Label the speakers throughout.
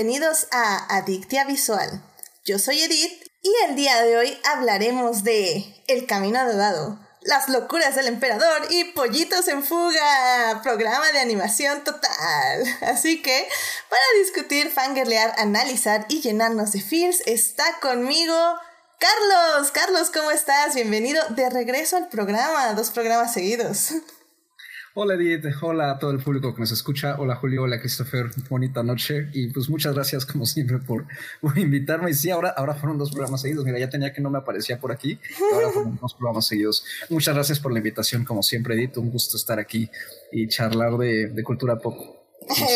Speaker 1: Bienvenidos a Adictia Visual. Yo soy Edith y el día de hoy hablaremos de El Camino Dado, Las locuras del emperador y Pollitos en fuga, programa de animación total. Así que, para discutir, fangirlear, analizar y llenarnos de feels, está conmigo Carlos. Carlos, ¿cómo estás? Bienvenido de regreso al programa, dos programas seguidos.
Speaker 2: Hola Edith, hola a todo el público que nos escucha, hola Julio, hola Christopher, bonita noche. Y pues muchas gracias como siempre por, invitarme. Y sí, ahora, ahora fueron dos programas seguidos, mira, ya tenía que no me aparecía por aquí, ahora fueron dos programas seguidos. Muchas gracias por la invitación como siempre Edith, un gusto estar aquí y charlar de, de cultura pop.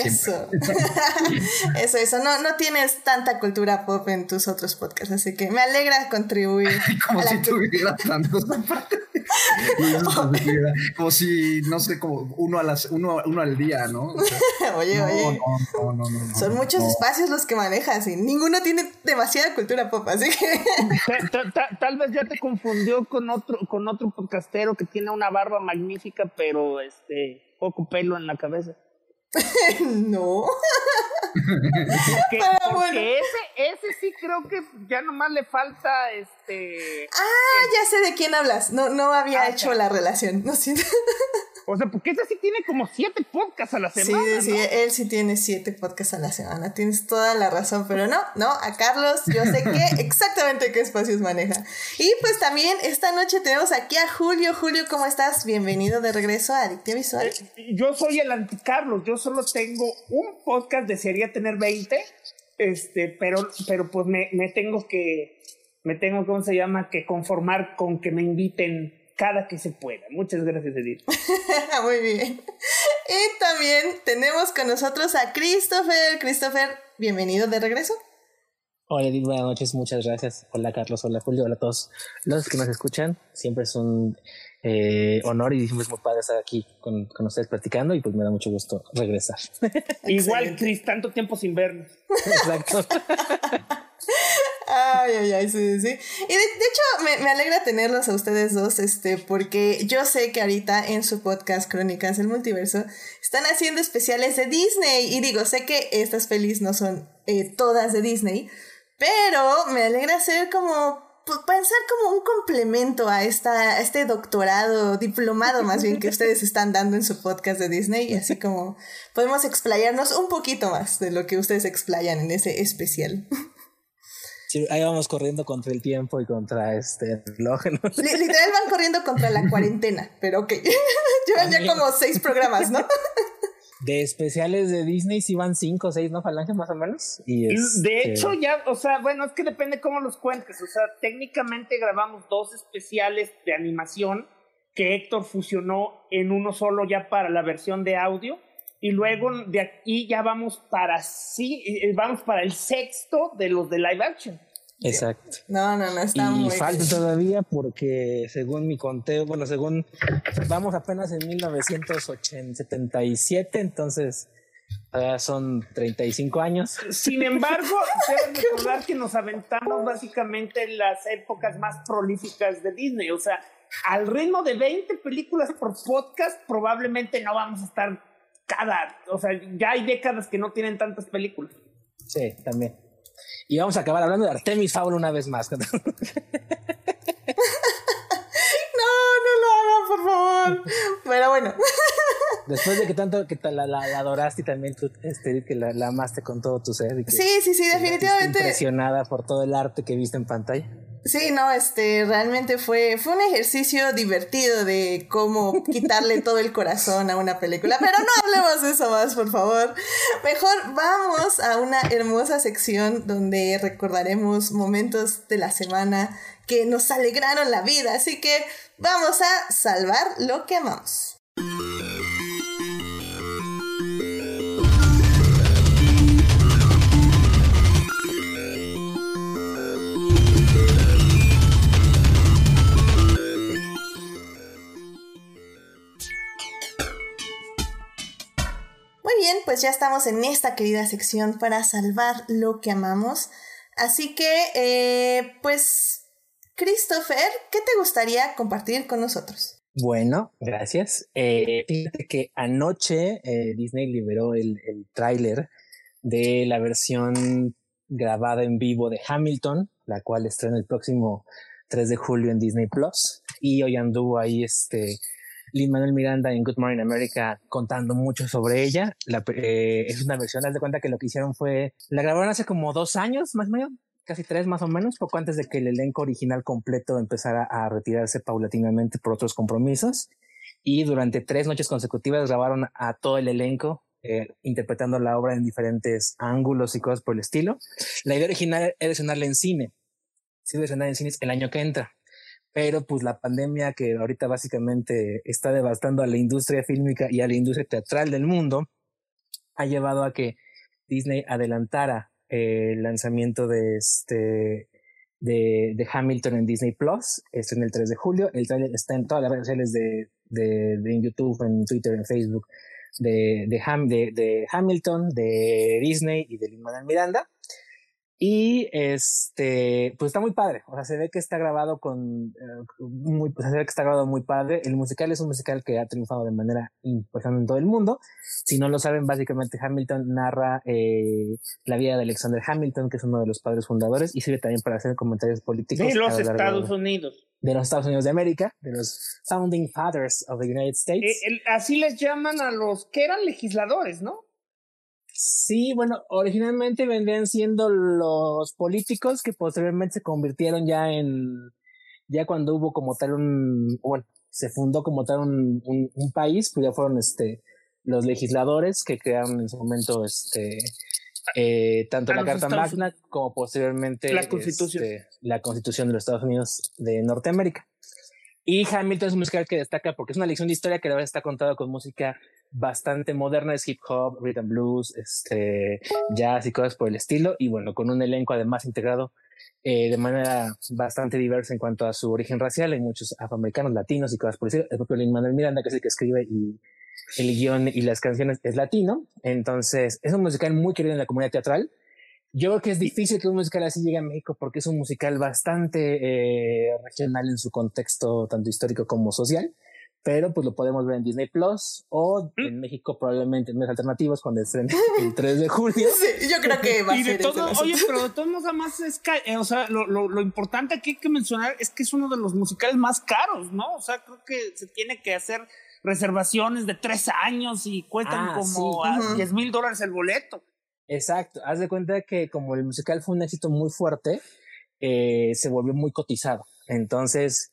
Speaker 1: Eso. eso, eso. No, no tienes tanta cultura pop en tus otros podcasts, así que me alegra contribuir.
Speaker 2: como si tuviera tantos como si, no sé, como uno, a las, uno, uno al día, ¿no?
Speaker 1: oye, oye. No, no, no, Son muchos espacios los que manejas y ninguno tiene demasiada cultura pop, así que.
Speaker 3: tal, vez ya te confundió con otro, con otro podcastero que tiene una barba magnífica, pero este poco pelo en la cabeza.
Speaker 1: no.
Speaker 3: porque, ese, ese sí creo que ya nomás le falta este.
Speaker 1: Ah, ya sé de quién hablas. No, no había ah, hecho la relación. No siento.
Speaker 3: O sea, porque ese sí tiene como siete podcasts a la semana.
Speaker 1: Sí, sí, él sí tiene siete podcasts a la semana. Tienes toda la razón, pero no, no, a Carlos yo sé que exactamente qué espacios maneja. Y pues también esta noche tenemos aquí a Julio. Julio, ¿cómo estás? Bienvenido de regreso a Adictia Visual.
Speaker 3: Eh, yo soy el anti-Carlos. Yo solo tengo un podcast, desearía tener 20, este, pero, pero pues me, me tengo que, me tengo, ¿cómo se llama? Que conformar con que me inviten cada que se pueda. Muchas gracias, Edith.
Speaker 1: Muy bien. Y también tenemos con nosotros a Christopher. Christopher, bienvenido de regreso.
Speaker 4: Hola Edith, buenas noches, muchas gracias. Hola Carlos, hola Julio, hola a todos los que nos escuchan. Siempre es un eh, honor y siempre es muy padre estar aquí con, con, ustedes platicando y pues me da mucho gusto regresar.
Speaker 3: Igual, Chris, tanto tiempo sin vernos. Exacto.
Speaker 1: Ay, ay, ay, sí, sí. Y de, hecho, me, me, alegra tenerlos a ustedes dos, este, porque yo sé que ahorita en su podcast Crónicas del Multiverso están haciendo especiales de Disney. Y digo, sé que estas pelis no son eh, todas de Disney, pero me alegra ser como pues, pensar como un complemento a, esta, este doctorado, diplomado más bien que ustedes están dando en su podcast de Disney y así como podemos explayarnos un poquito más de lo que ustedes explayan en ese especial
Speaker 4: ahí vamos corriendo contra el tiempo y contra este reloj.
Speaker 1: Literal van corriendo contra la cuarentena, pero ok. Llevan ya como seis programas, ¿no?
Speaker 4: De especiales de Disney sí van cinco o seis, ¿no? Falange más o menos. Y
Speaker 3: de este hecho, ya, o sea, bueno, es que depende cómo los cuentes. O sea, técnicamente grabamos dos especiales de animación que Héctor fusionó en uno solo ya para la versión de audio y luego de aquí ya vamos para sí, eh, vamos para el sexto de los de live action.
Speaker 4: Exacto.
Speaker 1: No, no, no está y
Speaker 4: falta todavía porque según mi conteo, bueno, según vamos apenas en 1977, entonces son 35 años.
Speaker 3: Sin embargo, deben recordar que nos aventamos básicamente en las épocas más prolíficas de Disney, o sea, al ritmo de 20 películas por podcast, probablemente no vamos a estar cada, o sea, ya hay décadas que no tienen tantas películas.
Speaker 4: Sí, también. Y vamos a acabar hablando de Artemis Fowl una vez más.
Speaker 1: no, no lo hagan, por favor. Pero bueno.
Speaker 4: Después de que tanto que la, la, adoraste y también tú, este, que la, amaste con todo tu ser.
Speaker 1: sí, sí, sí, definitivamente.
Speaker 4: Impresionada por todo el arte que viste en pantalla.
Speaker 1: Sí, no, este, realmente fue, fue un ejercicio divertido de cómo quitarle todo el corazón a una película. Pero no hablemos de eso más, por favor. Mejor vamos a una hermosa sección donde recordaremos momentos de la semana que nos alegraron la vida. Así que vamos a salvar lo que amamos. Pues ya estamos en esta querida sección para salvar lo que amamos. Así que, eh, pues, Christopher, ¿qué te gustaría compartir con nosotros?
Speaker 4: Bueno, gracias. Eh, fíjate que anoche eh, Disney liberó el, el tráiler de la versión grabada en vivo de Hamilton, la cual estrena el próximo 3 de julio en Disney Plus. Y hoy anduvo ahí este Lin Manuel Miranda en Good Morning America contando mucho sobre ella. La, eh, es una versión, haz de cuenta que lo que hicieron fue, la grabaron hace como dos años, más o menos, casi tres más o menos, poco antes de que el elenco original completo empezara a retirarse paulatinamente por otros compromisos. Y durante tres noches consecutivas grabaron a todo el elenco eh, interpretando la obra en diferentes ángulos y cosas por el estilo. La idea original era estrenarla en cine. Sí, estrenar en cines el año que entra. Pero pues la pandemia que ahorita básicamente está devastando a la industria fílmica y a la industria teatral del mundo, ha llevado a que Disney adelantara el lanzamiento de este de, de, Hamilton en Disney Plus. Es en el 3 de julio. El trailer está en todas las redes sociales de, de, de en YouTube, en Twitter, en Facebook, de, de, Ham, de, de Hamilton, de Disney y de Lin Miranda. Y este, pues está muy padre. O sea, se ve que está grabado con, eh, muy, pues se ve que está grabado muy padre. El musical es un musical que ha triunfado de manera importante en todo el mundo. Si no lo saben, básicamente Hamilton narra eh, la vida de Alexander Hamilton, que es uno de los padres fundadores, y sirve también para hacer comentarios políticos.
Speaker 3: De los Estados Unidos.
Speaker 4: De los Estados Unidos de América, de los Founding Fathers of the United States.
Speaker 3: Eh, así les llaman a los que eran legisladores, ¿no?
Speaker 4: Sí, bueno, originalmente vendrían siendo los políticos que posteriormente se convirtieron ya en, ya cuando hubo como tal un, bueno, se fundó como tal un, un, país, pues ya fueron este, los legisladores que crearon en su momento este, eh, tanto la Carta Magna como posteriormente
Speaker 3: la Constitución.
Speaker 4: Este, la Constitución de los Estados Unidos de Norteamérica. Y Hamilton es un musical que destaca porque es una lección de historia que ahora está contada con música bastante moderna, es hip hop, rhythm blues, este, jazz y cosas por el estilo, y bueno, con un elenco además integrado eh, de manera bastante diversa en cuanto a su origen racial, hay muchos afroamericanos, latinos y cosas por el estilo, el propio Lin Manuel Miranda, que es el que escribe el guion y las canciones es latino, entonces es un musical muy querido en la comunidad teatral, yo creo que es difícil que un musical así llegue a México porque es un musical bastante eh, regional en su contexto tanto histórico como social pero pues lo podemos ver en Disney Plus o mm. en México probablemente en medios alternativos cuando estrene el 3 de julio.
Speaker 1: Sí, yo creo que va a ser
Speaker 3: todo, Oye, pero de todos modos, además, es eh, o sea, lo, lo, lo, importante aquí hay que mencionar es que es uno de los musicales más caros, ¿no? O sea, creo que se tiene que hacer reservaciones de tres años y cuestan ah, como 10 mil dólares el boleto.
Speaker 4: Exacto, haz de cuenta que como el musical fue un éxito muy fuerte, eh, se volvió muy cotizado. Entonces,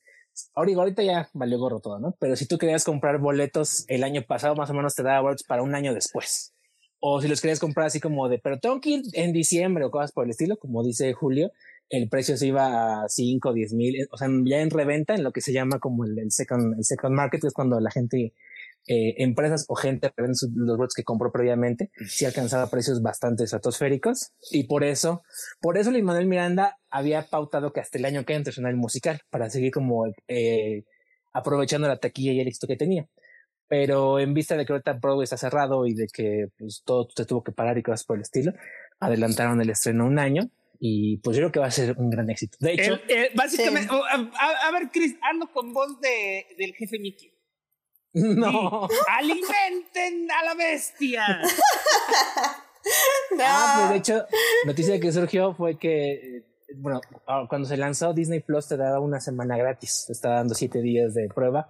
Speaker 4: ahorita ya valió gorro todo, ¿no? Pero si tú querías comprar boletos el año pasado, más o menos te daba boletos para un año después. O si los querías comprar así como de, pero tengo que ir en diciembre o cosas por el estilo, como dice Julio, el precio se iba a 5 o 10 mil, o sea, ya en reventa, en lo que se llama como el second market, es cuando la gente eh, empresas o gente que los bots que compró previamente, sí alcanzaba precios bastante estratosféricos. Y por eso, por eso Luis Manuel Miranda había pautado que hasta el año que entra el musical, para seguir como eh, aprovechando la taquilla y el éxito que tenía. Pero en vista de que ahorita Broadway está cerrado y de que pues, todo se tuvo que parar y cosas por el estilo, adelantaron el estreno un año y pues yo creo que va a ser un gran éxito. De hecho,
Speaker 3: básicamente, a, ver, Chris, hazlo con voz de, del jefe Mickey.
Speaker 4: No.
Speaker 3: alimenten a la bestia.
Speaker 4: no. Ah, pues de hecho, noticia que surgió fue que, bueno, ah, cuando se lanzó Disney Plus te daba una semana gratis. Te estaba dando siete días de prueba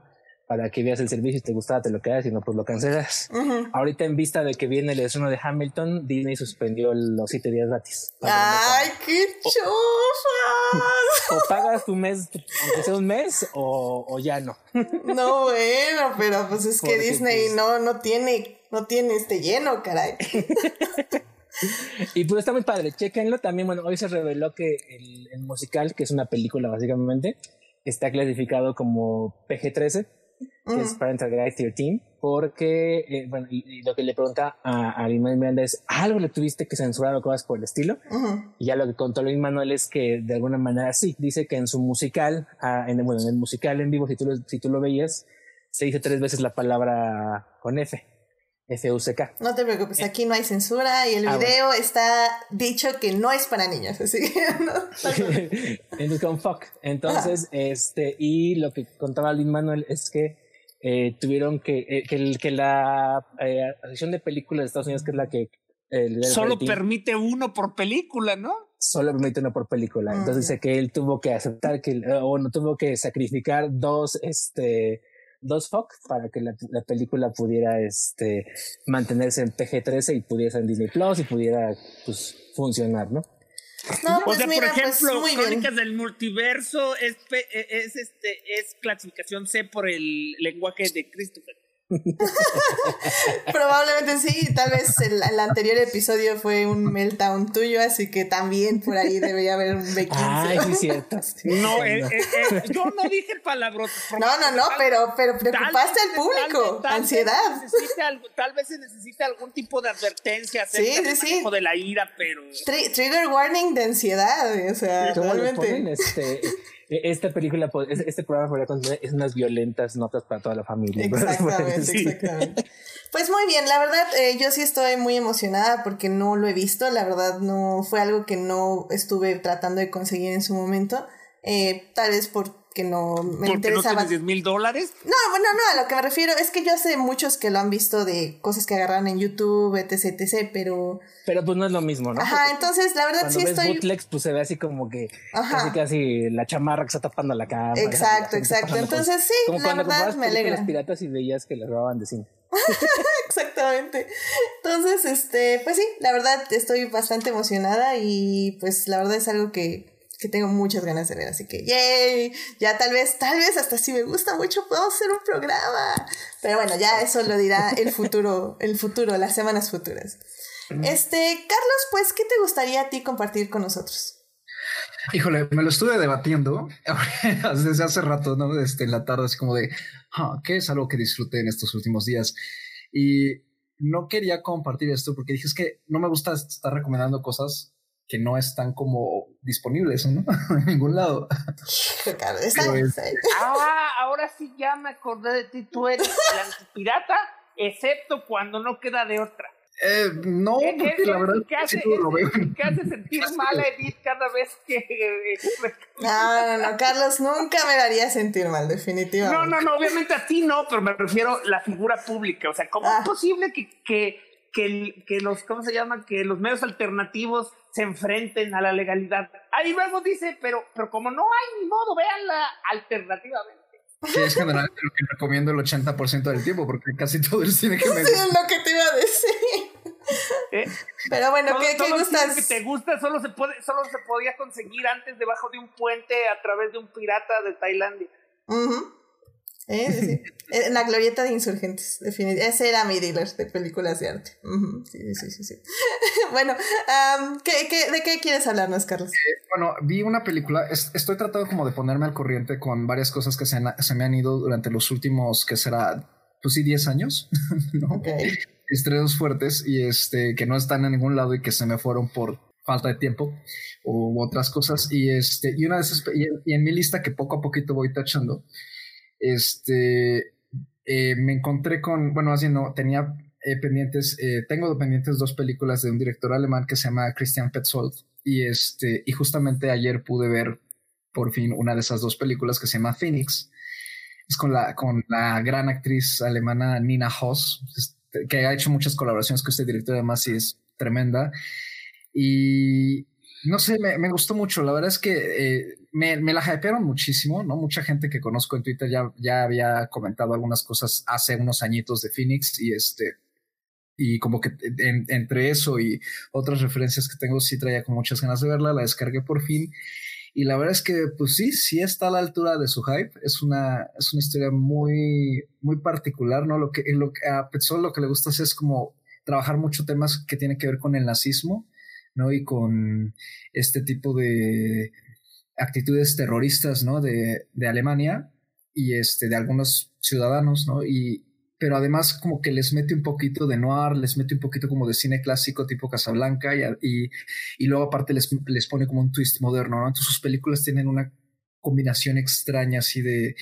Speaker 4: para que veas el servicio y te gustaba, te lo quedas, y no, pues lo cancelas. Ahorita en vista de que viene el estreno de Hamilton, Disney suspendió los siete días gratis.
Speaker 1: ¡Ay, qué chufas!
Speaker 4: o pagas tu mes, aunque sea un mes, o, o ya no.
Speaker 1: no, bueno, pero pues es que Disney pues, no, no tiene, no tiene este lleno, caray.
Speaker 4: y pues está muy padre, chequenlo también, bueno, hoy se reveló que el, el musical, que es una película básicamente, está clasificado como PG-13 que es Parental Guide 13, porque, eh, bueno, y, lo que le pregunta a, a Manuel es, ¿algo le tuviste que censurar o cosas por el estilo? Y ya lo que contó Luis Manuel es que de alguna manera sí, dice que en su musical, ah, en, bueno, en el musical en vivo, si tú, lo, si tú lo veías, se dice tres veces la palabra con F. FUCK.
Speaker 1: No te preocupes, eh. aquí no hay censura y el ah, video está dicho que no es para niños, así que
Speaker 4: no. fuck. Entonces, este, y lo que contaba Luis Manuel es que eh, tuvieron que, eh, que, que, la eh, Asociación de Películas de Estados Unidos, que es la que
Speaker 3: Solo permite uno por película, ¿no?
Speaker 4: Solo permite uno por película. Entonces dice que él tuvo que aceptar que, o no tuvo que sacrificar dos, este, dos Fox para que la, película pudiera este, mantenerse en PG-13 y pudiera en Disney Plus y pudiera pues, funcionar, ¿no?
Speaker 3: No, pues o sea, por pues, ejemplo, Crónicas del Multiverso es, es, este, es clasificación C por el lenguaje de Christopher.
Speaker 1: Probablemente sí, tal vez el, anterior episodio fue un meltdown tuyo, así que también por ahí debería haber un B15.
Speaker 4: Ay, sí, cierto.
Speaker 3: no, eh, eh, eh, yo no dije palabrotas.
Speaker 1: No, no, no, pero, pero preocupaste al público, ansiedad.
Speaker 3: tal vez se necesita algún tipo de advertencia acerca sí, sí, de la ira, pero...
Speaker 1: trigger warning de ansiedad, o sea, realmente.
Speaker 4: Este, esta película, este programa podría contener unas violentas notas para toda la familia.
Speaker 1: Exactamente, exactamente. Pues muy bien, la verdad, eh, yo sí estoy muy emocionada porque no lo he visto, la verdad no fue algo que no estuve tratando de conseguir en su momento, eh, tal vez por que no me
Speaker 3: ¿Porque interesaba. no 10 mil dólares?
Speaker 1: No, bueno, no, a lo que me refiero es que yo sé muchos que lo han visto de cosas que agarran en YouTube, etc, etc, pero...
Speaker 4: Pero pues no es lo mismo, ¿no?
Speaker 1: Ajá, entonces la verdad sí estoy...
Speaker 4: bootlegs pues se ve así como que casi casi la chamarra que está tapando la cámara.
Speaker 1: Exacto, exacto, entonces sí, como la verdad me alegra.
Speaker 4: las piratas y veías que las robaban de cine.
Speaker 1: Exactamente. Entonces, este, pues sí, la verdad estoy bastante emocionada y pues la verdad es algo que que tengo muchas ganas de ver, así que yay, ya tal vez, tal vez hasta si me gusta mucho puedo hacer un programa. Pero bueno, ya eso lo dirá el futuro, el futuro, las semanas futuras. Este, Carlos, pues, ¿qué te gustaría a ti compartir con nosotros?
Speaker 2: Híjole, me lo estuve debatiendo desde hace rato, ¿no? En la tarde, así como de, ah, ¿qué es algo que disfruté en estos últimos días? Y no quería compartir esto porque dije, es que no me gusta estar recomendando cosas que no están como disponibles, ¿no? en ningún lado.
Speaker 3: ah, ahora sí ya me acordé de ti, tú eres el antipirata, excepto cuando no queda de otra.
Speaker 2: Eh, no, porque la verdad
Speaker 3: ¿qué hace, lo veo. ¿Qué hace sentir mal a Edith cada vez que...
Speaker 1: no, no, no, Carlos, nunca me daría sentir mal, definitivamente.
Speaker 3: No, no, no, obviamente a ti no, pero me refiero a la figura pública. O sea, ¿cómo es ah. posible que, que, que, que los, ¿cómo se llama? Que los medios alternativos se enfrenten a la legalidad. Ahí luego dice, pero, pero como no hay ni modo, véanla alternativamente.
Speaker 2: Que es generalmente lo que recomiendo el 80% del tiempo, porque casi todo el cine que me gusta.
Speaker 1: Sí, lo que te iba a decir. ¿Eh? Pero bueno, ¿qué, ¿qué gustas?
Speaker 3: que te gusta solo se, puede, solo se podía conseguir antes debajo de un puente a través de un pirata de Tailandia.
Speaker 1: ¿Eh? En la glorieta de insurgentes, definitivamente. Ese era mi dealer de películas de arte. Sí, sí, sí, sí. bueno, de qué quieres hablarnos, Carlos?
Speaker 2: Eh, bueno, vi una película. estoy tratando como de ponerme al corriente con varias cosas que se, me han ido durante los últimos, que será, pues sí, 10 años. ¿no? Estrenos fuertes y este, que no están en ningún lado y que se me fueron por falta de tiempo u otras cosas. Y, este, y, una de esas, y en mi lista que poco a poquito voy tachando este, eh, me encontré con, bueno, así no, tenía eh, pendientes, eh, tengo pendientes dos películas de un director alemán que se llama Christian Petzold y este, y justamente ayer pude ver por fin una de esas dos películas que se llama Phoenix. Es con la, con la gran actriz alemana Nina Hoss, este, que ha hecho muchas colaboraciones con este director, además y es tremenda. Y no sé, me, me, gustó mucho. La verdad es que me, la hypearon muchísimo, ¿no? Mucha gente que conozco en Twitter ya, ya había comentado algunas cosas hace unos añitos de Phoenix y este, y como que entre eso y otras referencias que tengo, sí traía con muchas ganas de verla, la descargué por fin. Y la verdad es que, pues sí, sí está a la altura de su hype. Es una, es una historia muy, muy particular, ¿no? Lo que, lo que a Petzol lo que le gusta es como trabajar mucho temas que tienen que ver con el nazismo, ¿no? Y con este tipo de, actitudes terroristas, ¿no? De, de Alemania y este, de algunos ciudadanos, ¿no? Y, pero además como que les mete un poquito de noir, les mete un poquito como de cine clásico tipo Casablanca y, y, y luego aparte les, les, pone como un twist moderno, ¿no? Entonces sus películas tienen una combinación extraña así de,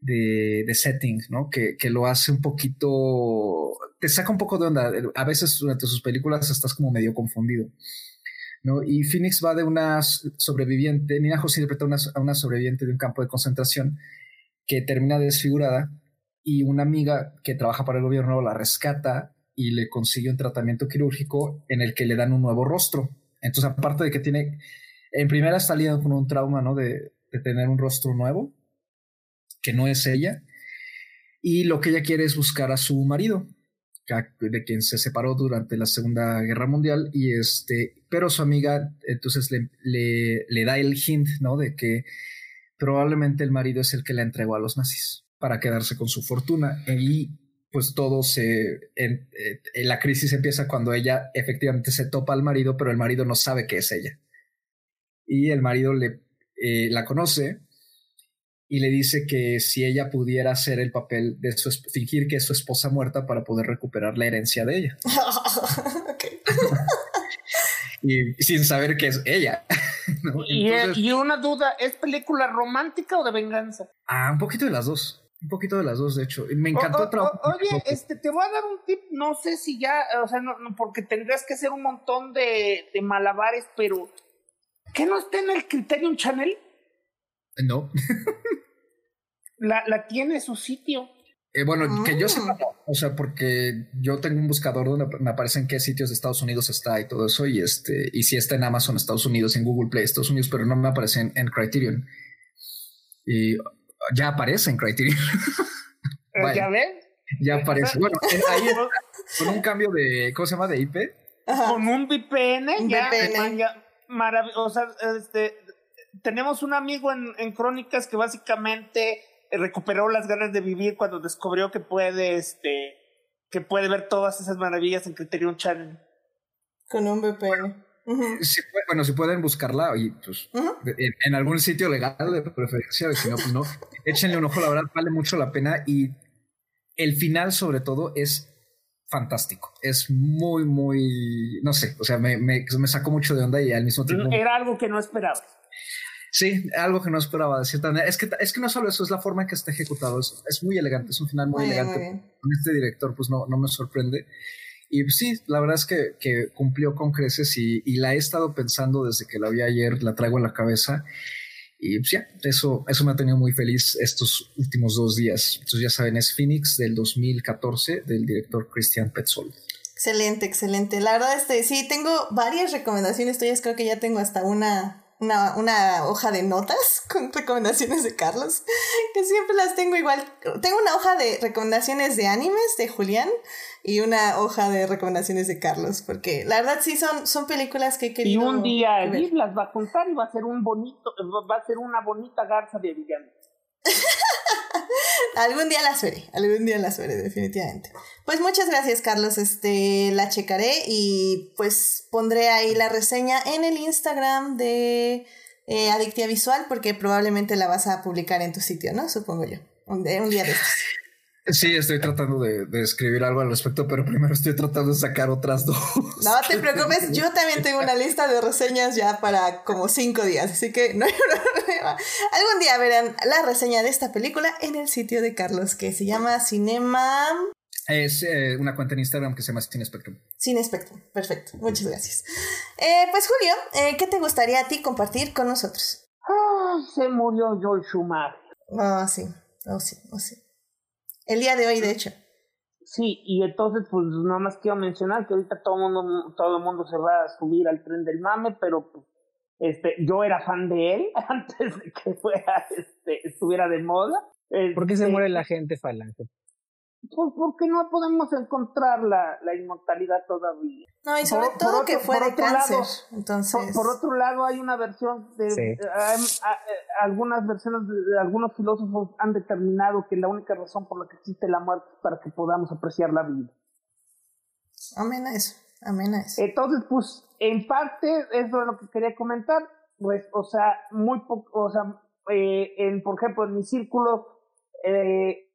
Speaker 2: de, de setting, ¿no? Que, que lo hace un poquito, te saca un poco de onda. A veces durante sus películas estás como medio confundido. ¿No? Y Phoenix va de una sobreviviente, Nina José interpreta a una sobreviviente de un campo de concentración que termina desfigurada y una amiga que trabaja para el gobierno la rescata y le consigue un tratamiento quirúrgico en el que le dan un nuevo rostro. Entonces, aparte de que tiene, en primera está lidiando con un trauma, ¿no? De tener un rostro nuevo, que no es ella, y lo que ella quiere es buscar a su marido, de quien se separó durante la Segunda Guerra Mundial y este, pero su amiga entonces le, le, le, da el hint, ¿no? De que probablemente el marido es el que la entregó a los nazis para quedarse con su fortuna y pues todo se, en, en la crisis empieza cuando ella efectivamente se topa al marido, pero el marido no sabe que es ella. Y el marido le, eh, la conoce y le dice que si ella pudiera hacer el papel de su fingir que es su esposa muerta para poder recuperar la herencia de ella. y sin saber que es ella.
Speaker 3: ¿no? y, Entonces, y, una duda, ¿es película romántica o de venganza?
Speaker 2: Ah, un poquito de las dos. Un poquito de las dos, de hecho. Me encantó
Speaker 3: o, el trabajo. O, oye, este, te voy a dar un tip, no sé si ya, o sea, no, no, porque tendrías que hacer un montón de, de malabares, pero ¿qué no está en el Criterion Channel?
Speaker 2: No.
Speaker 3: la, la tiene su sitio.
Speaker 2: Eh, bueno, oh. que yo sepa, o sea, porque yo tengo un buscador donde me aparecen qué sitios de Estados Unidos está y todo eso, y este, y si está en Amazon Estados Unidos, en Google Play Estados Unidos, pero no me aparece en, en Criterion. Y ya aparece en Criterion.
Speaker 3: vale. ¿Ya ves?
Speaker 2: Ya aparece. Bueno, ahí con un cambio de, ¿cómo se llama? De IP.
Speaker 3: Ajá. Con un VPN, ya,
Speaker 1: VPN.
Speaker 3: ya maravilloso. O sea, este, tenemos un amigo en, en Crónicas que básicamente recuperó las ganas de vivir cuando descubrió que puede, este, que puede ver todas esas maravillas en Criterion Channel.
Speaker 1: Con un VPN. Uh -huh.
Speaker 2: Sí, bueno, si pueden buscarla y pues
Speaker 1: Uh -huh.
Speaker 2: en, en, algún sitio legal de preferencia, si no, pues no, échenle un ojo, la verdad vale mucho la pena y el final sobre todo es fantástico, es muy, muy, no sé, o sea, me, me, me sacó mucho de onda y al mismo tiempo...
Speaker 3: Era algo que no esperaba.
Speaker 2: Sí, algo que no esperaba de cierta manera. Es que, es que no solo eso, es la forma en que está ejecutado. Es, es muy elegante, es un final muy,
Speaker 1: Muy bien,
Speaker 2: elegante.
Speaker 1: muy bien.
Speaker 2: Con este director, pues no, no me sorprende. Y pues, sí, la verdad es que, que cumplió con creces y, y, la he estado pensando desde que la vi ayer, la traigo en la cabeza. Y pues ya, eso, eso me ha tenido muy feliz estos últimos dos días. Entonces ya saben, es Phoenix del 2014 del director Christian Petzold.
Speaker 1: Excelente, excelente. La verdad, este, sí, tengo varias recomendaciones tuyas. Creo que ya tengo hasta una, una, una hoja de notas con recomendaciones de Carlos, que siempre las tengo igual. Tengo una hoja de recomendaciones de animes de Julián y una hoja de recomendaciones de Carlos, porque la verdad sí son, son películas que he
Speaker 3: Y
Speaker 1: querido.
Speaker 3: un día. Edith las va a contar y va a ser un bonito, va a ser una bonita garza de villano.
Speaker 1: algún día las veré, algún día las veré, definitivamente. Pues muchas gracias, Carlos. Este, la checaré y pues pondré ahí la reseña en el Instagram de eh, Adictia Visual, porque probablemente la vas a publicar en tu sitio, ¿no? Supongo yo. Un, un día de estos.
Speaker 2: Sí, estoy tratando de, de, escribir algo al respecto, pero primero estoy tratando de sacar otras dos.
Speaker 1: No te preocupes, yo también tengo una lista de reseñas ya para como cinco días, así que no hay problema. Algún día verán la reseña de esta película en el sitio de Carlos, que se llama Cinema...
Speaker 2: Es eh, una cuenta en Instagram que se llama Cine Spectrum.
Speaker 1: Cine Spectrum, perfecto, muchas gracias. Eh, pues Julio, eh, ¿qué te gustaría a ti compartir con nosotros?
Speaker 3: Ah, se murió Joel Schumacher.
Speaker 1: Oh, sí, oh, sí, oh, sí. El día de hoy, de hecho.
Speaker 3: Sí, y entonces, pues nada más quiero mencionar que ahorita todo el mundo, todo el mundo se va a subir al tren del mame, pero pues, este, yo era fan de él antes de que fuera, este, estuviera de moda. Este,
Speaker 4: ¿Por qué se muere la gente, Falange?
Speaker 3: Pues porque no podemos encontrar la, la inmortalidad todavía.
Speaker 1: No, y sobre
Speaker 3: Por-
Speaker 1: todo
Speaker 3: por otro-
Speaker 1: que fue de cáncer.
Speaker 3: lado,
Speaker 1: entonces.
Speaker 3: Por, por otro lado, hay una versión de.
Speaker 4: Sí.
Speaker 3: eh, hay- eh, algunas versiones de, de algunos filósofos han determinado que la única razón por la que existe la muerte es para que podamos apreciar la vida.
Speaker 1: Amén a eso. Amén a eso.
Speaker 3: Entonces, pues, en parte, eso es lo que quería comentar. Pues, o sea, muy poco, o sea, eh, en, por ejemplo, en mi círculo eh,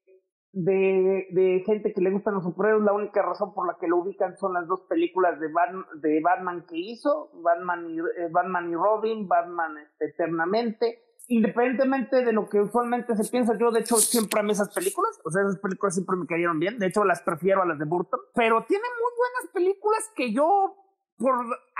Speaker 3: de, de gente que le gustan los superhéroes, la única razón por la que lo ubican son las dos películas de, Bat- de Batman que hizo, Batman y, eh, Batman y Robin, Batman este, eternamente. Independientemente de lo que usualmente se piensa, yo de hecho siempre amé esas películas, o sea, esas películas siempre me cayeron bien, de hecho las prefiero a las de Burton, pero tiene muy buenas películas que yo por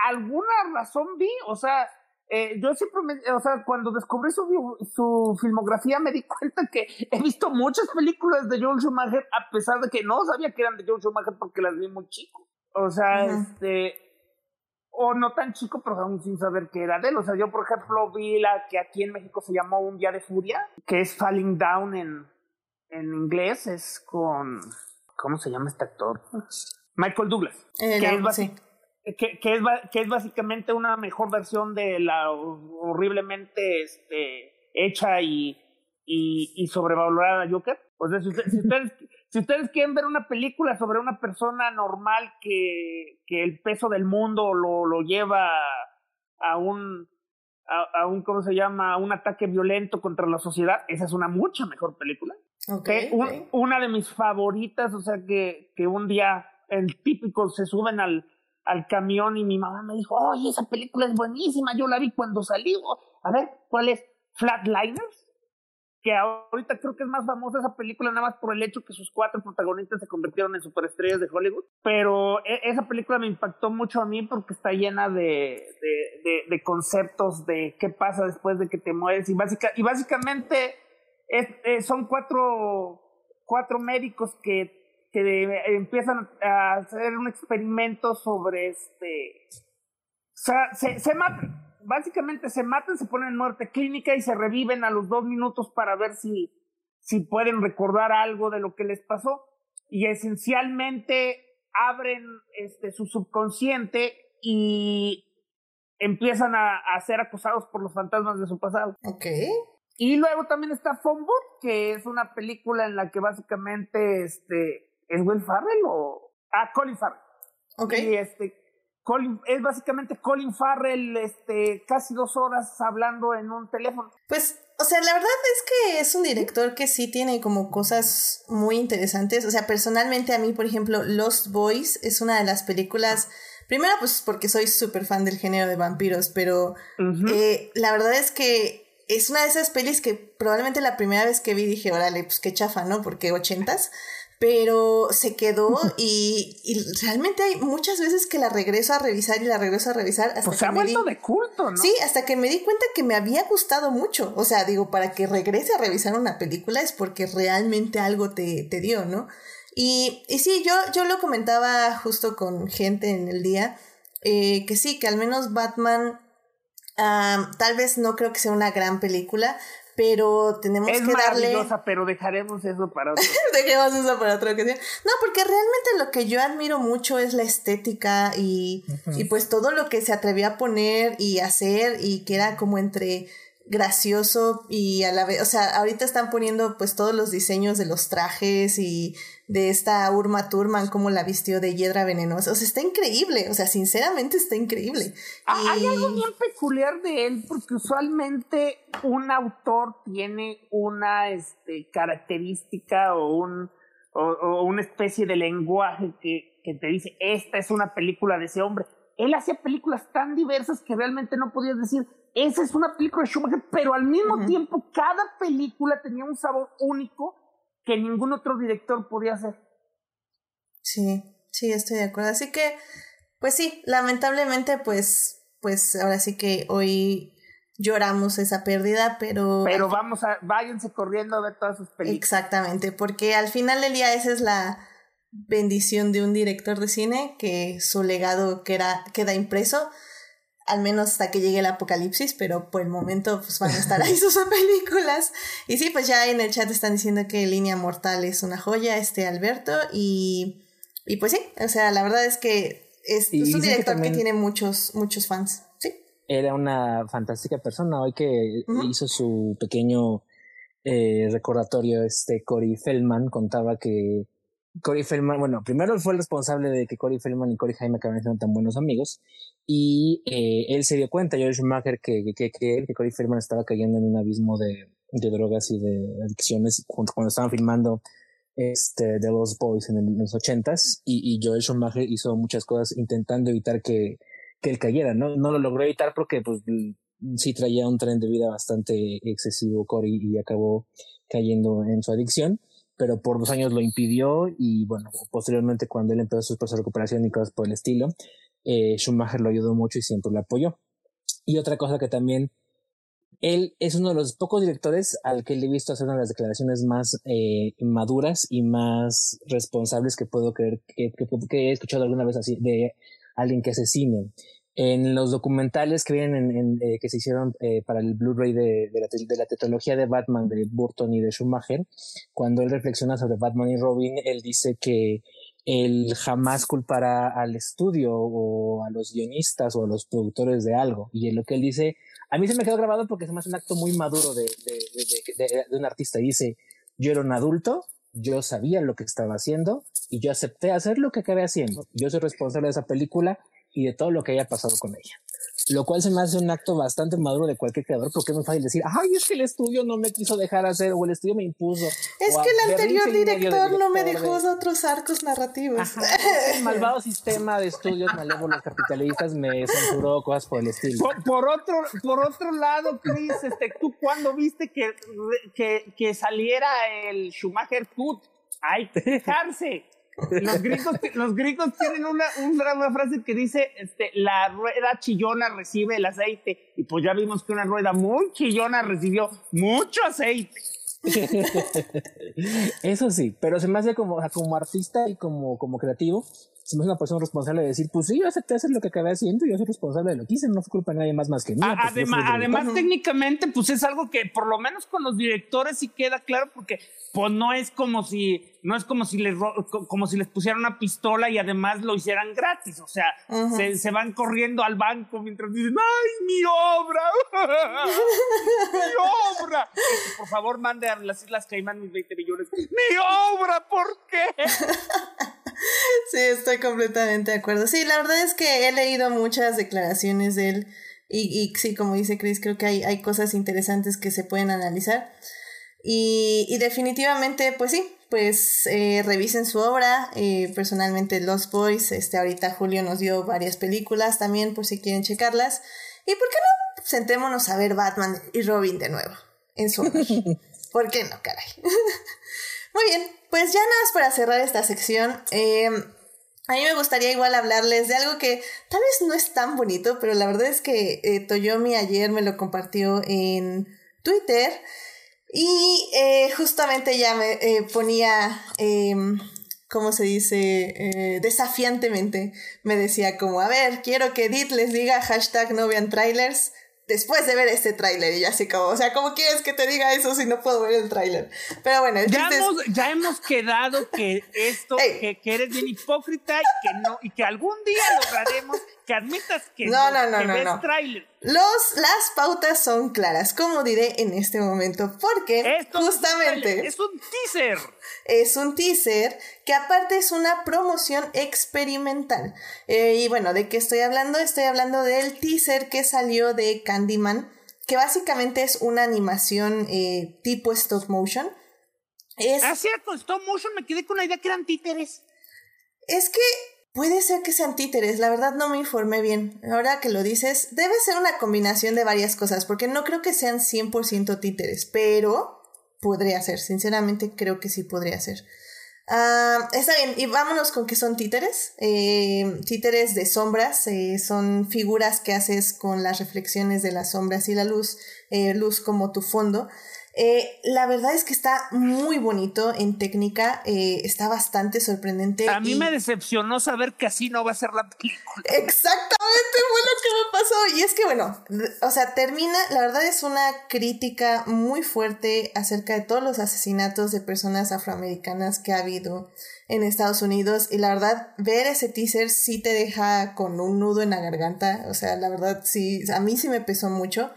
Speaker 3: alguna razón vi, o sea, eh, yo siempre me, o sea, cuando descubrí su, su filmografía me di cuenta que he visto muchas películas de Joel Schumacher a pesar de que no sabía que eran de Joel Schumacher porque las vi muy chico. O sea, este, o no tan chico, pero aún sin saber qué era de él. O sea, yo, por ejemplo, vi la que aquí en México se llamó Un Día de Furia, que es Falling Down en, en inglés, es con, ¿cómo se llama este actor? Michael Douglas.
Speaker 1: Eh,
Speaker 3: que,
Speaker 1: no,
Speaker 3: es
Speaker 1: sí.
Speaker 3: Que, que, es, que es básicamente una mejor versión de la horriblemente este, hecha y, y, y sobrevalorada Joker. O sea, si, usted, si, ustedes, si ustedes quieren ver una película sobre una persona normal que, que el peso del mundo lo, lo lleva a un, a, a, un, ¿cómo se llama? A un ataque violento contra la sociedad, esa es una mucha mejor película.
Speaker 1: Okay,
Speaker 3: Un,
Speaker 1: okay.
Speaker 3: Una de mis favoritas, o sea, que, que un día el típico se suben al, al camión y mi mamá me dijo, oye, esa película es buenísima, yo la vi cuando salió. A ver, ¿cuál es? Flatliners que ahorita creo que es más famosa esa película nada más por el hecho que sus cuatro protagonistas se convirtieron en superestrellas de Hollywood. Pero e esa película me impactó mucho a mí porque está llena de, de, de, de conceptos de qué pasa después de que te mueres. Y, básica, y básicamente es, es, son cuatro, cuatro médicos que, que empiezan a hacer un experimento sobre este... O sea, se, se matan básicamente se matan, se ponen en muerte clínica y se reviven a los dos minutos para ver si, si pueden recordar algo de lo que les pasó. Y esencialmente abren este, su subconsciente y empiezan a, a, ser acosados por los fantasmas de su pasado.
Speaker 1: Ok.
Speaker 3: Y luego también está Phone Booth, que es una película en la que básicamente este, es Will Farrell o... Ah, Colin Farrell.
Speaker 1: Ok.
Speaker 3: Y este, Colin, es básicamente Colin Farrell, este, casi dos horas hablando en un teléfono.
Speaker 1: Pues, o sea, la verdad es que es un director que sí tiene como cosas muy interesantes. O sea, personalmente a mí, por ejemplo, Lost Boys es una de las películas. Primero, pues porque soy súper fan del género de vampiros, pero uh -huh. eh, la verdad es que es una de esas pelis que probablemente la primera vez que vi dije, órale, pues qué chafa, ¿no? Porque ochentas pero se quedó y, y, realmente hay muchas veces que la regreso a revisar y la regreso a revisar hasta
Speaker 3: pues
Speaker 1: que
Speaker 3: se ha vuelto di... de culto, ¿no?
Speaker 1: Sí, hasta que me di cuenta que me había gustado mucho. O sea, digo, para que regrese a revisar una película es porque realmente algo te, te dio, ¿no? Y, y sí, yo, yo lo comentaba justo con gente en el día, eh, que sí, que al menos Batman, uh, tal vez no creo que sea una gran película, pero tenemos
Speaker 3: es
Speaker 1: que darle.
Speaker 3: pero dejaremos eso para otro.
Speaker 1: Dejemos eso para otra ocasión. No, porque realmente lo que yo admiro mucho es la estética y, uh -huh. y pues todo lo que se atrevió a poner y hacer y que era como entre gracioso y a la vez, o sea, ahorita están poniendo pues todos los diseños de los trajes y de esta Urma Thurman, como la vistió de hiedra venenosa, o sea, está increíble, o sea, sinceramente está increíble.
Speaker 3: Y... Hay algo bien peculiar de él, porque usualmente un autor tiene una este, característica o, un, o, o una especie de lenguaje que, que te dice, esta es una película de ese hombre. Él hacía películas tan diversas que realmente no podías decir, esa es una película de Schumacher, pero al mismo uh -huh. tiempo cada película tenía un sabor único que ningún otro director podía hacer.
Speaker 1: Sí, sí, estoy de acuerdo. Así que, pues sí, lamentablemente, pues, pues ahora sí que hoy lloramos esa pérdida, pero...
Speaker 3: Pero vamos a, váyanse corriendo a ver todas sus películas.
Speaker 1: Exactamente, porque al final del día esa es la bendición de un director de cine, que su legado queda, queda impreso al menos hasta que llegue el apocalipsis, pero por el momento pues van a estar ahí sus películas. Y sí, pues ya en el chat están diciendo que Línea Mortal es una joya, este Alberto, y, y pues sí, o sea, la verdad es que es, es un director que, que, tiene muchos, muchos fans, sí.
Speaker 4: Era una fantástica persona, hoy que uh -huh. hizo su pequeño eh, recordatorio, este Cory Feldman contaba que Corey Feldman, bueno, primero fue el responsable de que Corey Feldman y Corey Haim acabaran siendo tan buenos amigos y eh, él se dio cuenta, George Schumacher, que, que, que, Corey Feldman estaba cayendo en un abismo de, de drogas y de adicciones cuando estaban filmando este, The Lost Boys en, los ochentas y, y George Schumacher hizo muchas cosas intentando evitar que, que él cayera, ¿no? No lo logró evitar porque pues sí traía un tren de vida bastante excesivo Corey y acabó cayendo en su adicción pero por dos años lo impidió y bueno, posteriormente cuando él empezó su proceso de recuperación y cosas por el estilo, eh, Schumacher lo ayudó mucho y siempre lo apoyó. Y otra cosa que también él es uno de los pocos directores al que le he visto hacer una de las declaraciones más eh, maduras y más responsables que puedo creer que, que, he escuchado alguna vez así de alguien que hace cine. En los documentales que vienen en, eh, que se hicieron eh, para el Blu-ray de, de, la, de la tetralogía de Batman de Burton y de Schumacher, cuando él reflexiona sobre Batman y Robin, él dice que él jamás culpará al estudio o a los guionistas o a los productores de algo. Y en lo que él dice, a mí se me quedó grabado porque se me hace un acto muy maduro de, de, de, un artista. Dice, yo era un adulto, yo sabía lo que estaba haciendo y yo acepté hacer lo que acabé haciendo. Yo soy responsable de esa película y de todo lo que haya pasado con ella lo cual se me hace un acto bastante maduro de cualquier creador, porque es muy fácil decir, ay, es que el estudio no me quiso dejar hacer, o el estudio me impuso.
Speaker 1: Es que el anterior director, no me dejó otros arcos narrativos.
Speaker 4: el malvado sistema de estudios malévolos capitalistas me censuró cosas por el estilo.
Speaker 3: Por, otro, por otro lado, Chris, este, ¿tú cuando viste que, que, que saliera el Schumacher Cut? Hay que dejarse. Los gringos, los gringos tienen una, una, frase que dice, este, la rueda chillona recibe el aceite. Y pues ya vimos que una rueda muy chillona recibió mucho aceite.
Speaker 4: Eso sí, pero se me hace como, como artista y como, como creativo, se me hace una persona responsable de decir, pues sí, yo acepté hacer lo que acabé haciendo y yo soy responsable de lo que hice, no fue culpa de nadie más más que mí. Pues
Speaker 3: además, además técnicamente, pues es algo que por lo menos con los directores sí queda claro, porque pues no es como si, no es como si les, como si les pusieran una pistola y además lo hicieran gratis, o sea, se, se, van corriendo al banco mientras dicen, ¡ay, mi obra! ¡Mi obra! por favor, mande a las Islas Caimán mis 20 millones. ¡Mi obra! ¿Por qué?
Speaker 1: Sí, estoy completamente de acuerdo. Sí, la verdad es que he leído muchas declaraciones de él y, y sí, como dice Chris, creo que hay, hay cosas interesantes que se pueden analizar. Y, y definitivamente, pues sí, pues eh, revisen su obra. Eh, personalmente, Lost Boys, este, ahorita Julio nos dio varias películas también por si quieren checarlas. ¿Y por qué no? Sentémonos a ver Batman y Robin de nuevo en su honor. ¿Por qué no, caray? Muy bien, pues ya nada más para cerrar esta sección. Eh, a mí me gustaría igual hablarles de algo que tal vez no es tan bonito, pero la verdad es que eh, Toyomi ayer me lo compartió en Twitter y eh, justamente ya me ponía, em, ¿cómo se dice? desafiantemente me decía como, a ver, quiero que Edith les diga hashtag no vean trailers después de ver este tráiler y ya así como, o sea, ¿cómo quieres que te diga eso si no puedo ver el tráiler? Pero bueno,
Speaker 3: ya, hemos, ya hemos quedado que esto, que, que, eres bien hipócrita y que no, y que algún día lograremos que admitas que, no, no, no, no, no.
Speaker 1: Los, las pautas son claras, como diré en este momento, porque justamente
Speaker 3: es un teaser.
Speaker 1: Es un teaser que aparte es una promoción experimental. Eh, y bueno, ¿de qué estoy hablando? Estoy hablando del teaser que salió de Candyman, que básicamente es una animación eh, tipo stop motion.
Speaker 3: Es, ah, cierto, stop motion me quedé con la idea que eran títeres.
Speaker 1: Es que Puede ser que sean títeres, la verdad no me informé bien. Ahora que lo dices, debe ser una combinación de varias cosas, porque no creo que sean 100% títeres, pero podría ser, sinceramente creo que sí podría ser. Ah, está bien, y vámonos con que son títeres. Eh, títeres de sombras, eh, son figuras que haces con las reflexiones de las sombras y la luz, eh, luz como tu fondo. Eh, la verdad es que está muy bonito en técnica, eh, está bastante sorprendente.
Speaker 3: A mí me decepcionó saber que así no va a ser la película.
Speaker 1: Exactamente, fue lo que me pasó. Y es que bueno, o sea, termina, la verdad es una crítica muy fuerte acerca de todos los asesinatos de personas afroamericanas que ha habido en Estados Unidos. Y la verdad, ver ese teaser sí te deja con un nudo en la garganta. O sea, la verdad sí, a mí sí me pesó mucho.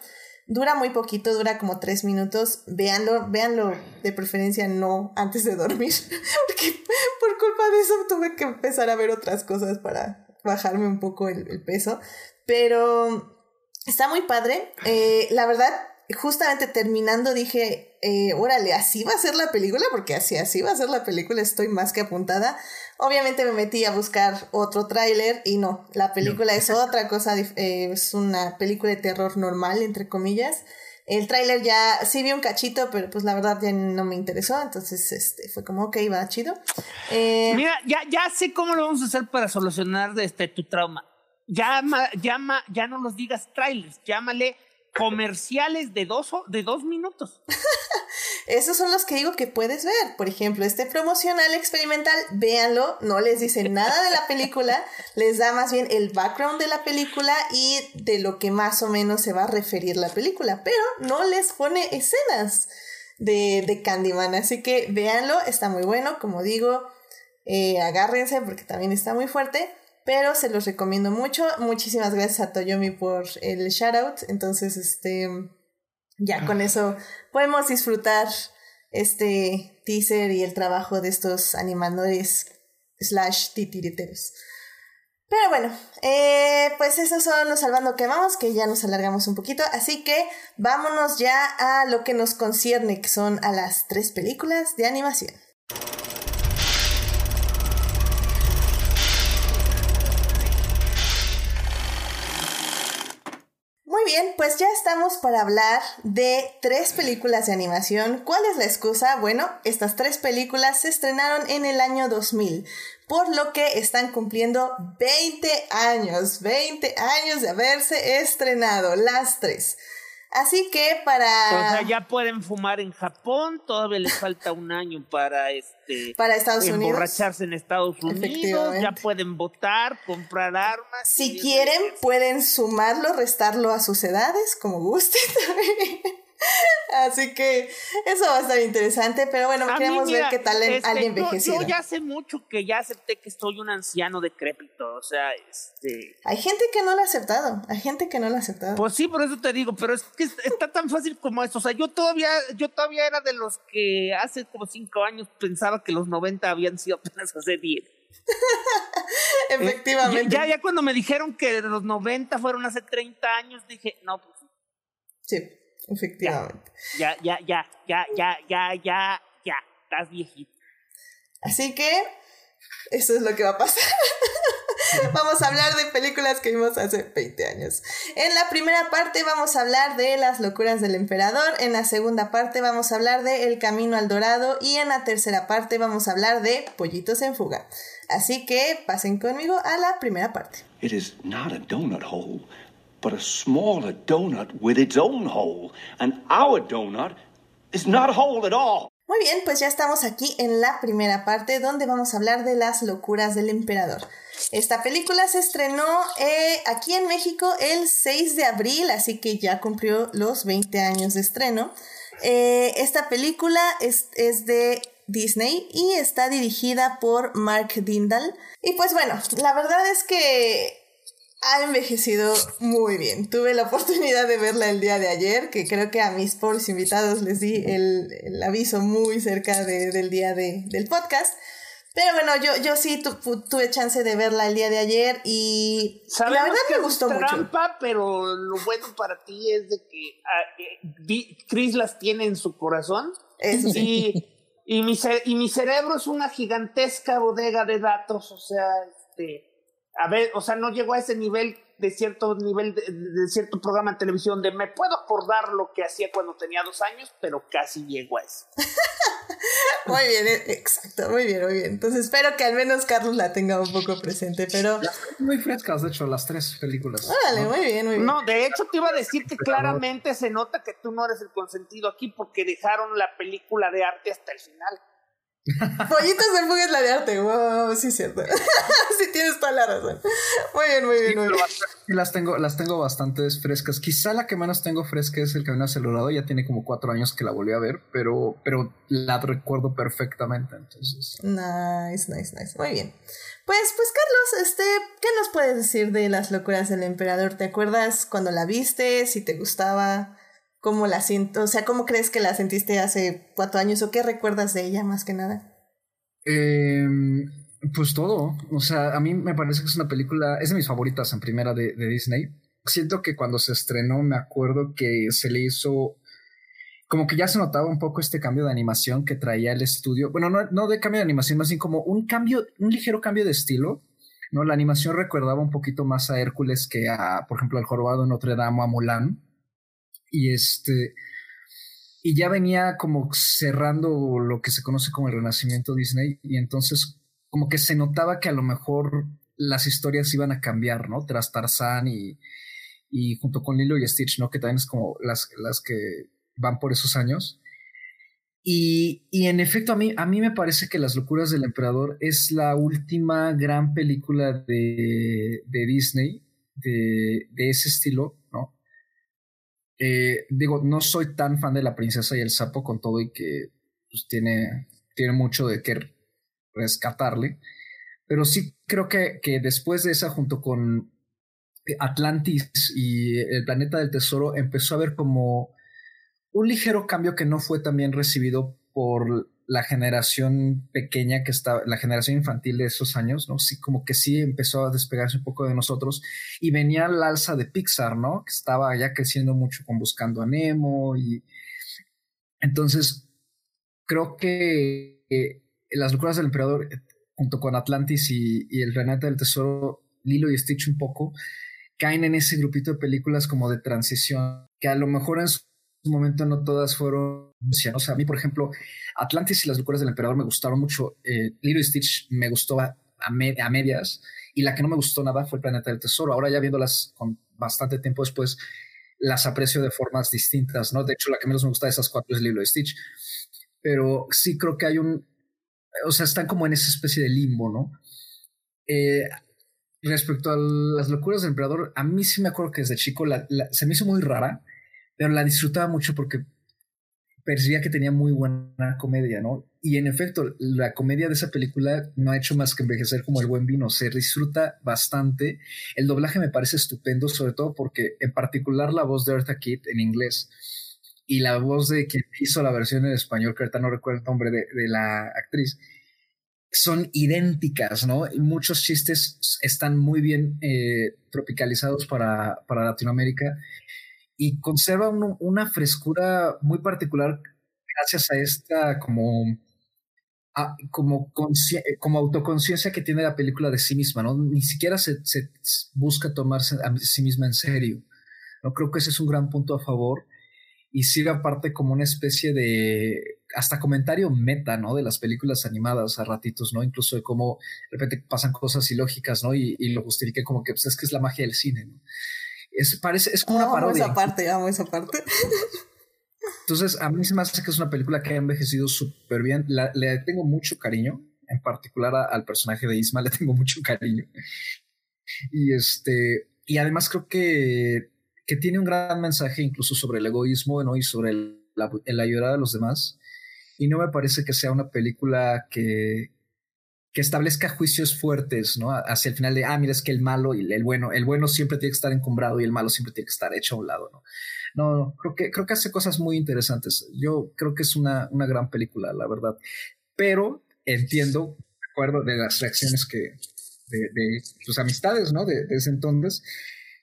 Speaker 1: Dura muy poquito, dura como tres minutos. Véanlo, véanlo de preferencia no antes de dormir. Porque por culpa de eso tuve que empezar a ver otras cosas para bajarme un poco el, peso. Pero está muy padre. Eh, la verdad, justamente terminando dije, eh, órale, así va a ser la película, porque así, así va a ser la película, estoy más que apuntada. Obviamente me metí a buscar otro tráiler y no, la película es otra cosa, eh, es una película de terror normal, entre comillas. El tráiler ya sí vi un cachito, pero pues la verdad ya no me interesó, entonces este fue como, ok, va chido.
Speaker 3: Eh, Mira, ya, ya sé cómo lo vamos a hacer para solucionar este, tu trauma. llama, llama, ya no los digas trailers, llámale comerciales de dos, de dos minutos.
Speaker 1: Esos son los que digo que puedes ver. Por ejemplo, este promocional experimental, véanlo, no les dice nada de la película, les da más bien el background de la película y de lo que más o menos se va a referir la película, pero no les pone escenas de, de Candyman. Así que véanlo, está muy bueno, como digo, eh, agárrense porque también está muy fuerte pero se los recomiendo mucho. Muchísimas gracias a Toyomi por el shoutout. Entonces, este, ya con eso podemos disfrutar este teaser y el trabajo de estos animadores slash titiriteros. Pero bueno, eh, pues esos son los salvando que vamos, que ya nos alargamos un poquito, así que vámonos ya a lo que nos concierne, que son a las tres películas de animación. Bien, pues ya estamos para hablar de tres películas de animación. ¿Cuál es la excusa? Bueno, estas tres películas se estrenaron en el año 2000, por lo que están cumpliendo 20 años, 20 años de haberse estrenado las tres. Así que para...
Speaker 3: O sea, ya pueden fumar en Japón, todavía les falta un año para este...
Speaker 1: Para Estados
Speaker 3: emborracharse en Estados Unidos, ya pueden votar, comprar armas.
Speaker 1: Si quieren, pueden sumarlo, restarlo a sus edades, como gusten también. Así que eso va a estar interesante, pero bueno, queremos ver qué tal este, alguien envejecido.
Speaker 3: Yo, ya hace mucho que ya acepté que soy un anciano decrépito, o sea, este...
Speaker 1: Hay gente que no lo ha aceptado, hay gente que no lo ha aceptado.
Speaker 3: Pues sí, por eso te digo, pero es que está tan fácil como eso, o sea, yo todavía, yo todavía era de los que hace como cinco años pensaba que los 90 habían sido apenas hace 10.
Speaker 1: Efectivamente.
Speaker 3: ya, ya cuando me dijeron que los 90 fueron hace 30 años, dije, no, pues
Speaker 1: sí. Efectivamente.
Speaker 3: Ya, ya, ya, ya, ya, ya, ya, ya, estás viejito.
Speaker 1: Así que eso es lo que va a pasar. vamos a hablar de películas que vimos hace 20 años. En la primera parte vamos a hablar de las locuras del emperador, en la segunda parte vamos a hablar de El camino al dorado y en la tercera parte vamos a hablar de Pollitos en fuga. Así que pasen conmigo a la primera parte. It is not a donut hole but a smaller donut with its own hole. And our donut is not whole at all. Muy bien, pues ya estamos aquí en la primera parte donde vamos a hablar de las locuras del emperador. Esta película se estrenó eh, aquí en México el 6 de abril, así que ya cumplió los 20 años de estreno. Eh, esta película es, es de Disney y está dirigida por Mark Dindal. Y pues bueno, la verdad es que ha envejecido muy bien. Tuve la oportunidad de verla el día de ayer, que creo que a mis pobres invitados les di el, aviso muy cerca del día del podcast. Pero bueno, yo, yo sí tuve chance de verla el día de ayer y la verdad me gustó
Speaker 3: mucho.
Speaker 1: trampa,
Speaker 3: pero lo bueno para ti es de que ah, eh, Chris las tiene en su corazón. y, y, mi, y mi cerebro es una gigantesca bodega de datos, o sea, este a ver, o sea, no llegó a ese nivel de cierto nivel de, cierto programa de televisión de me puedo acordar lo que hacía cuando tenía dos años, pero casi llegó a eso.
Speaker 1: muy bien, eh, exacto, muy bien, muy bien. Entonces espero que al menos Carlos la tenga un poco presente, pero...
Speaker 2: Muy frescas, de hecho, las tres películas.
Speaker 1: Órale, muy bien, muy bien.
Speaker 3: No, de hecho te iba a decir que claramente se nota que tú no eres el consentido aquí porque dejaron la película de arte hasta el final.
Speaker 1: Pollitos de fuga es la de arte, wow, sí es cierto. sí tienes toda la razón. Muy bien, muy bien, muy bien.
Speaker 2: Las tengo, las tengo bastante frescas. Quizá la que menos tengo fresca es el camino acelerado. Ya tiene como cuatro años que la volví a ver, pero, pero la recuerdo perfectamente. Entonces.
Speaker 1: Nice, nice, nice. Muy bien. Pues, pues, Carlos, este, ¿qué nos puedes decir de las locuras del emperador? ¿Te acuerdas cuando la viste? Si te gustaba. ¿Cómo la siento? O sea, ¿cómo crees que la sentiste hace cuatro años o qué recuerdas de ella más que nada?
Speaker 2: Em, pues todo. O sea, a mí me parece que es una película, es de mis favoritas en primera de, Disney. Siento que cuando se estrenó me acuerdo que se le hizo como que ya se notaba un poco este cambio de animación que traía el estudio. Bueno, no, no de cambio de animación, más bien como un cambio, un ligero cambio de estilo. ¿no? La animación recordaba un poquito más a Hércules que a, por ejemplo, al Jorobado Notre Dame o a Mulan. Y este. Y ya venía como cerrando lo que se conoce como el renacimiento Disney. Y entonces, como que se notaba que a lo mejor las historias iban a cambiar, ¿no? Tras Tarzán y, y junto con Lilo y Stitch, ¿no? Que también es como las, las que van por esos años. Y, y, en efecto, a mí, a mí me parece que Las locuras del emperador es la última gran película de, de Disney de, de, ese estilo. Eh, digo, no soy tan fan de La princesa y el sapo con todo y que pues, tiene, tiene mucho de qué rescatarle, pero sí creo que, que después de esa, junto con Atlantis y el planeta del tesoro, empezó a ver como un ligero cambio que no fue también recibido por la generación pequeña que está, la generación infantil de esos años, ¿no? Sí, como que sí empezó a despegarse un poco de nosotros y venía la alza de Pixar, ¿no? Que estaba ya creciendo mucho con Buscando a Nemo y entonces creo que Las locuras del emperador junto con Atlantis y, y el Renata del Tesoro, Lilo y Stitch un poco, caen en ese grupito de películas como de transición, que a lo mejor en su momento no todas fueron. O sea, a mí, por ejemplo, Atlantis y las locuras del emperador me gustaron mucho. Eh, y Stitch me gustó a, a, medias. Y la que no me gustó nada fue el Planeta del Tesoro. Ahora ya viéndolas con bastante tiempo después, las aprecio de formas distintas, ¿no? De hecho, la que menos me gusta de esas cuatro es Lilo y Stitch. Pero sí creo que hay un... O sea, están como en esa especie de limbo, ¿no? Eh, respecto a las locuras del emperador, a mí sí me acuerdo que desde chico se me hizo muy rara pero la disfrutaba mucho porque percibía que tenía muy buena comedia, ¿no? Y en efecto, la comedia de esa película no ha hecho más que envejecer como el buen vino, se disfruta bastante. El doblaje me parece estupendo, sobre todo porque en particular la voz de Eartha Kitt en inglés y la voz de quien hizo la versión en español, que ahorita no recuerdo el nombre de, la actriz, son idénticas, ¿no? Y muchos chistes están muy bien eh, tropicalizados para, para Latinoamérica y conserva una frescura muy particular gracias a esta como, como, como autoconciencia que tiene la película de sí misma, ¿no? Ni siquiera se, busca tomarse a sí misma en serio. No creo que ese es un gran punto a favor y sigue aparte como una especie de hasta comentario meta, ¿no? De las películas animadas a ratitos, ¿no? Incluso de cómo de repente pasan cosas ilógicas, ¿no? Y, y lo justifique como que pues, es que es la magia del cine, ¿no? Es, parece, es como una parodia.
Speaker 1: Amo esa parte, amo esa parte.
Speaker 2: Entonces, a mí se me hace que es una película que ha envejecido súper bien. le tengo mucho cariño, en particular al personaje de Isma, le tengo mucho cariño. Y este, y además creo que, que tiene un gran mensaje incluso sobre el egoísmo ¿no? y sobre la, la ayuda a los demás. Y no me parece que sea una película que, que establezca juicios fuertes, ¿no? Hacia el final de, ah, mira, es que el malo y el bueno, el bueno siempre tiene que estar encumbrado y el malo siempre tiene que estar hecho a un lado, ¿no? No, no creo que, creo que hace cosas muy interesantes. Yo creo que es una, una gran película, la verdad. Pero entiendo, de acuerdo, de las reacciones que, de, sus amistades, ¿no? De, de ese entonces,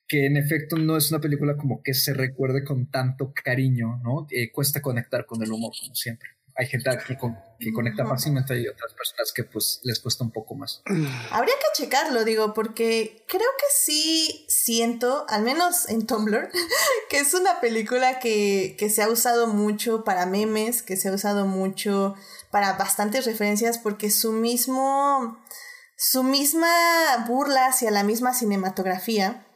Speaker 2: que en efecto no es una película como que se recuerde con tanto cariño, ¿no? Eh, cuesta conectar con el humor, como siempre hay gente que, que conecta fácilmente y otras personas que pues les cuesta un poco más.
Speaker 1: Habría que checarlo, digo, porque creo que sí siento, al menos en Tumblr, que es una película que, que se ha usado mucho para memes, que se ha usado mucho para bastantes referencias, porque su mismo, su misma burla hacia la misma cinematografía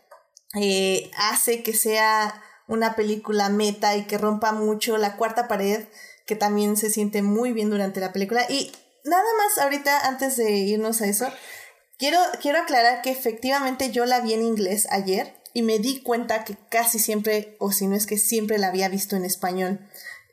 Speaker 1: eh, hace que sea una película meta y que rompa mucho la cuarta pared que también se siente muy bien durante la película. Y nada más ahorita, antes de irnos a eso, quiero, quiero aclarar que efectivamente yo la vi en inglés ayer y me di cuenta que casi siempre, o si no es que siempre la había visto en español.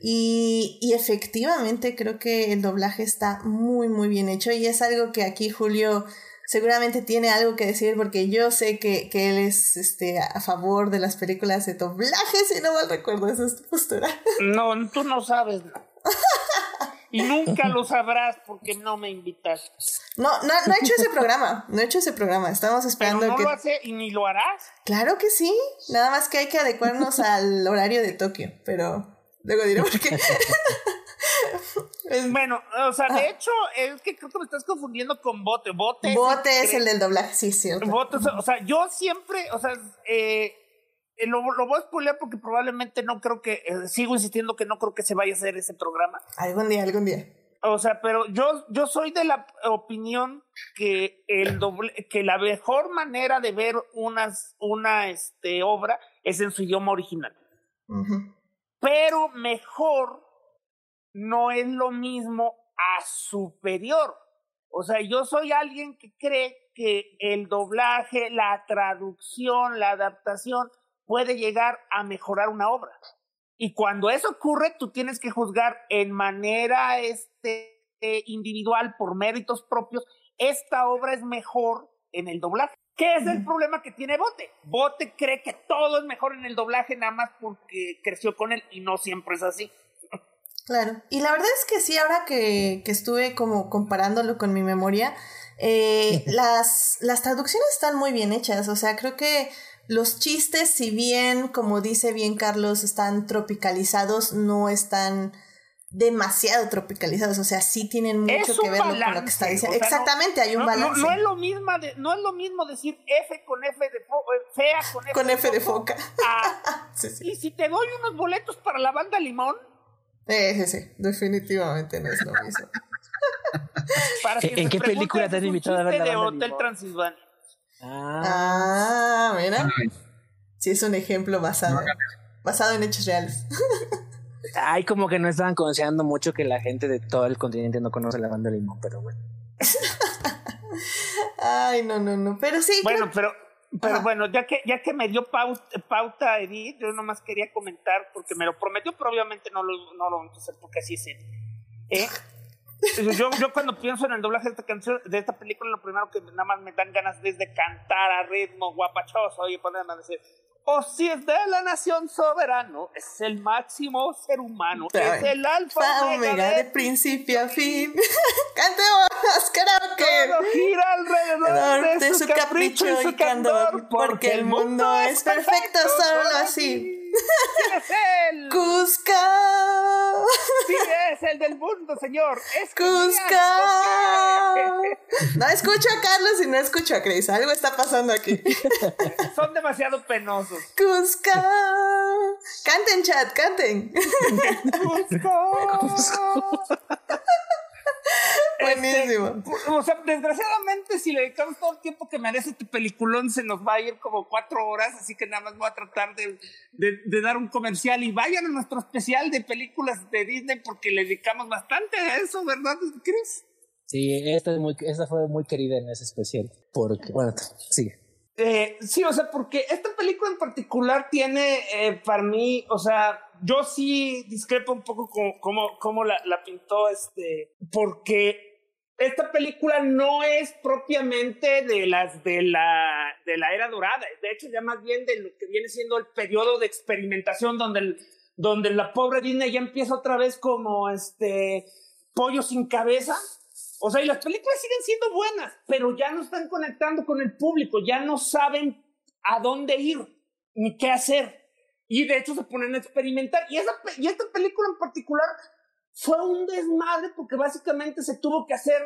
Speaker 1: Y, y, efectivamente creo que el doblaje está muy, muy bien hecho y es algo que aquí Julio seguramente tiene algo que decir porque yo sé que, que él es este, a favor de las películas de doblaje, si no mal recuerdo, esa es tu postura.
Speaker 3: No, tú no sabes. Y nunca lo sabrás porque no me invitas.
Speaker 1: No, no, no he hecho ese programa. No he hecho ese programa. Estamos esperando
Speaker 3: Pero no
Speaker 1: que.
Speaker 3: lo hace y ni lo harás.
Speaker 1: Claro que sí. Nada más que hay que adecuarnos al horario de Tokio. Pero luego diré por qué.
Speaker 3: Bueno, o sea, de hecho, es que creo que me estás confundiendo con Bote. Bote,
Speaker 1: Bote es el del doblaje, sí, cierto.
Speaker 3: Bote, o sea, yo siempre, o sea, eh, lo, lo, voy a spoilear porque probablemente no creo que, eh, sigo insistiendo que no creo que se vaya a hacer ese programa.
Speaker 1: Algún día, algún día.
Speaker 3: o sea, pero yo, yo soy de la opinión que el doble, que la mejor manera de ver unas, una este, obra es en su idioma original. Pero mejor no es lo mismo a superior. O sea, yo soy alguien que cree que el doblaje, la traducción, la adaptación puede llegar a mejorar una obra. Y cuando eso ocurre, tú tienes que juzgar en manera este, individual, por méritos propios, esta obra es mejor en el doblaje. ¿Qué es el problema que tiene Bote? Bote cree que todo es mejor en el doblaje nada más porque creció con él y no siempre es así.
Speaker 1: Claro, y la verdad es que sí, ahora que, que estuve como comparándolo con mi memoria, eh, las, las traducciones están muy bien hechas, o sea, creo que los chistes, si bien, como dice bien Carlos, están tropicalizados, no están demasiado tropicalizados, o sea, sí tienen mucho que ver con lo que está diciendo. Exactamente, hay un balance.
Speaker 3: No, es lo mismo no es lo mismo decir F con F de foca, eh, fea con F,
Speaker 1: con F de foca.
Speaker 3: Y si te doy unos boletos para la banda Limón,
Speaker 1: Sí, sí, sí, definitivamente no es lo mismo.
Speaker 4: ¿En qué película te has invitado a ver la
Speaker 3: de Hotel Transilvania.
Speaker 1: Ah. ah, mira. Sí, es un ejemplo basado, basado en hechos reales.
Speaker 4: Ay, como que no estaban conociendo mucho que la gente de todo el continente no conoce la banda Limón, pero bueno.
Speaker 1: Ay, no, no, no. Pero sí.
Speaker 3: Bueno, pero pero bueno, ya que, ya que me dio pauta, pauta Edith, yo nomás quería comentar, porque me lo prometió, pero obviamente no lo, no lo vamos a hacer porque así es. ¿Eh? Yo, yo cuando pienso en el doblaje de esta canción, de esta película, lo primero que nada más me dan ganas es de cantar a ritmo guapachoso y ponerme a decir, o si es de la nación soberano, es el máximo ser humano, es el alfa
Speaker 1: omega, de, principio a fin. Cantemos, karaoke.
Speaker 3: Todo gira alrededor de, su, capricho, y su candor,
Speaker 1: porque el mundo es perfecto solo así.
Speaker 3: ¿Quién es él?
Speaker 1: Cusca.
Speaker 3: Sí, es el del mundo, señor. Es
Speaker 1: Cusca. No escucho a Carlos y no escucho a Chris. Algo está pasando aquí.
Speaker 3: Son demasiado penosos.
Speaker 1: Cusca. Canten, chat, canten.
Speaker 3: Cusca.
Speaker 1: Buenísimo.
Speaker 3: Este, o sea, desgraciadamente, si le dedicamos todo el tiempo que merece este peliculón, se nos va a ir como cuatro horas, así que nada más voy a tratar de, de, dar un comercial y vayan a nuestro especial de películas de Disney porque le dedicamos bastante a eso, ¿verdad, Chris?
Speaker 4: Sí, esta, es muy, esta fue muy querida en ese especial, porque, bueno, sigue.
Speaker 3: Eh, sí, o sea, porque esta película en particular tiene eh, para mí, o sea, yo sí discrepo un poco con cómo, la, la, pintó este, porque esta película no es propiamente de las de la, de la era dorada, de hecho ya más bien de lo que viene siendo el periodo de experimentación donde, donde la pobre Disney ya empieza otra vez como este pollo sin cabeza o sea, y las películas siguen siendo buenas, pero ya no están conectando con el público, ya no saben a dónde ir ni qué hacer. Y de hecho se ponen a experimentar. Y, esa, y esta película en particular fue un desmadre porque básicamente se tuvo que hacer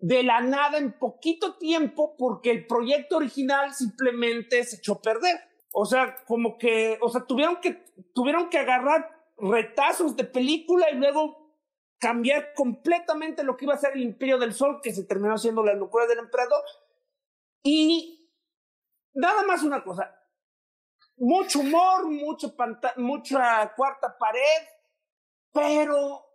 Speaker 3: de la nada en poquito tiempo porque el proyecto original simplemente se echó a perder. O sea, como que, o sea, tuvieron que, tuvieron que agarrar retazos de película y luego cambiar completamente lo que iba a ser el Imperio del Sol, que se terminó siendo la locura del emperador. Y nada más una cosa, mucho humor, mucha cuarta pared, pero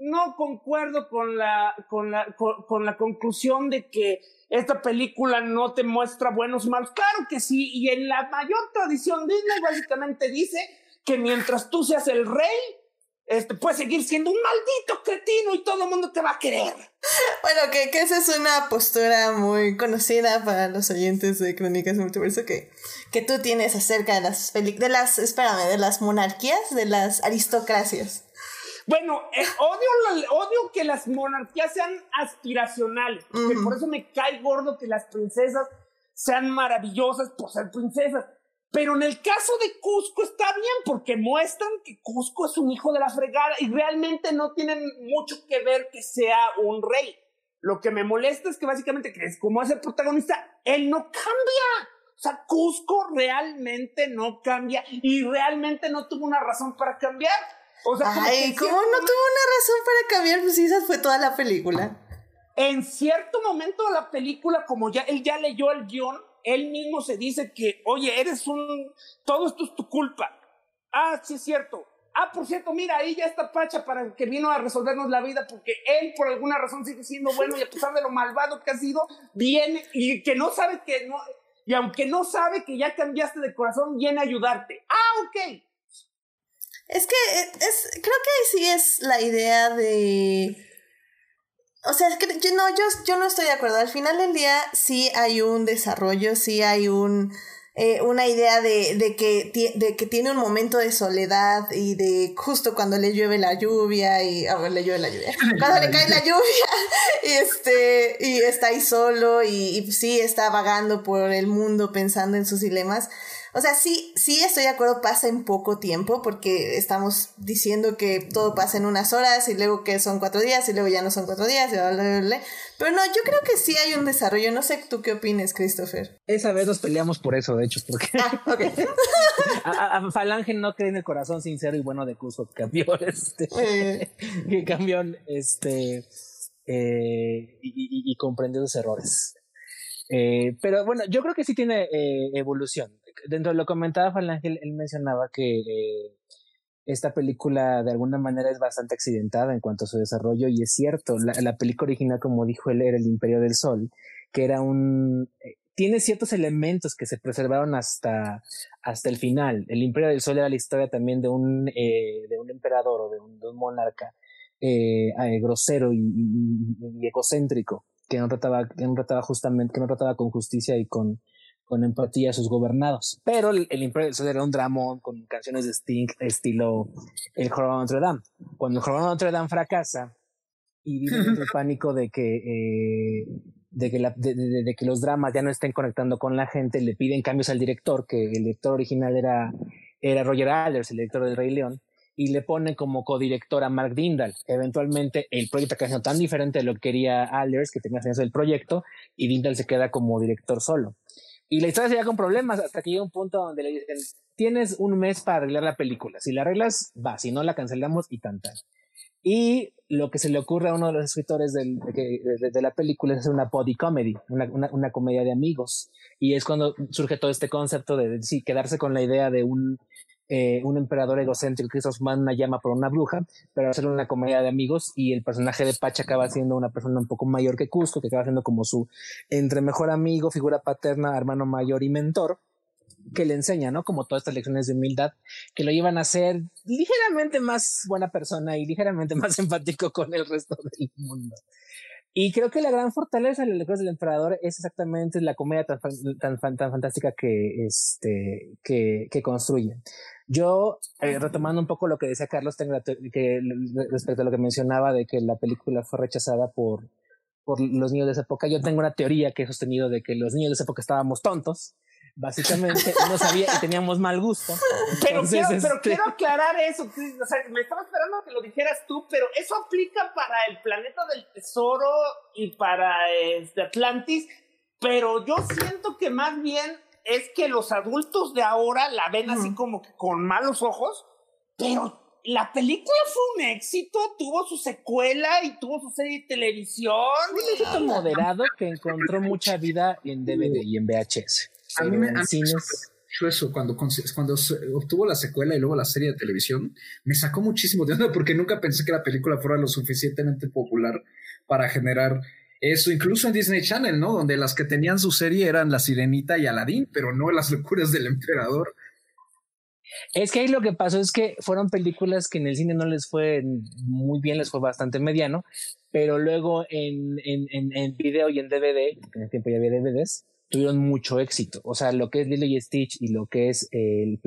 Speaker 3: no concuerdo con la, con, la, con, la conclusión de que esta película no te muestra buenos malos. Claro que sí, y en la mayor tradición Disney básicamente dice que mientras tú seas el rey, este, puedes seguir siendo un maldito cretino y todo el mundo te va a querer.
Speaker 1: Bueno, que, que esa es una postura muy conocida para los oyentes de Crónicas Multiverso que, que tú tienes acerca de las de las, espérame, de las monarquías, de las aristocracias.
Speaker 3: Bueno, eh, odio, odio que las monarquías sean aspiracionales, por eso me cae gordo que las princesas sean maravillosas por ser princesas. Pero en el caso de Cusco está bien porque muestran que Cusco es un hijo de la fregada y realmente no tienen mucho que ver que sea un rey. Lo que me molesta es que básicamente, que es como es el protagonista, él no cambia. O sea, Cusco realmente no cambia y realmente no tuvo una razón para cambiar. O sea,
Speaker 1: Ay, ¿cómo no tuvo una razón para cambiar? Pues esa fue toda la película.
Speaker 3: En cierto momento de la película, como ya él ya leyó el guion, él mismo se dice que, oye, eres un, todo esto es tu culpa. Ah, sí es cierto. Ah, por cierto, mira, ahí ya está Pacha para que vino a resolvernos la vida porque él por alguna razón sigue siendo bueno y a pesar de lo malvado que ha sido, viene y que no sabe que no, y aunque no sabe que ya cambiaste de corazón, viene a ayudarte. Ah, ok.
Speaker 1: Es que es, creo que ahí sí es la idea de... O sea, es que yo no, yo, yo no estoy de acuerdo. Al final del día sí hay un desarrollo, sí hay un eh, una idea de, de, que, de que tiene un momento de soledad y de justo cuando le llueve la lluvia y ver, le llueve la lluvia cuando le cae la lluvia y este y está ahí solo y, y sí está vagando por el mundo pensando en sus dilemas o sea, sí, sí estoy de acuerdo, pasa en poco tiempo, porque estamos diciendo que todo pasa en unas horas y luego que son cuatro días y luego ya no son cuatro días y bla, bla, bla, Pero no, yo creo que sí hay un desarrollo. No sé tú qué opines, Christopher.
Speaker 4: Esa vez nos peleamos por eso, de hecho, porque
Speaker 1: ah, okay.
Speaker 4: a, a, Falange no cree en el corazón sincero y bueno de Cusco, cambió este, que cambió este, eh, y, y, y comprendió sus errores. Eh, pero bueno, yo creo que sí tiene eh, evolución. Dentro de lo comentaba Falángel, él mencionaba que eh, esta película de alguna manera es bastante accidentada en cuanto a su desarrollo y es cierto, la, la película original, como dijo él, era El Imperio del Sol, que era un... Eh, tiene ciertos elementos que se preservaron hasta, hasta el final. El Imperio del Sol era la historia también de un, eh, de un emperador o de un, de un monarca eh, grosero y, y, y egocéntrico que no trataba, que no trataba justamente, que no trataba con justicia y con, con empatía a sus gobernados. Pero el, el Imperio del Sol era un dramón con canciones de Sting estilo El Jorobado de Notre Dame. Cuando el Jorobado de Notre Dame fracasa y vive el pánico de que, eh, de, que la, de, de, de, que los dramas ya no estén conectando con la gente, le piden cambios al director, que el director original era, era Roger Alders, el director del Rey León, y le pone como codirector a Mark Dindal. Eventualmente el proyecto ha sido tan diferente de lo que quería Alders, que tenía el proyecto, y Dindal se queda como director solo. Y la historia se llega con problemas hasta que llega un punto donde le dicen, tienes un mes para arreglar la película. Si la arreglas, va, si no la cancelamos y tan Y lo que se le ocurre a uno de los escritores de, de, la película es hacer una body comedy, una, una, una, comedia de amigos. Y es cuando surge todo este concepto de, de sí, quedarse con la idea de un eh, un emperador egocéntrico que es una llama por una bruja, pero hacer una comedia de amigos y el personaje de Pacha acaba siendo una persona un poco mayor que Cusco, que acaba siendo como su entre mejor amigo, figura paterna, hermano mayor y mentor que le enseña, ¿no? Como todas estas lecciones de humildad que lo llevan a ser ligeramente más buena persona y ligeramente más empático con el resto del mundo. Y creo que la gran fortaleza de las lecturas del emperador es exactamente la comedia tan, tan, tan fantástica que, este, que, que construye. Yo, eh, retomando un poco lo que decía Carlos, que respecto a lo que mencionaba de que la película fue rechazada por, por los niños de esa época, yo tengo una teoría que he sostenido de que los niños de esa época estábamos tontos, básicamente, no sabía y teníamos mal gusto.
Speaker 3: Pero, quiero, pero este... quiero aclarar eso, o sea, me estaba esperando que lo dijeras tú, pero eso aplica para el planeta del tesoro y para este Atlantis, pero yo siento que más bien es que los adultos de ahora la ven así como que con malos ojos, pero la película fue un éxito, tuvo su secuela y tuvo su serie de televisión.
Speaker 4: Un éxito moderado que encontró mucha vida en DVD y en VHS.
Speaker 2: A mí me, mí cines... eso cuando, cuando obtuvo la secuela y luego la serie de televisión, me sacó muchísimo de onda porque nunca pensé que la película fuera lo suficientemente popular para generar eso, incluso en Disney Channel, ¿no? Donde las que tenían su serie eran La Sirenita y Aladdin, pero no las locuras del emperador.
Speaker 4: Es que ahí lo que pasó es que fueron películas que en el cine no les fue muy bien, les fue bastante mediano, pero luego en, en, en, video y en DVD, en el tiempo ya había DVDs, tuvieron mucho éxito. O sea, lo que es Lilo y Stitch y lo que es eh,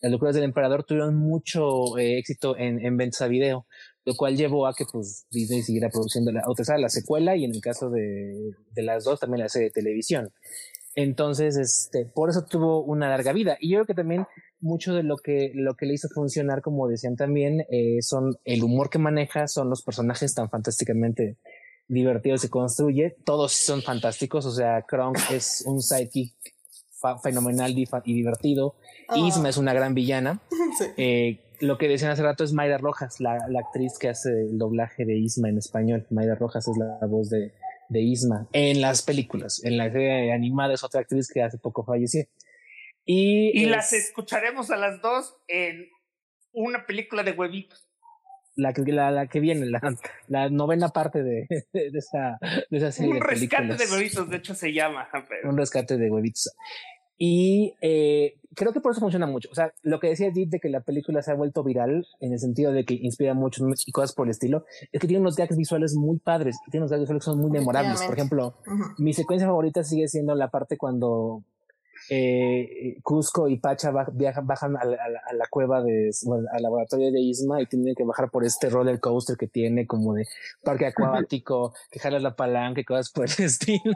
Speaker 4: Las locuras del emperador tuvieron mucho eh, éxito en, en ventas a video lo cual llevó a que pues Disney siguiera produciendo la otra la secuela y en el caso de, de las dos también la serie de televisión. Entonces, este, por eso tuvo una larga vida. Y yo creo que también mucho de lo que, lo que le hizo funcionar, como decían también, eh, son el humor que maneja, son los personajes tan fantásticamente divertidos que construye. Todos son fantásticos, o sea, Kronk es un sidekick fenomenal y divertido. Oh. Isma es una gran villana. Sí. Eh, lo que decían hace rato es Mayra Rojas, la, la, actriz que hace el doblaje de Isma en español. Mayra Rojas es la voz de, de Isma en las películas. En la serie animada es otra actriz que hace poco falleció.
Speaker 3: Y, y las escucharemos a las dos en una película de huevitos.
Speaker 4: La que, la, la que viene, la, la, novena parte de, de, esa, de esa serie.
Speaker 3: Un rescate de huevitos, de hecho se llama. Pero...
Speaker 4: Un rescate de huevitos. Y eh, creo que por eso funciona mucho. O sea, lo que decía Edith de que la película se ha vuelto viral en el sentido de que inspira mucho y cosas por el estilo, es que tiene unos gags visuales muy padres, tiene unos gags visuales que son muy memorables. Por ejemplo, uh -huh. mi secuencia favorita sigue siendo la parte cuando eh, Cusco y Pacha viajan, bajan a la, a la cueva de, bueno, al laboratorio de Isma y tienen que bajar por este roller coaster que tiene como de parque acuático, que jalas la palanca y cosas por el estilo.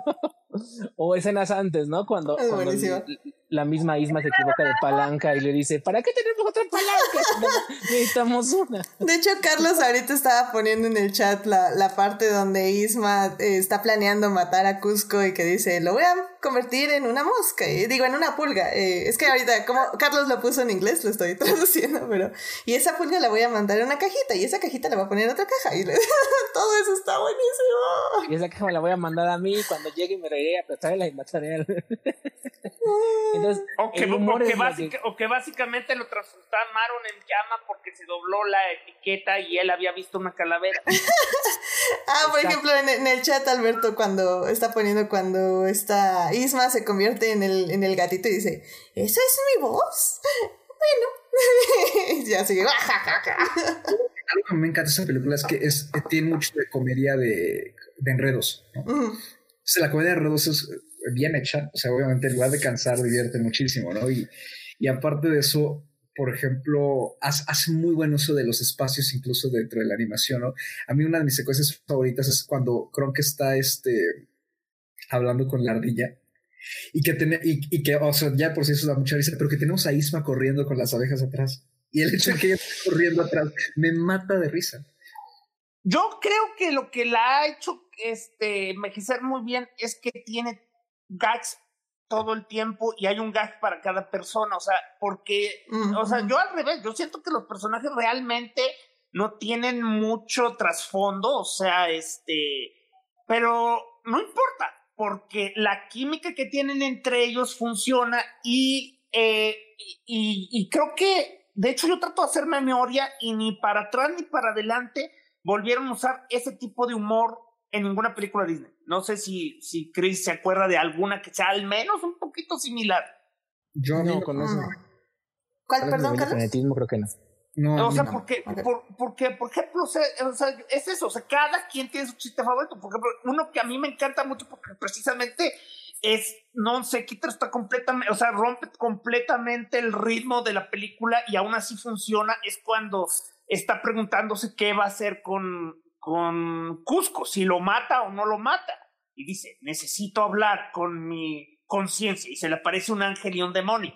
Speaker 4: o escenas antes, ¿no? Cuando, cuando la misma Isma se equivoca de palanca y le dice, ¿para qué tenemos otra palanca? Necesitamos una.
Speaker 1: De hecho, Carlos ahorita estaba poniendo en el chat la, la parte donde Isma eh, está planeando matar a Cusco y que dice, lo voy a convertir en una mosca, y digo, en una pulga. Eh, es que ahorita, como Carlos lo puso en inglés, lo estoy traduciendo, pero... Y esa pulga la voy a mandar en una cajita y esa cajita la voy a poner en otra caja y le, todo eso está buenísimo.
Speaker 4: Y esa caja me la voy a mandar a mí cuando llegue y me reiré a apretarla y mataré al...
Speaker 3: Entonces, o, que, o, que básica, que... o que básicamente lo transformaron en llama porque se dobló la etiqueta y él había visto una calavera.
Speaker 1: ah, por ejemplo, en, en, el chat Alberto cuando está poniendo cuando está Isma se convierte en el, en el gatito y dice, ¿esa es mi voz? Bueno. ya sigue.
Speaker 2: Algo que me encanta de esa película es que es, tiene mucho de comedia de, de enredos. ¿no? Uh -huh. o sea, la comedia de enredos es bien hecha, o sea, obviamente en lugar de cansar divierte muchísimo, ¿no? Y, y aparte de eso, por ejemplo, hace, hace, muy buen uso de los espacios incluso dentro de la animación, ¿no? A mí una de mis secuencias favoritas es cuando Kronk está este, hablando con la ardilla y que, tiene, y, y, que, o sea, ya por si eso da mucha risa, pero que tenemos a Isma corriendo con las abejas atrás. Y el hecho de que ella esté corriendo atrás me mata de risa.
Speaker 3: Yo creo que lo que la ha hecho este, envejecer muy bien es que tiene gags todo el tiempo y hay un gag para cada persona, o sea, porque, uh -huh. o sea, yo al revés, yo siento que los personajes realmente no tienen mucho trasfondo, o sea, este, pero no importa, porque la química que tienen entre ellos funciona y, eh, y, y creo que, de hecho, yo trato de hacer memoria y ni para atrás ni para adelante volvieron a usar ese tipo de humor en ninguna película Disney. No sé si, si Chris se acuerda de alguna que sea al menos un poquito similar.
Speaker 4: Yo no, con eso.
Speaker 1: ¿Cuál, perdón, Carlos?
Speaker 4: creo que no.
Speaker 3: No, o sea, no. porque, okay. por, porque, por ejemplo, o sea, o sea, es eso, o sea, cada quien tiene su chiste favorito. Por ejemplo, uno que a mí me encanta mucho porque precisamente es, no se quita, está completamente, o sea, rompe completamente el ritmo de la película y aún así funciona, es cuando está preguntándose qué va a hacer con, con Cusco, si lo mata o no lo mata. Y dice, necesito hablar con mi conciencia. Y se le aparece un ángel y un demonio.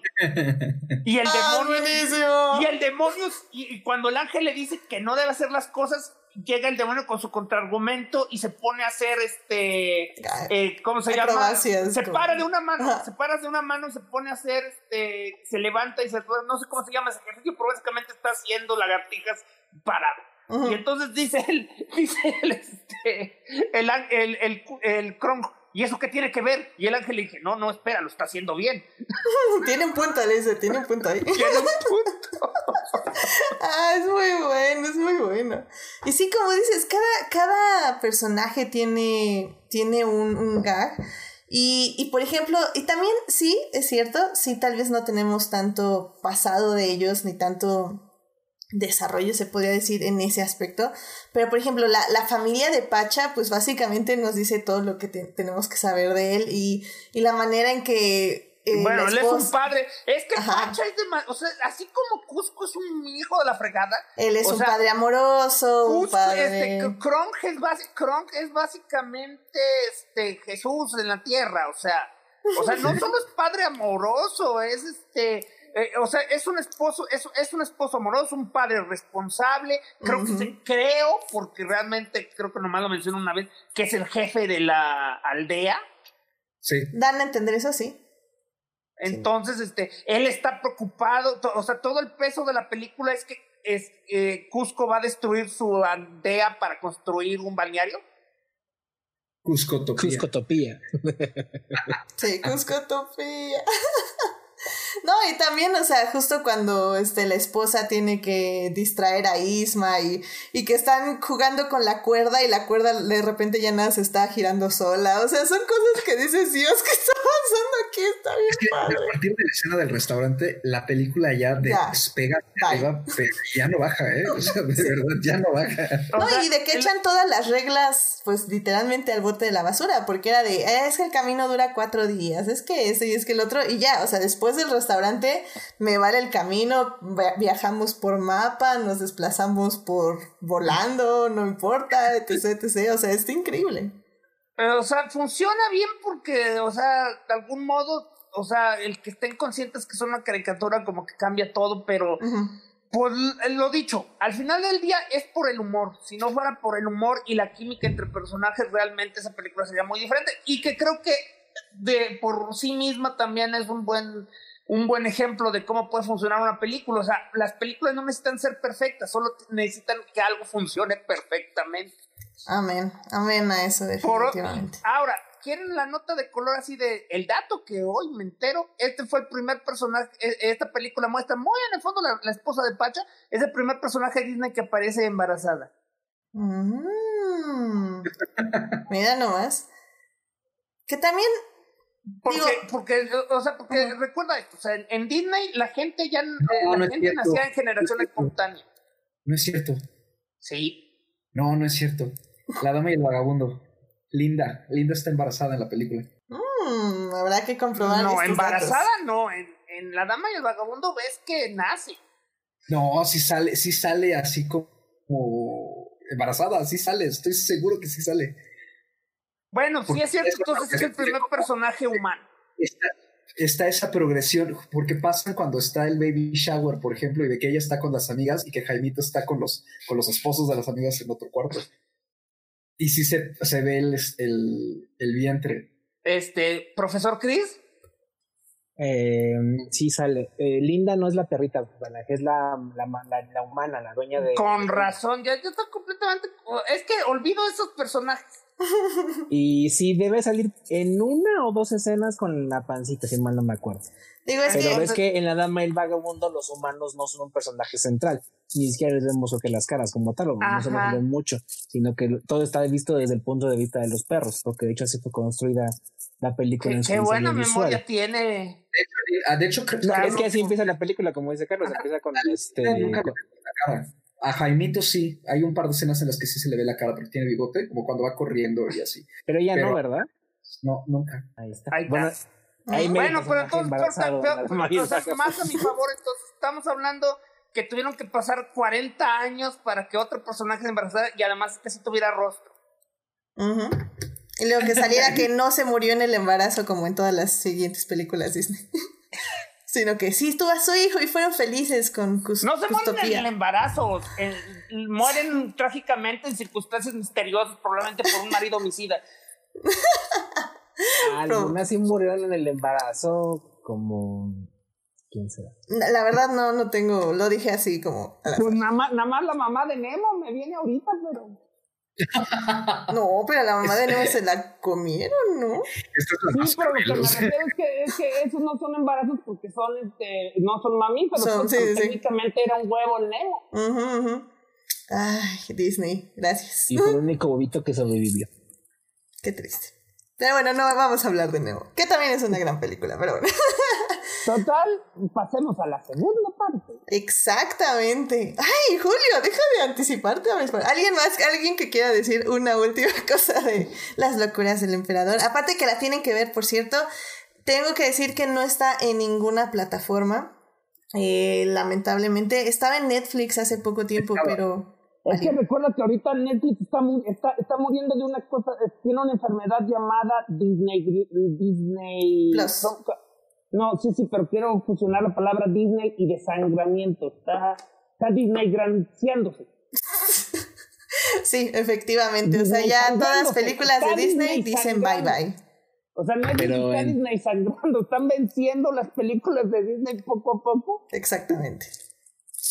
Speaker 3: Y el
Speaker 1: ¡Ah,
Speaker 3: demonio. y el demonio, y, y, cuando el ángel le dice que no debe hacer las cosas, llega el demonio con su contraargumento y se pone a hacer este. Eh, ¿Cómo se llama? Se para de una mano, Ajá. se para de una mano y se pone a hacer este. Se levanta y se. No sé cómo se llama ese ejercicio, pero básicamente está haciendo lagartijas parado. Uh -huh. Y entonces dice él, dice él, este, el, el, el, el Kronk, ¿y eso qué tiene que ver? Y el ángel le dije, no, no, espera, lo está haciendo bien.
Speaker 1: tiene un punto, le dice, tiene un punto ahí.
Speaker 3: tiene un punto.
Speaker 1: ah, es muy bueno, es muy bueno. Y sí, como dices, cada, cada personaje tiene, tiene un, un gag. Y, y, por ejemplo, y también sí, es cierto, sí, tal vez no tenemos tanto pasado de ellos, ni tanto desarrollo, se podría decir, en ese aspecto. Pero, por ejemplo, la, la familia de Pacha, pues básicamente nos dice todo lo que te, tenemos que saber de él y, y la manera en que...
Speaker 3: Eh, bueno, él es un padre. Es que Ajá. Pacha es de... O sea, así como Cusco es un hijo de la fregada.
Speaker 1: Él es un sea, padre amoroso,
Speaker 3: Cusco,
Speaker 1: un padre...
Speaker 3: Este, Kronk, es Kronk es básicamente este, Jesús en la tierra, o sea... O sea, no solo es padre amoroso, es este eh, o sea, es un esposo, es, es, un esposo amoroso, un padre responsable, creo uh -huh. que se, creo, porque realmente creo que nomás lo menciono una vez, que es el jefe de la aldea.
Speaker 2: Sí.
Speaker 1: Dan a entender eso, sí.
Speaker 3: Entonces, sí. este, él está preocupado, o sea, todo el peso de la película es que es, eh, Cusco va a destruir su aldea para construir un balneario?
Speaker 2: Cuscotopía.
Speaker 4: Cuscotopía.
Speaker 1: sí, Cuscotopía. No, y también, o sea, justo cuando este, la esposa tiene que distraer a Isma y, y que están jugando con la cuerda y la cuerda de repente ya nada se está girando sola. O sea, son cosas que dices, Dios, ¿qué está pasando aquí? Está bien
Speaker 2: Es que
Speaker 1: padre.
Speaker 2: a partir de la escena del restaurante, la película ya
Speaker 1: Ya.
Speaker 2: despega
Speaker 1: Bye.
Speaker 2: arriba, pero ya no baja, ¿eh? O sea, de verdad, ya no baja.
Speaker 3: O
Speaker 1: No,
Speaker 3: sea,
Speaker 1: y de que
Speaker 3: el-
Speaker 1: echan todas las reglas, pues literalmente al bote de la basura, porque era de, "Eh, es que el camino dura cuatro días, es que ese y es que el otro, y ya, o sea, después del restaurante me vale el camino, via- viajamos por mapa, nos desplazamos por volando, no importa, etc, etc, o sea, está increíble.
Speaker 3: Pero, o sea, funciona bien porque, o sea, de algún modo, o sea, el que estén conscientes que es una caricatura como que cambia todo, pero
Speaker 1: Ujú.
Speaker 3: pues l- lo dicho, al final del día es por el humor. Si no fuera por el humor y la química entre personajes, realmente esa película sería muy diferente. Y que creo que de por sí misma también es un buen un buen ejemplo de cómo puede funcionar una película. O sea, las películas no necesitan ser perfectas, solo necesitan que algo funcione perfectamente.
Speaker 1: Amén, amén a eso
Speaker 3: Por-
Speaker 1: definitivamente.
Speaker 3: ahora, ¿quieren la nota de color así de el dato que hoy me entero? Este fue el primer personaje, e- esta película muestra muy en el fondo la, la esposa de Pacha, es el primer personaje de Disney que aparece embarazada.
Speaker 1: Mm. Mira nomás. Que también,
Speaker 3: Porque,
Speaker 1: Digo-
Speaker 3: porque, o sea, porque recuerda esto, o sea, en, en Disney la gente ya, eh,
Speaker 2: no
Speaker 3: la gente nacía en generación
Speaker 2: No es cierto.
Speaker 3: espontánea.
Speaker 2: No es cierto.
Speaker 3: Sí.
Speaker 2: No, no es cierto. La dama y el vagabundo. Linda. Linda está embarazada en la película.
Speaker 1: mm, habrá que comprobar.
Speaker 3: No, embarazada
Speaker 1: datos.
Speaker 3: no, en, en La Dama y el Vagabundo ves que nace.
Speaker 2: No, sí sale, sí sale así como embarazada, sí sale, estoy seguro que sí sale.
Speaker 3: Bueno, sí es cierto, entonces es el primer personaje humano.
Speaker 2: Está, está esa progresión, porque pasa cuando está el baby shower, por ejemplo, y de que ella está con las amigas y que Jaimito está con los, con los esposos de las amigas en otro cuarto. Y sí se, se ve el, el, el vientre.
Speaker 3: Este, profesor Chris,
Speaker 4: Eh, sí sale. Eh, Linda no es la perrita, es la, la, la, la humana, la dueña de.
Speaker 3: con razón, ya, ya está completamente. Es que olvido esos personajes.
Speaker 4: Y sí debe salir en una o dos escenas con la pancita, si mal no me acuerdo.
Speaker 1: Digo, es
Speaker 4: Pero
Speaker 1: que.
Speaker 4: ves que en la dama y el vagabundo los humanos no son un personaje central. Ni siquiera les vemos que las caras como tal, o no se les ven mucho, sino que todo está visto desde el punto de vista de los perros, porque de hecho así fue construida la película
Speaker 3: Qué,
Speaker 4: en su
Speaker 3: qué buena
Speaker 4: visual.
Speaker 3: memoria tiene.
Speaker 2: Ah, de hecho, creo
Speaker 4: No,
Speaker 3: Claro.
Speaker 4: es que así empieza la película, como dice Carlos, empieza con este.
Speaker 2: nunca
Speaker 4: con-
Speaker 2: A Jaimito sí, hay un par de escenas en las que sí se le ve la cara, porque tiene bigote, como cuando va corriendo y así.
Speaker 4: Pero ella
Speaker 2: Pero-
Speaker 4: no, ¿verdad?
Speaker 2: No, nunca.
Speaker 4: Ahí está.
Speaker 3: Ahí está.
Speaker 4: bueno, ahí me
Speaker 3: Bueno, pero entonces, pero- pero- más a mi favor, entonces estamos hablando que tuvieron que pasar 40 años para que otro personaje se embarazara y además que sí tuviera rostro.
Speaker 1: Ujú. Y luego que saliera que no se murió en el embarazo como en todas las siguientes películas Disney. Sino que sí tuvo a su hijo y fueron felices con Cus
Speaker 3: No se mueren en el embarazo, en- mueren trágicamente en circunstancias misteriosas, probablemente por un marido homicida.
Speaker 4: Algunas sí murieron en el embarazo, como. ¿Quién será?
Speaker 1: La la verdad no, no tengo, lo dije así como...
Speaker 3: Pues nada más, nada más la mamá de Nemo me viene ahorita, pero...
Speaker 1: No, pero a la mamá de Nemo se la comieron, ¿no?
Speaker 2: Es
Speaker 3: Sí, pero lo que me refiero es que, es que esos no son embarazos porque son, este, no son mamíferos,
Speaker 1: Son-
Speaker 3: pues,
Speaker 1: sí, sí,
Speaker 3: técnicamente era un huevo Nemo.
Speaker 1: Ujú, ujú. Ay, Disney, gracias.
Speaker 4: Y fue el único bobito que sobrevivió.
Speaker 1: Qué triste. Pero bueno, no vamos a hablar de Nemo, que también es una gran película, pero bueno.
Speaker 3: Total, pasemos a la segunda parte.
Speaker 1: Exactamente. Ay, Julio, deja de anticiparte a mis palabras. ¿Alguien más, alguien que quiera decir una última cosa de las locuras del emperador? Aparte que la tienen que ver, por cierto, tengo que decir que no está en ninguna plataforma. Eh, lamentablemente, estaba en Netflix hace poco tiempo, pero...
Speaker 3: Es que recuerda que ahorita Netflix está, mu- está, está muriendo de una cosa, tiene una enfermedad llamada Disney, Disney...
Speaker 1: Plus.
Speaker 3: No, sí, sí, pero quiero fusionar la palabra Disney y desangramiento. Está, está Disney granciándose.
Speaker 1: Sí, efectivamente. O sea, ya todas las películas de Disney
Speaker 3: Disney
Speaker 1: dicen bye bye.
Speaker 3: O sea, no es que
Speaker 4: Pero
Speaker 3: está
Speaker 4: en-
Speaker 3: Disney sangrando, están venciendo las películas de Disney poco a poco.
Speaker 1: Exactamente.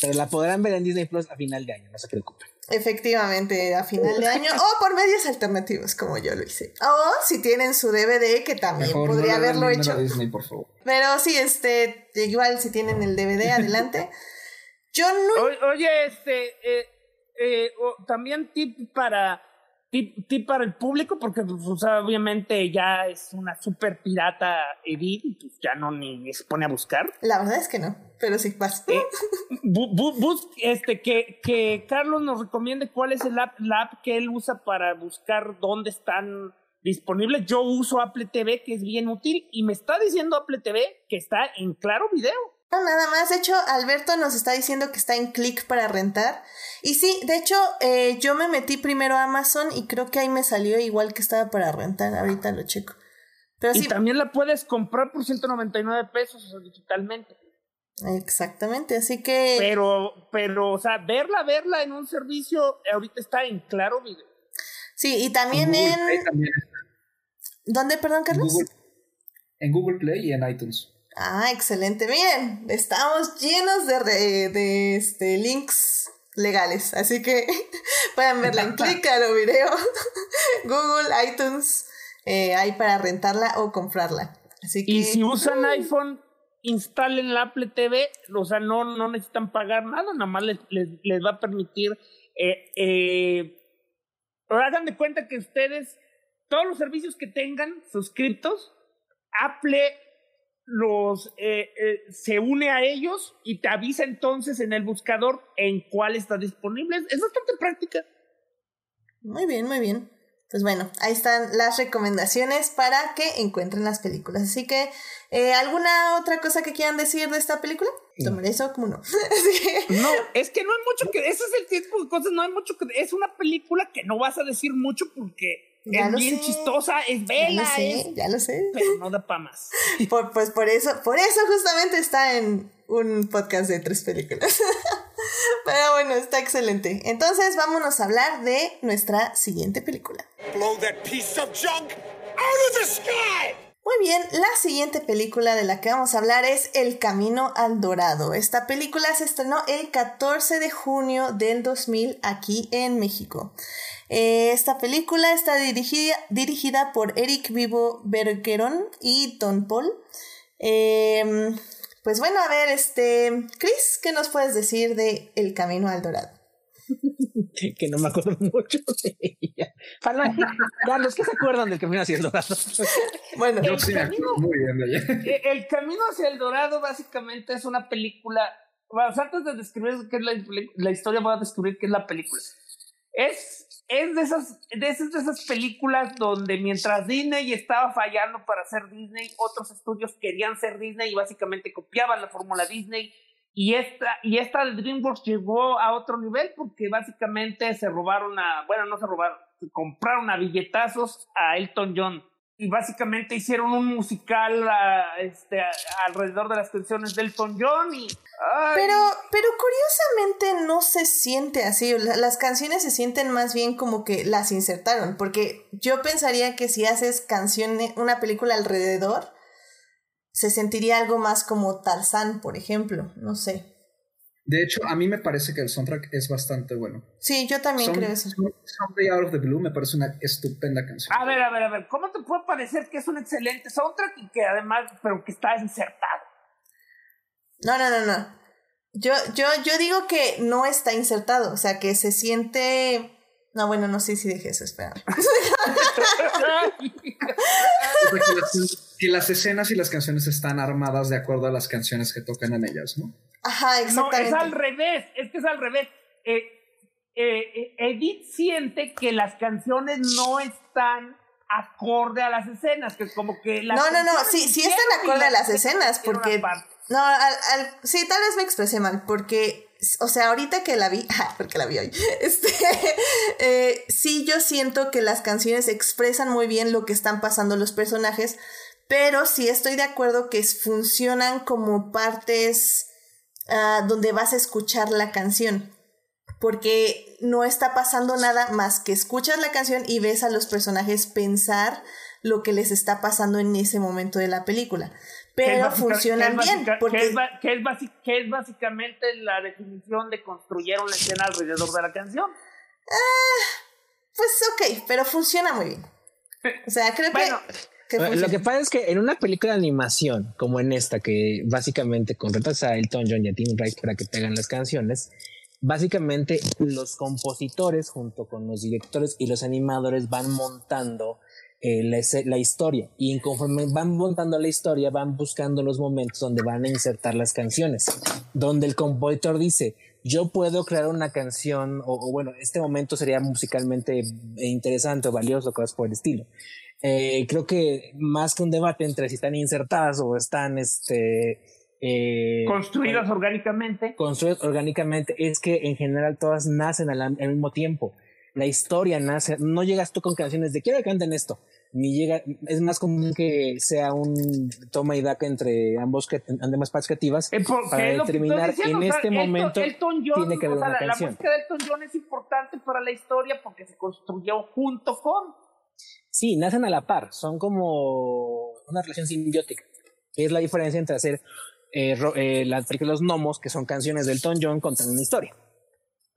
Speaker 4: Pero la podrán ver en Disney Plus a final de año, no se preocupen.
Speaker 1: Efectivamente, a final de año o por medios alternativos, como yo lo hice. O si tienen su DVD, que también podría haberlo hecho.
Speaker 2: Disney, por favor.
Speaker 1: Pero sí, este, igual si tienen el DVD, adelante. Yo no.
Speaker 3: oye, este, eh, eh, también tip para tip, para el público, porque pues, obviamente ya es una super pirata Edith, y pues ya no ni se pone a buscar.
Speaker 1: La verdad es que no, pero sí, vas. Eh,
Speaker 3: este, que, que Carlos nos recomiende cuál es el app, la app que él usa para buscar dónde están disponibles. Yo uso Apple TV, que es bien útil, y me está diciendo Apple TV que está en claro video.
Speaker 1: No, nada más. De hecho, Alberto nos está diciendo que está en click para rentar. Y sí, de hecho, eh, yo me metí primero a Amazon y creo que ahí me salió igual que estaba para rentar. Ahorita lo checo.
Speaker 3: Pero y también la puedes comprar por 199 pesos digitalmente.
Speaker 1: Exactamente, así que.
Speaker 3: Pero, pero, o sea, verla, verla en un servicio, ahorita está en claro video.
Speaker 1: Sí, y también en. ¿Dónde, perdón, Carlos?
Speaker 2: en Google Play y en iTunes.
Speaker 1: Ah, excelente. Bien, estamos llenos de, de, este, links legales, así que pueden verla en clic a lo video. Google, iTunes, eh, hay para rentarla o comprarla. Así que,
Speaker 3: y si usan iPhone, instalen la Apple TV, o sea, no, no necesitan pagar nada, nada más les, les, va a permitir. Eh, eh, hagan de cuenta que ustedes, todos los servicios que tengan suscriptos, Apple los eh, eh, se une a ellos y te avisa entonces en el buscador en cuál está disponible. Es bastante práctica.
Speaker 1: Muy bien, muy bien. Pues bueno, ahí están las recomendaciones para que encuentren las películas. Así que, eh, ¿alguna otra cosa que quieran decir de esta película? Tomaré eso como no.
Speaker 3: no, es que no hay mucho que. Ese es el tipo de cosas, no hay mucho que. Es una película que no vas a decir mucho porque es bien chistosa, es bella.
Speaker 1: Ya lo sé, ya lo sé.
Speaker 3: Pero no da pa' más.
Speaker 1: pues por eso, por eso justamente está en un podcast de tres películas. Pero bueno, está excelente. Entonces vámonos a hablar de nuestra siguiente película. Muy bien, la siguiente película de la que vamos a hablar es El Camino al Dorado. Esta película se estrenó el 14 de junio del 2000 aquí en México. Eh, esta película está dirigida, dirigida por Eric Vivo Bergeron y Don Paul. Em, pues bueno, a ver, este, Chris, ¿qué nos puedes decir de El Camino al Dorado?
Speaker 4: que no me acuerdo mucho de ella. Carlos, ¿qué se acuerdan del Camino hacia el Dorado?
Speaker 1: bueno,
Speaker 3: el, camino, eh, el camino hacia el Dorado básicamente es una película. Bueno, antes de describir qué es la, la historia, voy a describir qué es la película. Es es de esas, de esas, de esas películas donde mientras Disney estaba fallando para ser Disney, otros estudios querían ser Disney y básicamente copiaban la fórmula Disney. Y esta, y esta de DreamWorks llegó a otro nivel porque básicamente se robaron a, bueno, no se robaron, compraron a billetazos a Elton John. Y básicamente hicieron un musical este, alrededor de las canciones del Elton John y...
Speaker 1: Pero, pero curiosamente no se siente así, las canciones se sienten más bien como que las insertaron, porque yo pensaría que si haces canciones, una película alrededor, se sentiría algo más como Tarzán, por ejemplo, no sé.
Speaker 2: De hecho, a mí me parece que el soundtrack es bastante bueno.
Speaker 1: Sí, yo también creo eso.
Speaker 2: Someday Out of the Blue me parece una estupenda canción.
Speaker 3: A ver, a ver, a ver, ¿cómo te puede parecer que es un excelente soundtrack y que además, pero que está insertado?
Speaker 1: No, no, no, no. Yo, yo, yo digo que no está insertado, o sea, que se siente... No, bueno, no sé si dije eso, espera.
Speaker 2: que las escenas y las canciones están armadas de acuerdo a las canciones que tocan en ellas, ¿no?
Speaker 1: Ajá, exactamente.
Speaker 3: No, es al revés, es que es al revés. Eh, eh, Edith siente que las canciones no están acorde a las escenas, que como que
Speaker 1: No, no, no, sí, sí están acorde a las escenas, porque... No, al, sí, tal vez me expresé mal, porque, o sea, ahorita que la vi, porque la vi hoy, este, eh, sí yo siento que las canciones expresan muy bien lo que están pasando los personajes, pero sí estoy de acuerdo que funcionan como partes Ah, donde vas a escuchar la canción. Porque no está pasando nada más que escuchas la canción y ves a los personajes pensar lo que les está pasando en ese momento de la película. pero funcionan bien. Porque...
Speaker 3: Que es, que, es básicamente la definición de construyeron la escena alrededor de la canción.
Speaker 1: Ah, pues ok, pero funciona muy bien. O sea, creo que...
Speaker 4: lo que pasa es que en una película de animación como en esta, que básicamente contratas a Elton John y a Tim Rice para que te hagan las canciones, básicamente los compositores junto con los directores y los animadores van montando eh, la, historia. Y conforme van montando la historia van buscando los momentos donde van a insertar las canciones, donde el compositor dice, yo puedo crear una canción o, bueno, este momento sería musicalmente interesante o valioso, cosas por el estilo. Eh, creo que más que un debate entre si están insertadas o están este,
Speaker 3: eh, construidas orgánicamente.
Speaker 4: Construidas orgánicamente es que en general todas nacen al, mismo tiempo. La historia nace, no llegas tú con canciones de quiero que canten esto, ni llega, es más común que sea un toma y daca entre ambos, ambas partes creativas
Speaker 3: eh,
Speaker 4: para determinar en este momento tiene que haber una
Speaker 3: la,
Speaker 4: canción.
Speaker 3: La música de Elton John es importante para la historia porque se construyó junto con.
Speaker 4: Sí, nacen a la par, son como una relación simbiótica. Es la diferencia entre hacer eh, eh, las películas Los Gnomos, que son canciones del Elton John, contan una historia.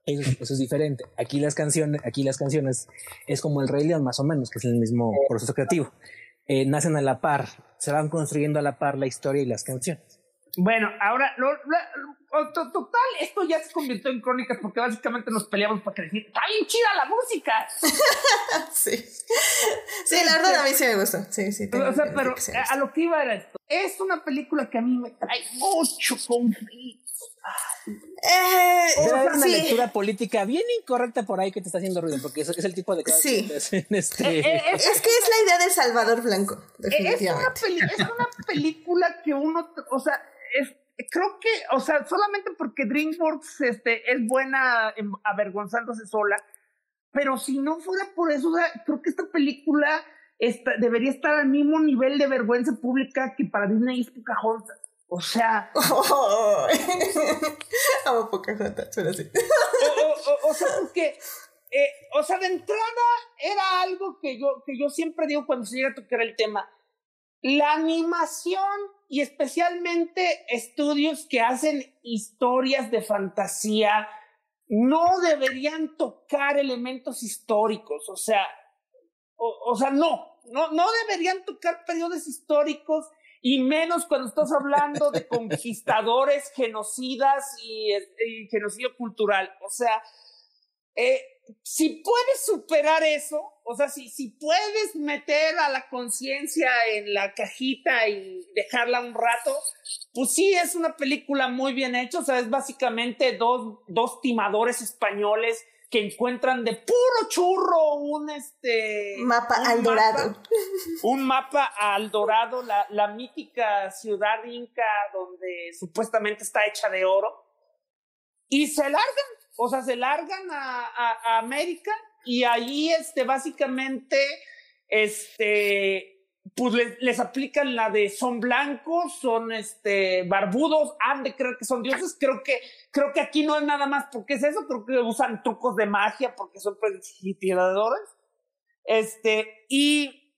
Speaker 4: Eso, es diferente. Aquí las canciones, aquí las canciones es como el Rey León, más o menos, que es el mismo proceso creativo. Eh, nacen a la par, se van construyendo a la par la historia y las canciones.
Speaker 3: Bueno, ahora, total, esto ya se convirtió en crónicas porque básicamente nos peleamos para que decir, está bien chida la música.
Speaker 1: sí. Sí, la verdad a mí sí me gustó. Sí, sí.
Speaker 3: o sea, pero a lo que iba era esto. Es una película que a mí me trae mucho conflicto.
Speaker 1: Eh,
Speaker 4: es una lectura política bien incorrecta por ahí que te está haciendo ruido, porque es, es el tipo de
Speaker 1: sí. este... Eh, eh, es, que es la idea de Salvador Blanco, definitivamente.
Speaker 3: Es una, es una película que uno, o sea, es, creo que, o sea, solamente porque DreamWorks este, es buena avergonzándose sola, pero si no fuera por eso, o sea, creo que esta película está, debería estar al mismo nivel de vergüenza pública que para Disney es Pocahontas. O sea.
Speaker 1: Oh, amo Pocahontas, pero sí.
Speaker 3: o, sea, porque. Eh, o sea, de entrada era algo que yo, que yo siempre digo cuando se llega a tocar el tema. La animación y especialmente estudios que hacen historias de fantasía no deberían tocar elementos históricos. O sea, o, sea, no, no, no deberían tocar periodos históricos y menos cuando estás hablando de conquistadores, genocidas y, genocidio cultural. O sea, eh, si puedes superar eso, o sea, si, si puedes meter a la conciencia en la cajita y dejarla un rato, pues sí, es una película muy bien hecha. O sea, es básicamente dos, dos timadores españoles que encuentran de puro churro un este
Speaker 1: mapa al dorado.
Speaker 3: un mapa al dorado, la, la mítica ciudad inca donde supuestamente está hecha de oro. Y se largan, o sea, se largan a, América y ahí este, básicamente este, pues les, aplican la de son blancos, son este barbudos, han de creer que son dioses. Creo que, creo que aquí no es nada más porque es eso, creo que usan trucos de magia porque son tiradores. Este, y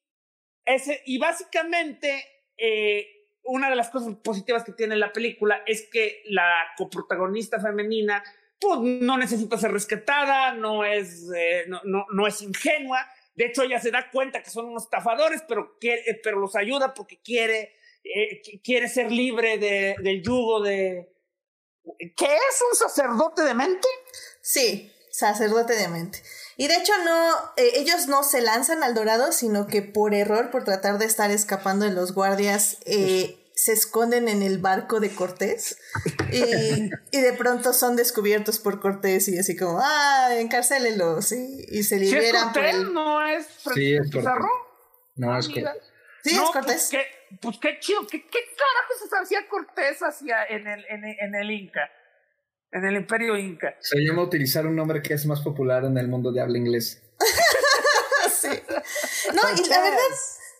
Speaker 3: ese, y básicamente, eh, una de las cosas positivas que tiene la película es que la coprotagonista femenina, pues no necesita ser rescatada, no es, eh, no, no, no es ingenua de hecho, ella se da cuenta que son unos estafadores, pero, quiere, eh, pero los ayuda porque quiere, eh, quiere ser libre de, del yugo de... ¿Qué es un sacerdote de mente?
Speaker 1: Sí, sacerdote de mente. Y de hecho no, ellos no se lanzan al dorado, sino que por error, por tratar de estar escapando de los guardias, eh, se esconden en el barco de Cortés y, y, de pronto son descubiertos por Cortés y así como, ah, encarcélenlos y, y se liberan.
Speaker 3: Si es Cortés, no es
Speaker 2: sí, es Pizarro. No, es Cortés.
Speaker 1: Sí, es Cortés.
Speaker 3: Pues qué, pues qué chido, ¿qué, qué carajo se hacía Cortés hacia en el, en, en el Inca? En el Imperio Inca.
Speaker 2: Se llama utilizar un nombre que es más popular en el mundo de habla inglés.
Speaker 1: sí. No, y la verdad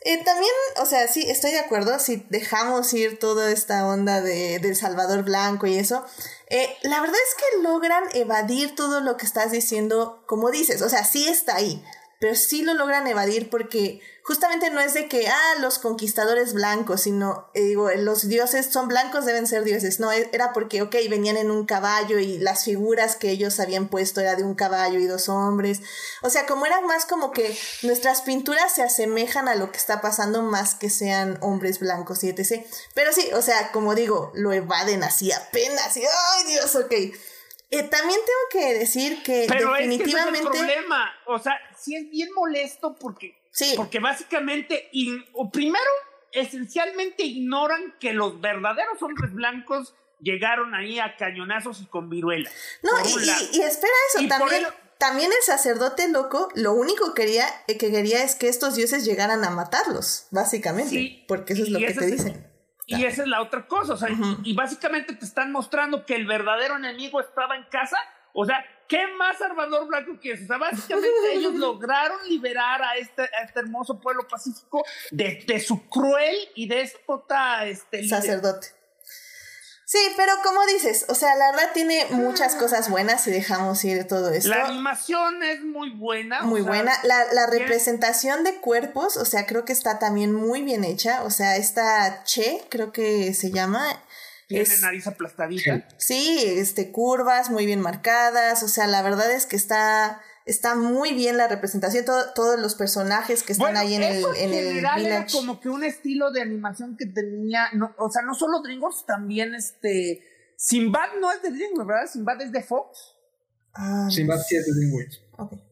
Speaker 1: eh, también, o sea, sí, estoy de acuerdo, si dejamos ir toda esta onda de, del Salvador Blanco y eso, eh, la verdad es que logran evadir todo lo que estás diciendo, como dices, o sea, sí está ahí, pero sí lo logran evadir porque justamente no es de que, ah, los conquistadores blancos, sino, eh, digo, los dioses son blancos, deben ser dioses. No, e, era porque, ok, venían en un caballo y las figuras que ellos habían puesto era de un caballo y dos hombres. O sea, como era más como que nuestras pinturas se asemejan a lo que está pasando más que sean hombres blancos y etc. Pero sí, o sea, como digo, lo evaden así apenas y, ay Dios, ok. Eh, también tengo que decir que
Speaker 3: Pero
Speaker 1: definitivamente...
Speaker 3: Es que es el problema. O sea, sí es bien molesto porque,
Speaker 1: sí.
Speaker 3: porque básicamente, o primero, esencialmente ignoran que los verdaderos hombres blancos llegaron ahí a cañonazos y con viruela.
Speaker 1: No, y, y, espera eso, también, también el sacerdote loco lo único quería, eh, que quería es que estos dioses llegaran a matarlos, básicamente, sí, porque eso es lo que te dicen.
Speaker 3: Y esa es la otra cosa, o sea, y, básicamente te están mostrando que el verdadero enemigo estaba en casa, o sea, ¿qué más Salvador Blanco quieres? O sea, básicamente ellos lograron liberar a este, a este hermoso pueblo pacífico de, de su cruel y déspota este,
Speaker 1: sacerdote. Sí, pero como dices, o sea, la verdad tiene muchas cosas buenas y dejamos ir todo esto.
Speaker 3: La animación es muy buena.
Speaker 1: Muy buena. La, la representación de cuerpos, o sea, creo que está también muy bien hecha. O sea, esta Che, creo que se llama.
Speaker 3: Tiene nariz aplastadita.
Speaker 1: Sí, este, curvas muy bien marcadas. O sea, la verdad es que está está muy bien la representación, todos los personajes que están ahí en el, en, el village.
Speaker 3: Era como que un estilo de animación que tenía, no, o sea, no solo DreamWorks, también este. Sinbad no es de DreamWorks, ¿verdad? Sinbad es de Fox.
Speaker 2: Ah, Sinbad sí es de DreamWorks.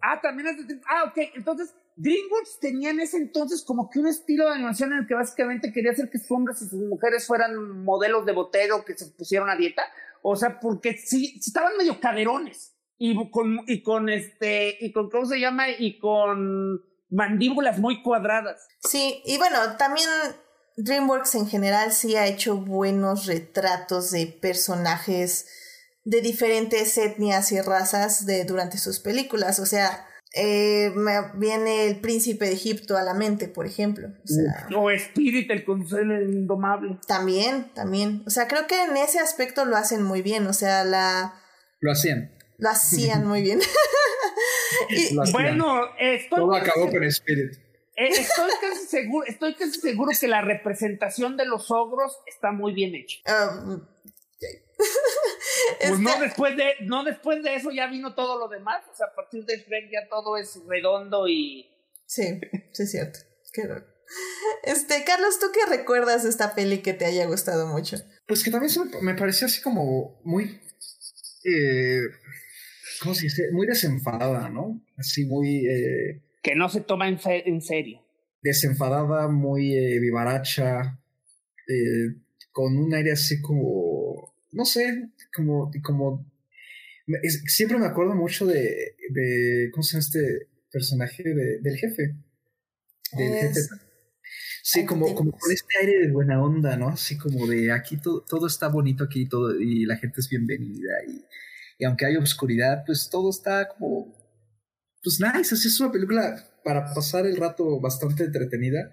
Speaker 3: Ah, también es de DreamWorks. Ah, ok. Entonces, DreamWorks tenía en ese entonces como que un estilo de animación en el que básicamente quería hacer que sus hombres y sus mujeres fueran modelos de botero que se pusieron a dieta. O sea, porque sí, estaban medio caderones y con, y con este, y con, ¿cómo se llama? Y con mandíbulas muy cuadradas.
Speaker 1: Sí, y bueno, también DreamWorks en general sí ha hecho buenos retratos de personajes de diferentes etnias y razas de, durante sus películas. O sea, eh, me viene el príncipe de Egipto a la mente, por ejemplo.
Speaker 3: O, o Spirit, el consuelo indomable.
Speaker 1: También, también. O sea, creo que en ese aspecto lo hacen muy bien. O sea, la...
Speaker 2: Lo hacían
Speaker 1: lo hacían muy bien.
Speaker 3: bueno, estoy
Speaker 2: todo acabó con Spirit.
Speaker 3: Eh, estoy casi seguro, estoy casi seguro que la representación de los ogros está muy bien hecha.
Speaker 1: Um,
Speaker 3: pues no después de, no después de eso ya vino todo lo demás. O sea, a partir de Shrek ya todo es redondo y.
Speaker 1: Sí, sí es cierto. Qué Este, Carlos, ¿tú qué recuerdas de esta peli que te haya gustado mucho?
Speaker 2: Pues que también me pareció así como muy eh, ¿cómo se dice? Muy desenfadada, ¿no? Así muy... Eh,
Speaker 3: que no se toma en, en serio.
Speaker 2: Desenfadada, muy eh, vivaracha, eh, con un aire así como, no sé, como... como siempre me acuerdo mucho de, de, ¿cómo se llama este personaje? De, del jefe. Del jefe. Sí, como, como con este aire de buena onda, ¿no? Así como de aquí todo, todo está bonito aquí todo, y la gente es bienvenida y y aunque hay oscuridad, pues todo está como, pues nice, así es una película para pasar el rato bastante entretenida.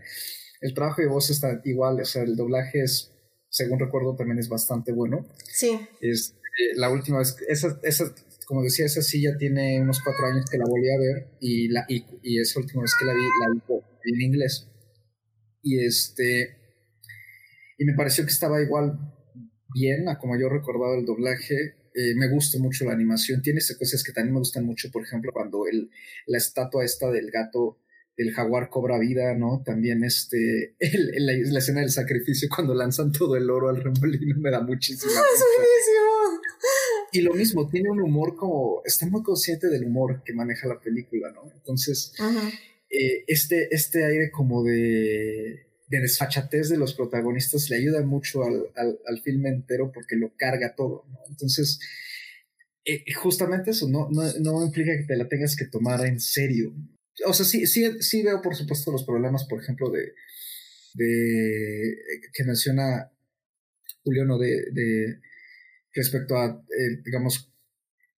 Speaker 2: El trabajo de voz está igual, o sea, el doblaje es, según recuerdo, también es bastante bueno.
Speaker 1: Sí.
Speaker 2: Es, eh, la última vez, esa, esa, como decía, esa sí ya tiene unos cuatro años que la volví a ver y, la, y, y esa última vez que la vi, la vi en inglés. Y este, y me pareció que estaba igual bien a como yo recordaba el doblaje eh, me gusta mucho la animación. Tiene secuencias que también me gustan mucho, por ejemplo, cuando el, la estatua esta del gato, del jaguar cobra vida, ¿no? También este, el, la, escena del sacrificio cuando lanzan todo el oro al remolino me da muchísimo.
Speaker 1: ¡Es buenísimo!
Speaker 2: Y lo mismo, tiene un humor como, está muy consciente del humor que maneja la película, ¿no? Entonces, eh, este, este aire como de de desfachatez de los protagonistas le ayuda mucho al, al, al filme entero porque lo carga todo. ¿no? Entonces, eh, justamente eso no, no, no, implica que te la tengas que tomar en serio. O sea, sí, sí, sí veo, por supuesto, los problemas, por ejemplo, de, de que menciona Julio, ¿no? De, de respecto a, eh, digamos,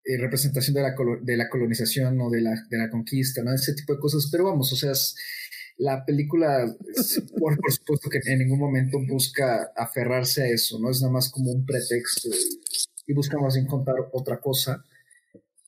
Speaker 2: eh, representación de la, de la colonización o de la, de la conquista, ¿no? Ese tipo de cosas. Pero vamos, o sea, la película, por, supuesto que en ningún momento busca aferrarse a eso, ¿no? Es nada más como un pretexto y, busca más bien contar otra cosa.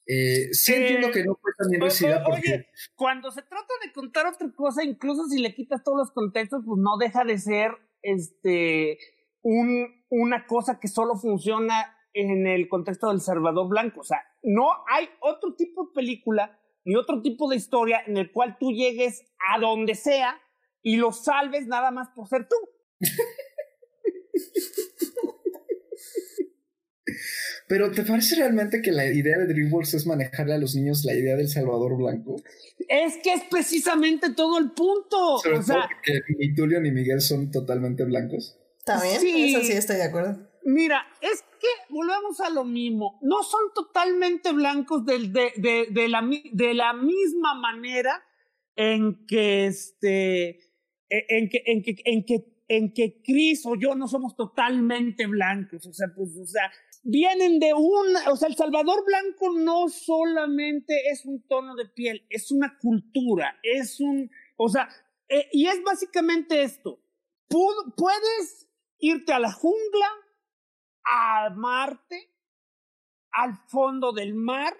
Speaker 2: Eh, sí entiendo que no fue también recibida porque...
Speaker 3: Oye, cuando se trata de contar otra cosa, incluso si le quitas todos los contextos, pues no deja de ser este un, una cosa que solo funciona en el contexto del Salvador Blanco. O sea, no hay otro tipo de película ni otro tipo de historia en el cual tú llegues a donde sea y lo salves nada más por ser tú.
Speaker 2: Pero ¿te parece realmente que la idea de DreamWorks es manejarle a los niños la idea del Salvador Blanco?
Speaker 3: Es que es precisamente todo el punto. o sea,
Speaker 2: que ni Tulio ni Miguel son totalmente blancos.
Speaker 1: También, sí, eso sí estoy de acuerdo.
Speaker 3: Mira, es que volvemos a lo mismo. No son totalmente blancos de, la misma manera en que este e, en que, en que, en que, en que Chris o yo no somos totalmente blancos. O sea, pues, o sea, vienen de un, o sea, el Salvador Blanco no solamente es un tono de piel, es una cultura, es un, o sea, eh, y es básicamente esto. puedes irte a la jungla, a Marte, al fondo del mar,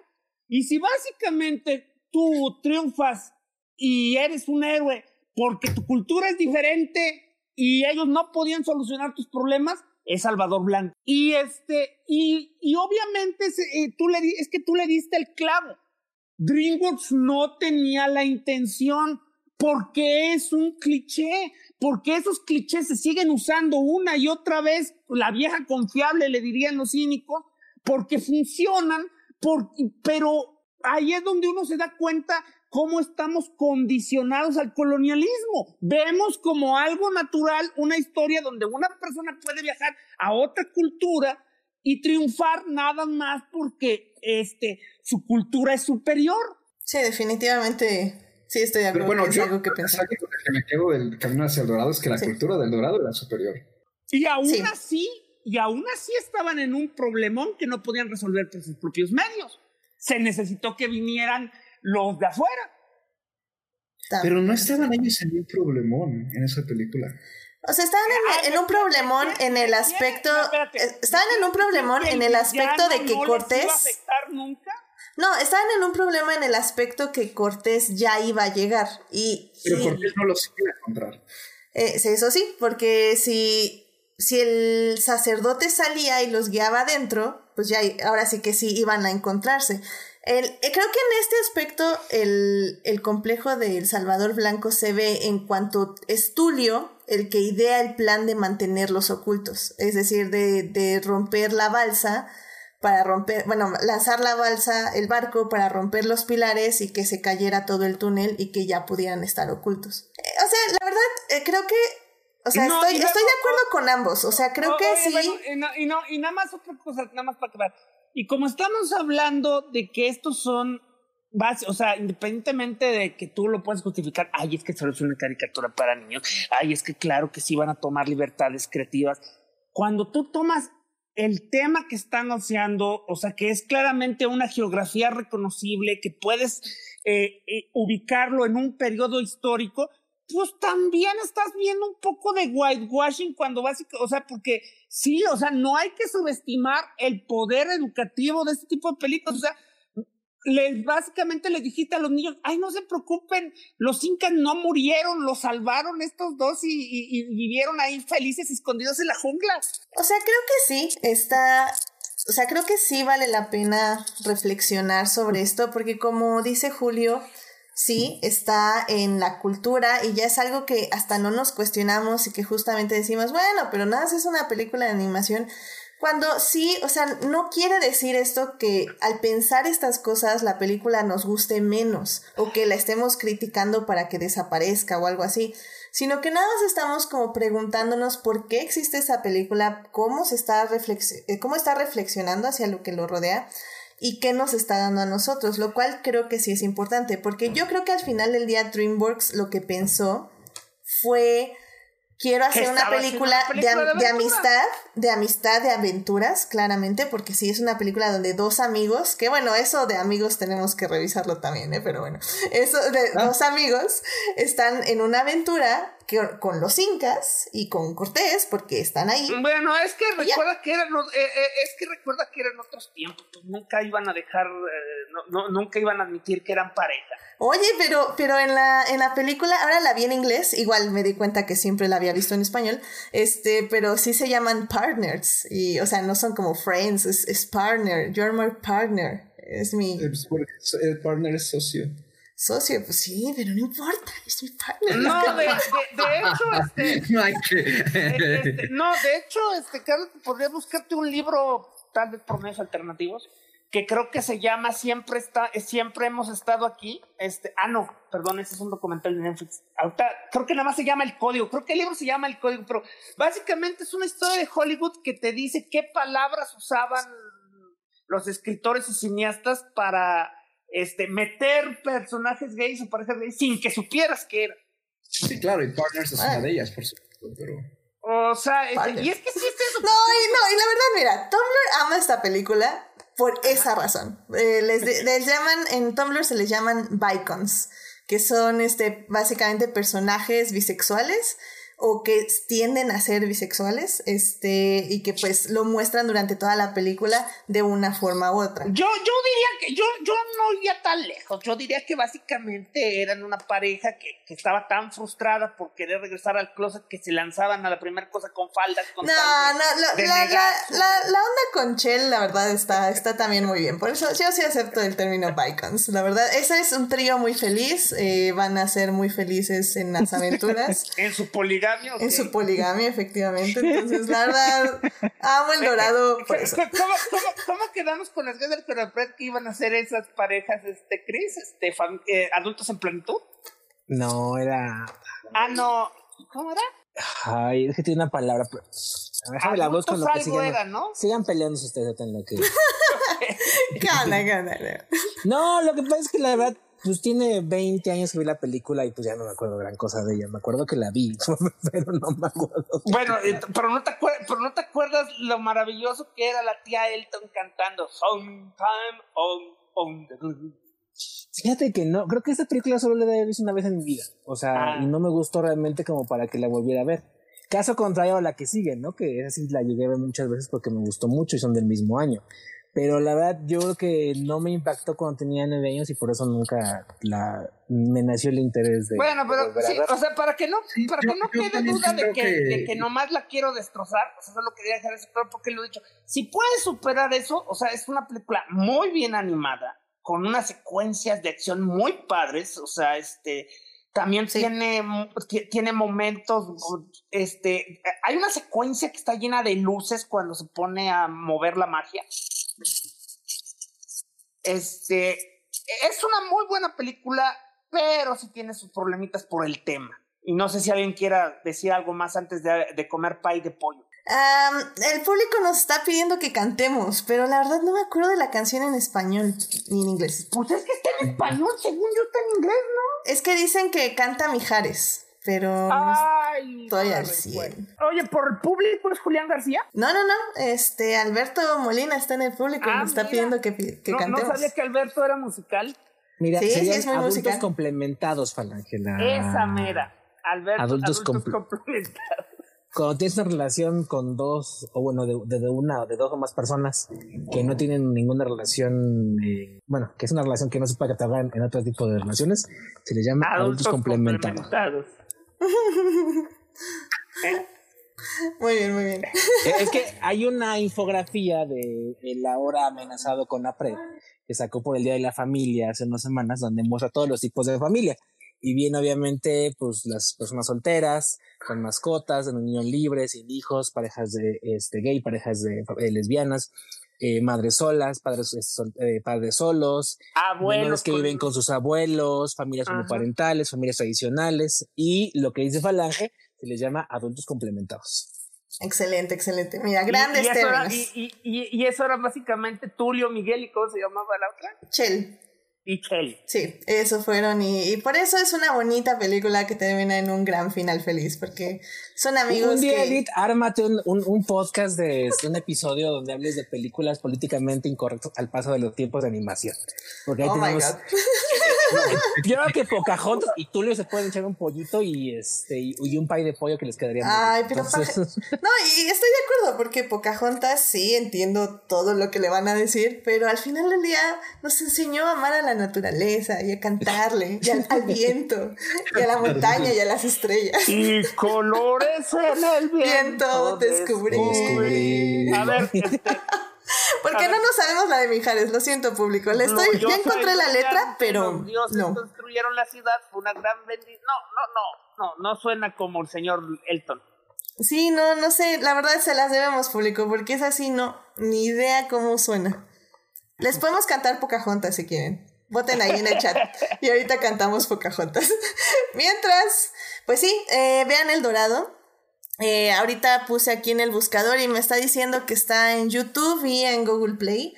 Speaker 3: y si básicamente tú triunfas y eres un héroe porque tu cultura es diferente y ellos no podían solucionar tus problemas, es Salvador Blanco. Y este, y, y obviamente eh, tú le, es que tú le diste el clavo. DreamWorks no tenía la intención porque es un cliché, porque esos clichés se siguen usando una y otra vez, la vieja confiable le dirían los cínicos, porque funcionan, pero ahí es donde uno se da cuenta cómo estamos condicionados al colonialismo. Vemos como algo natural una historia donde una persona puede viajar a otra cultura y triunfar nada más porque este, su cultura es superior.
Speaker 1: Sí, definitivamente. Sí, estoy de acuerdo.
Speaker 2: Pero bueno, yo, algo que pensar. que me quedo del camino hacia el dorado es que la cultura del dorado era superior.
Speaker 3: Y aún así, y aún así estaban en un problemón que no podían resolver por sus propios medios. Se necesitó que vinieran los de afuera.
Speaker 2: Pero no estaban ellos en un problemón en esa película.
Speaker 1: O sea, estaban en, un problemón en el aspecto. Eh, estaban en un problemón en el aspecto de que Cortés. No, estaban en un problema en el aspecto que Cortés ya iba a llegar. Y,
Speaker 2: Pero Cortés no los iba a encontrar.
Speaker 1: Eh, eso sí, porque si, si el sacerdote salía y los guiaba adentro, pues ya ahora sí que sí iban a encontrarse. El, eh, creo que en este aspecto el, el, complejo del Salvador Blanco se ve en cuanto es Tulio el que idea el plan de mantenerlos ocultos, es decir, de, de romper la balsa para romper, bueno, lanzar la balsa, el barco para romper los pilares y que se cayera todo el túnel y que ya pudieran estar ocultos. Eh, o sea, la verdad, eh, creo que o sea, estoy, estoy de acuerdo con ambos. O sea, creo que sí.
Speaker 3: y, no, y, no, y nada más otra cosa, nada más para acabar. Y como estamos hablando de que estos son o sea, independientemente de que tú lo puedas justificar, ay, es que solo es una caricatura para niños, ay, es que claro que sí van a tomar libertades creativas. Cuando tú tomas el tema que están anunciando, o sea, que es claramente una geografía reconocible, que puedes eh, eh, ubicarlo en un periodo histórico, pues también estás viendo un poco de whitewashing cuando básicamente, o sea, porque sí, o sea, no hay que subestimar el poder educativo de este tipo de películas, o sea, les básicamente les dijiste a los niños, ay, no se preocupen, los incas no murieron, los salvaron estos dos y, vivieron ahí felices escondidos en la jungla.
Speaker 1: O sea, creo que sí, está, o sea, creo que sí vale la pena reflexionar sobre esto, porque como dice Julio, sí, está en la cultura y ya es algo que hasta no nos cuestionamos y que justamente decimos, bueno, pero nada, es una película de animación. Cuando sí, o sea, no quiere decir esto que al pensar estas cosas la película nos guste menos o que la estemos criticando para que desaparezca o algo así, sino que nada más estamos como preguntándonos por qué existe esa película, cómo se está, eh, cómo está reflexionando hacia lo que lo rodea y qué nos está dando a nosotros, lo cual creo que sí es importante, porque yo creo que al final del día DreamWorks lo que pensó fue quiero hacer una película, de, de, amistad, de amistad, de aventuras, claramente, porque sí es una película donde dos amigos, que bueno, eso de amigos tenemos que revisarlo también, ¿eh? pero bueno, eso de ah. dos amigos están en una aventura que, con los incas y con Cortés, porque están ahí.
Speaker 3: Bueno, es que recuerda que eran, eh, eh, es que recuerda que eran otros tiempos, pues nunca iban a dejar no, nunca iban a admitir que eran pareja.
Speaker 1: Oye, pero, pero en la, en la película, ahora la vi en inglés, igual me di cuenta que siempre la había visto en español, este, pero sí se llaman partners, y, o sea, no son como friends, es, es partner, you're my partner, es mi...
Speaker 2: El partner es socio.
Speaker 1: Socio, pues sí, pero no importa, es mi partner.
Speaker 3: No, de, de, hecho, este,
Speaker 2: No hay que.
Speaker 3: este, no, de hecho, este, Carlos, podría buscarte un libro, tal vez por medios alternativos, que creo que se llama Siempre está, siempre hemos estado aquí. Este, ah, no, perdón, ese es un documental de Netflix. Ahorita, creo que nada más se llama El Código. Creo que el libro se llama El Código, pero básicamente es una historia de Hollywood que te dice qué palabras usaban los escritores y cineastas para este, meter personajes gays o parejas gays sin que supieras que era.
Speaker 2: Sí, claro, y Partners es una de ellas, por supuesto, pero.
Speaker 3: O sea, este, y es que sí es eso.
Speaker 1: No, y no, y la verdad, mira, Tumblr ama esta película por esa razón. Eh, les, de- les llaman, en Tumblr se les llaman Bicons, que son este, básicamente personajes bisexuales o que tienden a ser bisexuales, este, y que pues lo muestran durante toda la película de una forma u otra.
Speaker 3: Yo, yo diría que yo, yo no iría tan lejos. Yo diría que básicamente eran una pareja que, que estaba tan frustrada por querer regresar al closet que se lanzaban a la primera cosa con faldas. Con
Speaker 1: No,
Speaker 3: tal
Speaker 1: no, la, la, la- la onda con Chell, la verdad, está, está también muy bien. Por eso yo sí acepto el término Bicons. La verdad, ese es un trío muy feliz. eh, van a ser muy felices en las aventuras.
Speaker 3: En su poligamia.
Speaker 1: En su poligamia, efectivamente. Entonces, la verdad, amo el dorado por eso.
Speaker 3: ¿Cómo, cómo, cómo quedamos con las ganas de Red que iban a ser esas parejas, este, Chris? Este, eh, adultos en plenitud.
Speaker 4: No, era.
Speaker 3: Ah, no. ¿Cómo era?
Speaker 4: Ay, es que tiene una palabra. pero- Déjame la busco en lo que sigan.
Speaker 3: era, ¿no?
Speaker 4: Sigan peleándose ustedes en lo que.
Speaker 1: Gana, gana. gana.
Speaker 4: No, lo que pasa es que la verdad, pues tiene 20 años que vi la película y pues ya no me acuerdo gran cosa de ella. Me acuerdo que la vi, pero no me acuerdo.
Speaker 3: Bueno, eh, pero no, te acuer- pero no te acuerdas lo maravilloso que era la tía Elton cantando Sometime on, on the Moon".
Speaker 4: Fíjate que no, creo que esta película solo la he visto una vez en mi vida. O sea,
Speaker 3: Ah.
Speaker 4: y no me gustó realmente como para que la volviera a ver. Caso contrario a la que sigue, ¿no? Que esa sí la llegué a ver muchas veces porque me gustó mucho y son del mismo año. Pero la verdad, yo creo que no me impactó cuando tenía nueve años y por eso nunca la, me nació el interés de.
Speaker 3: Bueno, pero sí, o sea, para que no,
Speaker 2: Sí,
Speaker 3: para
Speaker 2: yo-
Speaker 3: que no quede duda de que- de que nomás la quiero destrozar, o sea, solo quería dejar eso claro porque lo he dicho. Si puedes superar eso, o sea, es una película muy bien animada, con unas secuencias de acción muy padres, o sea, este también
Speaker 1: Sí.
Speaker 3: tiene, ti- tiene momentos, este, hay una secuencia que está llena de luces cuando se pone a mover la magia. Este, es una muy buena película, pero sí tiene sus problemitas por el tema. Y no sé si alguien quiera decir algo más antes de, de comer pay de pollo.
Speaker 1: El público nos está pidiendo que cantemos, pero la verdad no me acuerdo de la canción en español ni en inglés.
Speaker 3: Pues es que está en español, según yo está en inglés, ¿no?
Speaker 1: Es que dicen que canta Mijares, pero no
Speaker 3: Ay,
Speaker 1: estoy
Speaker 3: no
Speaker 1: al
Speaker 3: recuerdo.
Speaker 1: 100.
Speaker 3: Oye, ¿por el público es Julián García?
Speaker 1: No, no, no. Este, Alberto Molina está en el público y
Speaker 3: Ah,
Speaker 1: nos está
Speaker 3: mira.
Speaker 1: pidiendo que, que
Speaker 3: no, no sabía que Alberto era musical.
Speaker 4: Mira,
Speaker 1: Sí, sí,
Speaker 4: serían
Speaker 1: es muy
Speaker 4: adultos
Speaker 1: musical.
Speaker 4: complementados, Falangela.
Speaker 3: Esa mera. Alberto,
Speaker 4: Adultos
Speaker 3: adultos,
Speaker 4: compl-
Speaker 3: complementados.
Speaker 4: Cuando tienes una relación con dos, o bueno, de, de- de una o de dos o más personas que no tienen ninguna relación, eh, bueno, que es una relación que no se puede catalogar en, en otro tipo de relaciones, se le llama adultos, complementados.
Speaker 3: complementados. ¿Eh?
Speaker 1: Muy bien, muy bien.
Speaker 4: Eh, es que hay una infografía de el ahora amenazado con APRED que sacó por el Día de la Familia hace unas semanas donde muestra todos los tipos de familia. Y bien, obviamente, pues las personas solteras, con mascotas, en unión libre, sin hijos, parejas de este gay, parejas de eh, lesbianas, eh, madres solas, padres, eh, sol- eh, padres solos,
Speaker 3: Abuelos
Speaker 4: que
Speaker 3: con-
Speaker 4: viven con sus abuelos, familias
Speaker 3: Ajá.
Speaker 4: homoparentales, familias tradicionales, y lo que dice Falange se les llama adultos complementados.
Speaker 1: Excelente, excelente. Mira,
Speaker 3: Y-
Speaker 1: grandes
Speaker 3: y, eso era,
Speaker 1: términos.
Speaker 3: y, y, y, y eso era básicamente Tulio Miguel y cómo se llamaba la otra.
Speaker 1: Chel.
Speaker 3: Y Chel.
Speaker 1: Sí, eso fueron y, y por eso es una bonita película que termina en un gran final feliz, porque son amigos
Speaker 4: un día,
Speaker 1: que...
Speaker 4: Edith, ármate un, un, un podcast de un episodio donde hables de películas políticamente incorrectas al paso de los tiempos de animación. Porque ahí
Speaker 1: Oh
Speaker 4: tenemos. yo creo que Pocahontas y Tulio se pueden echar un pollito y este y, un pay de pollo que les quedaría
Speaker 1: Ay, pero Entonces... No, y estoy de acuerdo porque Pocahontas sí entiendo todo lo que le van a decir, pero al final del día nos enseñó a amar a la naturaleza y a cantarle y al, viento y a la montaña y a las estrellas.
Speaker 3: Y colores en el viento,
Speaker 1: descubrí. descubrí. A ver, este, ¿Por qué no nos sabemos la de Mijares? Lo siento, público. Le estoy, ya encontré la letra, pero.
Speaker 3: Los dioses no. construyeron la ciudad, fue una gran bendición. No, no, no, no, no suena como el señor Elton.
Speaker 1: Sí, no, no sé, la verdad se las debemos, público, porque es así, no, ni idea cómo suena. Les podemos cantar Pocahontas si quieren. Voten ahí en el chat. Y ahorita cantamos Pocahontas. Mientras, pues sí, eh, vean El Dorado. Eh, ahorita puse aquí en el buscador y me está diciendo que está en YouTube y en Google Play.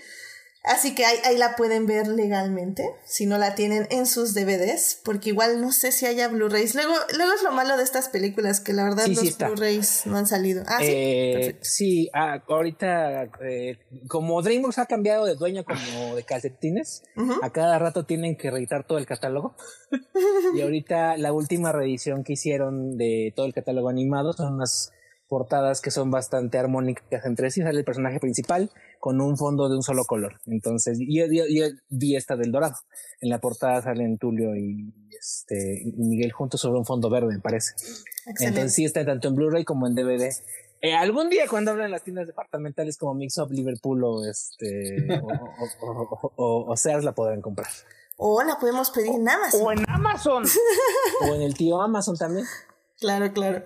Speaker 1: Así que ahí, ahí, la pueden ver legalmente, si no la tienen en sus DVDs, porque igual no sé si haya Blu-rays. Luego, luego es lo malo de estas películas, que la verdad los Blu-rays no han salido. Ah, sí.
Speaker 4: Eh, sí, ah, ahorita, eh, como DreamWorks ha cambiado de dueño como de calcetines, a cada rato tienen que reeditar todo el catálogo. y ahorita la última reedición que hicieron de todo el catálogo animado son unas portadas que son bastante armónicas entre sí. Sale el personaje principal con un fondo de un solo color. Entonces, yo, vi esta del dorado. En la portada salen Tulio y, este, Miguel juntos sobre un fondo verde, me parece. Entonces, sí está tanto en Blu-ray como en DVD. Eh, algún día cuando abran las tiendas departamentales como Mix Up, Liverpool o este o, o, Sears la podrán comprar.
Speaker 1: O la podemos pedir en Amazon.
Speaker 3: O en Amazon.
Speaker 4: o en el tío Amazon también.
Speaker 1: Claro, claro.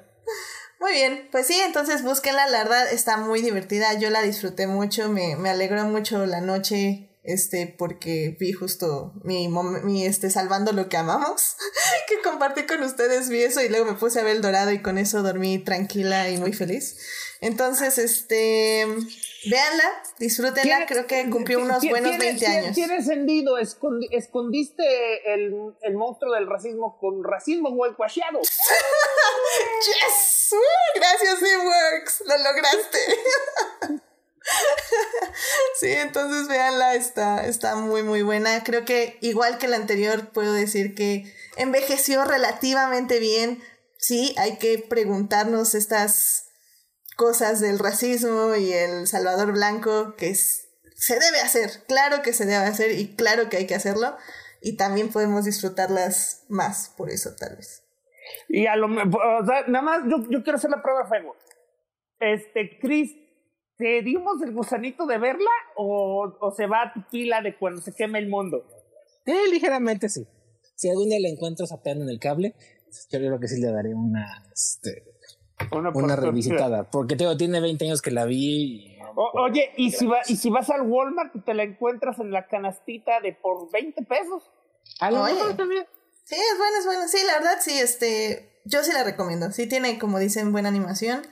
Speaker 1: Muy bien, pues sí, entonces búsquenla, la verdad está muy divertida, yo la disfruté mucho, me, me alegró mucho la noche, este, porque vi justo mi, mi, este, salvando lo que amamos, que compartí con ustedes, vi eso y luego me puse a ver el dorado y con eso dormí tranquila y muy feliz. Entonces, este, véanla, disfrútenla, creo que cumplió unos buenos 20 años.
Speaker 3: Tiene encendido, escondiste el, el, monstruo del racismo con racismo guacheado.
Speaker 1: ¡Yes! gracias, it works, lo lograste. sí, entonces véanla, está, está muy muy buena. Creo que igual que la anterior, puedo decir que envejeció relativamente bien. Sí, hay que preguntarnos estas cosas del racismo y el Salvador Blanco que se debe hacer, claro que se debe hacer y claro que hay que hacerlo y también podemos disfrutarlas más por eso tal vez.
Speaker 3: Y a lo o sea, nada más yo, yo quiero hacer la prueba de fuego. Este, Chris, ¿te dimos el gusanito de verla o, o se va a tu pila de cuando se queme el mundo?
Speaker 4: Eh, ligeramente sí. Si algún día la encuentro sapeando en el cable, yo creo que sí le daré una, este, una, revisitada. Porque tengo, tiene 20 años que la vi.
Speaker 3: oye, ¿y si, va, y si vas al Walmart y te la encuentras en la canastita de por 20 pesos?
Speaker 1: ¿A también? Sí, es bueno, es bueno. Sí, la verdad, sí, este. Yo sí la recomiendo. Sí, tiene, como dicen, buena animación.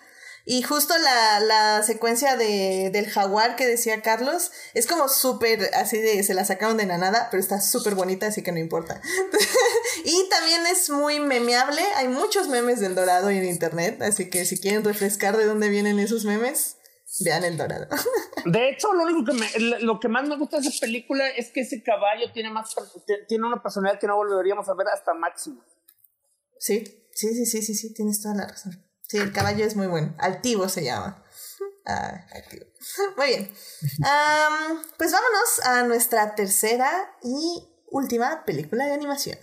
Speaker 1: Y justo la, la secuencia de, del jaguar que decía Carlos es como súper así de se la sacaron de la nada, pero está súper bonita, así que no importa. y también es muy memeable. Hay muchos memes del dorado en internet, así que si quieren refrescar de dónde vienen esos memes, vean el dorado.
Speaker 3: de hecho, lo único que me, lo que más me gusta de esa película es que ese caballo tiene más tiene una personalidad que no volveríamos a ver hasta máximo.
Speaker 1: Sí, sí, sí, sí, sí, sí, tienes toda la razón. Sí, el caballo es muy bueno. Altivo se llama. Ah, activo. Muy bien. pues vámonos a nuestra tercera y última película de animación.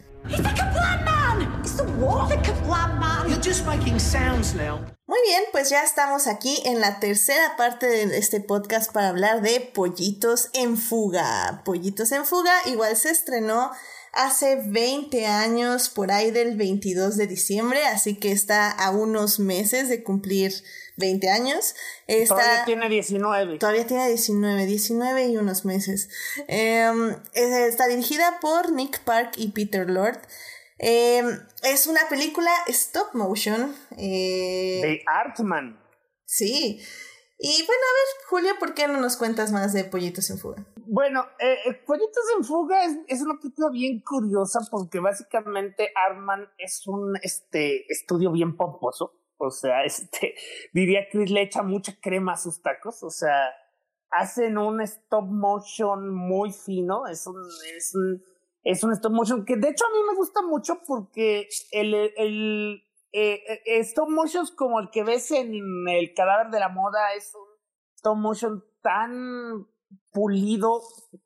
Speaker 1: Muy bien, pues ya estamos aquí en la tercera parte de este podcast para hablar de Pollitos en Fuga. Pollitos en Fuga igual se estrenó hace 20 años, por ahí del 22 de diciembre, así que está a unos meses de cumplir 20 años.
Speaker 3: todavía tiene 19.
Speaker 1: Todavía tiene 19, 19 y unos meses. Em, está dirigida por Nick Park y Peter Lord. Em, es una película stop motion.
Speaker 3: Eh, de Artman.
Speaker 1: Sí. Y bueno, a ver, Julia, ¿por qué no nos cuentas más de Pollitos en Fuga?
Speaker 3: Bueno, eh, eh, Pollitos en Fuga es, es, una película bien curiosa porque básicamente Artman es un este, estudio bien pomposo. O sea, este, diría que le echa mucha crema a sus tacos. O sea, hacen un stop motion muy fino. Es un, es un Es un stop motion que de hecho a mí me gusta mucho porque el, el, eh, eh, stop motion como el que ves en el cadáver de la moda es un stop motion tan pulido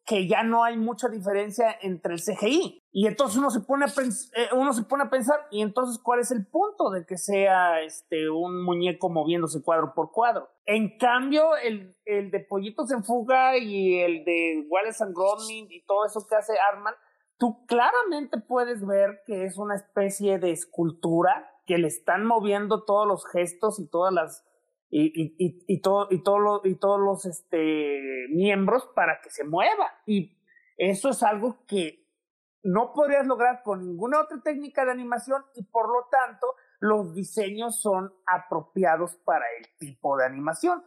Speaker 3: que ya no hay mucha diferencia entre el CGI. Y entonces uno se pone a, eh, uno se pone a pensar, y entonces cuál es el punto de que sea este, un muñeco moviéndose cuadro por cuadro. En cambio, el, el de Pollitos en Fuga y el de Wallace and Gromit y todo eso que hace Arman, tú claramente puedes ver que es una especie de escultura que le están moviendo todos los gestos y todas las y, y, y, todo, y, todo y todos los este, miembros para que se mueva. Y eso es algo que no podrías lograr con ninguna otra técnica de animación y por lo tanto los diseños son apropiados para el tipo de animación.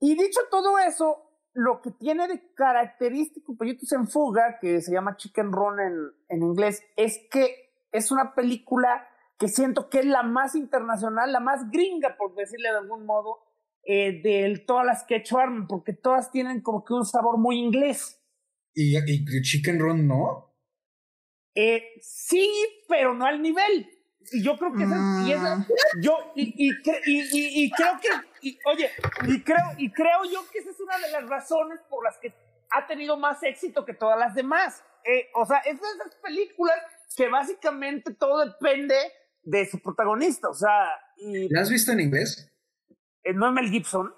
Speaker 3: Y dicho todo eso, lo que tiene de característico Proyectos en Fuga, que se llama Chicken Run en, en inglés, es que es una película que siento que es la más internacional, la más gringa, por decirle de algún modo, eh, de todas las que he hecho Arman, porque todas tienen como que un sabor muy inglés.
Speaker 2: ¿Y, y Chicken Run no?
Speaker 3: Eh, sí, pero no al nivel. Y yo creo que y mm. yo y, y, y, y, creo que oye y creo y creo yo que esa es una de las razones por las que ha tenido más éxito que todas las demás. Eh, o sea, es de esas películas que básicamente todo depende de su protagonista, o sea... Y,
Speaker 2: ¿La has visto en inglés?
Speaker 3: Eh, ¿No es Mel Gibson?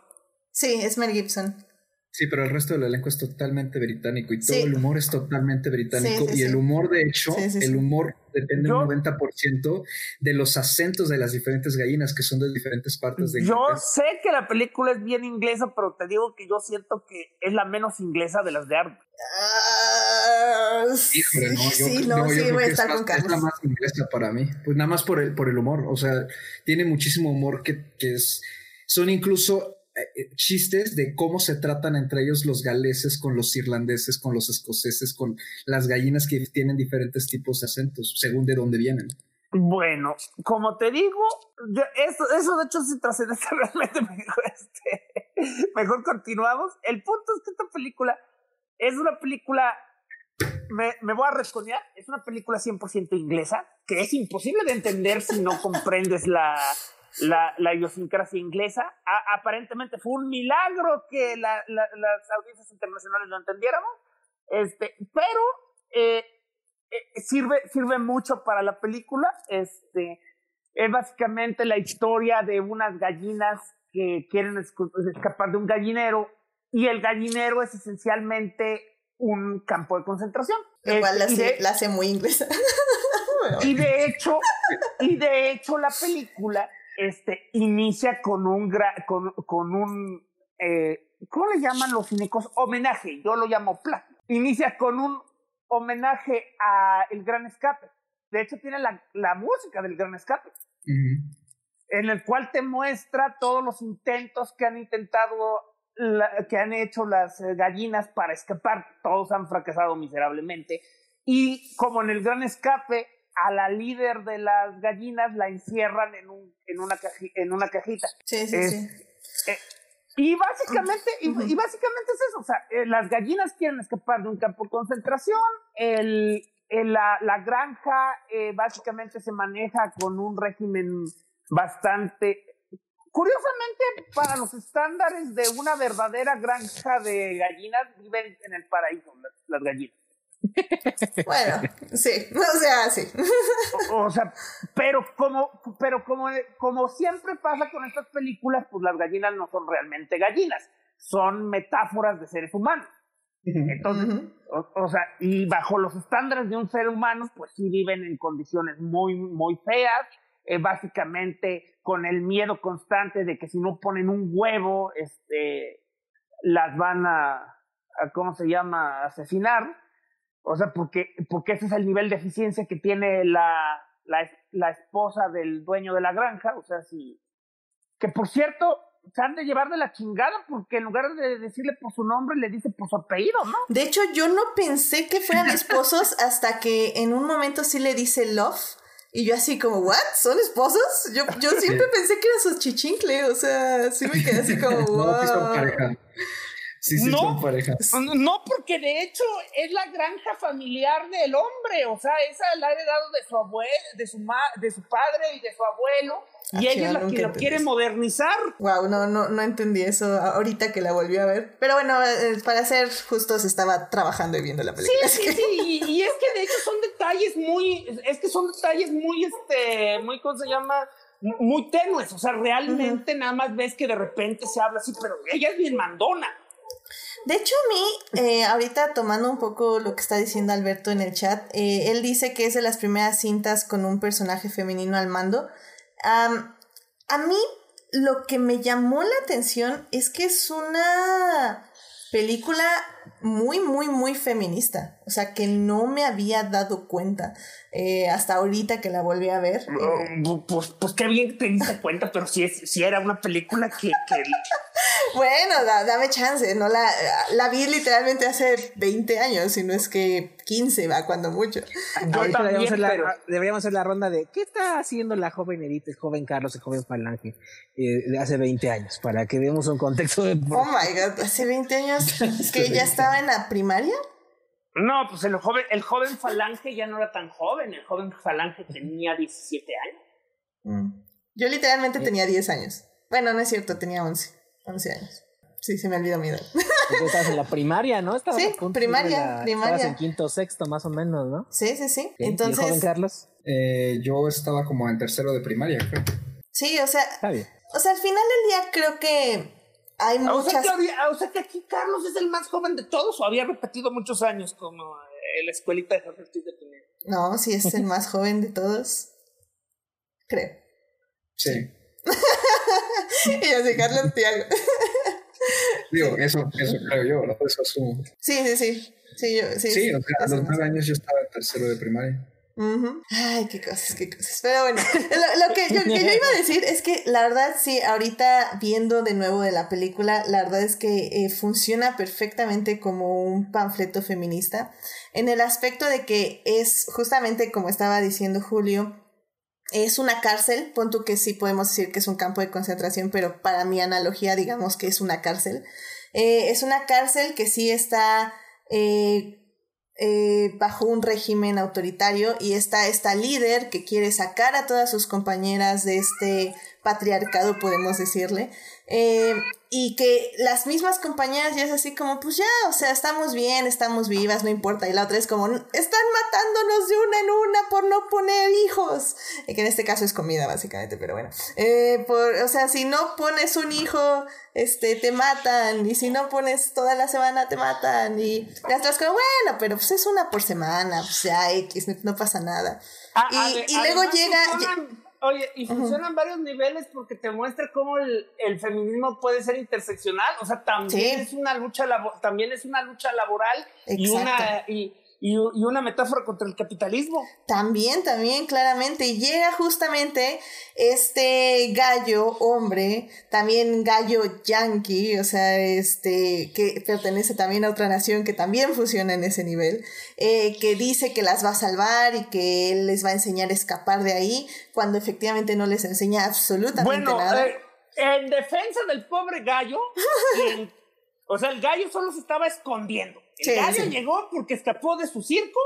Speaker 1: Sí, es Mel Gibson.
Speaker 2: Sí, pero el resto del elenco es totalmente británico y todo el humor es totalmente británico. y el humor, de hecho, el humor depende un 90% de los acentos de las diferentes gallinas que son de diferentes partes de
Speaker 3: Yo sé que la película es bien inglesa, pero te digo que yo siento que es la menos inglesa de las de Art.
Speaker 1: Híjole, no, yo, sí, no, sí, voy a estar con
Speaker 2: Carlos. Es la más inglesa para mí. Pues nada más por el, por el humor. O sea, tiene muchísimo humor que, que es. Son incluso eh, eh, chistes de cómo se tratan entre ellos los galeses con los irlandeses, con los escoceses, con las gallinas que tienen diferentes tipos de acentos, según de dónde vienen.
Speaker 3: Bueno, como te digo, eso, eso de hecho se trasciende realmente mejor, este, mejor continuamos. El punto es que esta película es una película, me, me voy a resconear, es una película 100% inglesa, que es imposible de entender si no comprendes la, la, la idiosincrasia inglesa. aparentemente fue un milagro que la, las audiencias internacionales lo entendiéramos, este, pero eh, eh, sirve, sirve mucho para la película. Este, es básicamente la historia de unas gallinas que quieren escapar de un gallinero y el gallinero es esencialmente un campo de concentración.
Speaker 1: Igual la, la hace muy inglesa.
Speaker 3: y de hecho, y de hecho la película este, inicia con un, con, con un eh, ¿cómo le llaman los cínicos? Homenaje, yo lo llamo plagio. Inicia con un homenaje a El Gran Escape. De hecho, tiene la, la música del Gran Escape, en el cual te muestra todos los intentos que han intentado, que han hecho las eh, gallinas para escapar. Todos han fracasado miserablemente. Y como en El Gran Escape, a la líder de las gallinas la encierran en, un, en, una, en una cajita.
Speaker 1: Sí, sí, sí.
Speaker 3: Eh, y básicamente, y, básicamente es eso, o sea, eh, las gallinas quieren escapar de un campo de concentración, el, la, la, granja eh, básicamente se maneja con un régimen bastante, curiosamente para los estándares de una verdadera granja de gallinas, viven en el paraíso las gallinas.
Speaker 1: Bueno, sí, o sea, sí.
Speaker 3: O, sea, pero como, pero como, como siempre pasa con estas películas, pues las gallinas no son realmente gallinas, son metáforas de seres humanos. Entonces, o, sea, y bajo los estándares de un ser humano, pues sí viven en condiciones muy, muy feas, eh, básicamente con el miedo constante de que si no ponen un huevo, este, las van a, a ¿cómo se llama?, asesinar. O sea, porque, porque ese es el nivel de eficiencia que tiene la, la, la esposa del dueño de la granja. O sea, si. Que por cierto, se han de llevar de la chingada porque en lugar de decirle por su nombre, le dice por su apellido, ¿no?
Speaker 1: De hecho, yo no pensé que fueran esposos hasta que en un momento sí le dice love. Y yo así como, ¿what? ¿Son esposos? Yo, yo siempre pensé que era su chichincle, o sea, sí me quedé así como, wow.
Speaker 2: Sí, sí,
Speaker 3: no,
Speaker 2: son pareja.
Speaker 3: No, porque de hecho es la granja familiar del hombre, o sea, esa la ha heredado de su abuelo, de su ma de su padre y de su abuelo, y ella es la que lo quiere modernizar.
Speaker 1: Wow, no, no, no entendí eso ahorita que la volví a ver. Pero bueno, eh, para ser justos, estaba trabajando y viendo la película.
Speaker 3: Sí, sí, sí, y, y, es que de hecho son detalles muy, es que son detalles muy, este, muy, ¿cómo se llama? Muy tenues, o sea, realmente uh -huh. nada más ves que de repente se habla así, pero ella es bien mandona.
Speaker 1: De hecho, a mí, eh, ahorita tomando un poco lo que está diciendo Alberto en el chat, eh, él dice que es de las primeras cintas con un personaje femenino al mando. Um, a mí, lo que me llamó la atención es que es una película muy, muy, muy feminista. O sea, que no me había dado cuenta eh, hasta ahorita que la volví a ver.
Speaker 3: Uh, pues, pues qué bien que te diste cuenta, pero si, es, si era una película que... que...
Speaker 1: bueno, da, dame chance. No la, la vi literalmente hace 20 años, si no es que 15 va cuando mucho.
Speaker 4: Yo también, deberíamos, hacer la, pero... deberíamos hacer la ronda de ¿qué está haciendo la joven Edith, el joven Carlos, el joven Falange eh, de hace 20 años? Para que demos un contexto de...
Speaker 1: Oh my god, hace 20 años es que ya estaba en la primaria.
Speaker 3: No, pues el joven, el joven Falange ya no era tan joven, el joven Falange tenía 17 años.
Speaker 1: Mm. Yo literalmente ¿Sí? tenía 10 años. Bueno, no es cierto, tenía 11, 11 años. Sí, se me olvidó mi edad.
Speaker 4: Tú estabas en la primaria, ¿no? Estabas
Speaker 1: sí, primaria,
Speaker 4: la,
Speaker 1: primaria.
Speaker 4: Estabas en quinto sexto, más o menos, ¿no?
Speaker 1: Sí, sí, sí.
Speaker 4: ¿Y
Speaker 1: Entonces,
Speaker 4: el joven Carlos?
Speaker 2: Eh, yo estaba como en tercero de primaria, creo.
Speaker 1: Sí, o sea,
Speaker 4: Está bien.
Speaker 1: o sea, al final del día creo que hay
Speaker 3: O
Speaker 1: muchas...
Speaker 3: sea, que, había- o sea que aquí Carlos es el más joven de todos o había repetido muchos años como eh, la escuelita de Jorge Ortiz de Pinedo.
Speaker 1: No, sí es el más joven de todos. Creo.
Speaker 2: Sí.
Speaker 1: y soy Carlos Tiago.
Speaker 2: Digo, eso, eso creo yo, ¿no? Eso asumo.
Speaker 1: Sí, sí, sí. Sí, yo, sí,
Speaker 2: Sí, o sea, a los nueve años yo estaba en tercero de primaria.
Speaker 1: Ujú. Ay, qué cosas, qué cosas. Pero bueno, lo, lo que, yo, que yo iba a decir es que la verdad, sí, ahorita viendo de nuevo de la película, la verdad es que eh, funciona perfectamente como un panfleto feminista, en el aspecto de que es justamente como estaba diciendo Julio, es una cárcel, pon tú que sí podemos decir que es un campo de concentración, pero para mi analogía digamos que es una cárcel. Eh, es una cárcel que sí está eh, eh, bajo un régimen autoritario y está esta líder que quiere sacar a todas sus compañeras de este patriarcado, podemos decirle, eh, y que las mismas compañeras ya es así como, pues ya, o sea, estamos bien, estamos vivas, no importa, y la otra es como, están matándonos de una en una por no poner hijos, Eh, que en este caso es comida básicamente, pero bueno, Eh, por, o sea, si no pones un hijo, este, te matan, y si no pones toda la semana, te matan, y las otras como, bueno, pero pues es una por semana, pues ya X, no, no pasa nada.
Speaker 3: Ah,
Speaker 1: Y- y luego llega-
Speaker 3: Oye, y funcionan varios niveles porque te muestra cómo el, el feminismo puede ser interseccional. O sea, también
Speaker 1: Sí.
Speaker 3: es una lucha también es una lucha laboral y
Speaker 1: Exacto.
Speaker 3: una y, y, y una metáfora contra el capitalismo.
Speaker 1: También, también, claramente. Y llega justamente este gallo hombre, también gallo yankee, o sea, este, que pertenece también a otra nación que también funciona en ese nivel, eh, que dice que las va a salvar y que él les va a enseñar a escapar de ahí, cuando efectivamente no les enseña absolutamente
Speaker 3: Bueno,
Speaker 1: nada.
Speaker 3: eh, en defensa del pobre gallo, o sea, el gallo solo se estaba escondiendo. El
Speaker 1: Sí,
Speaker 3: gallo
Speaker 1: sí.
Speaker 3: llegó porque escapó de su circo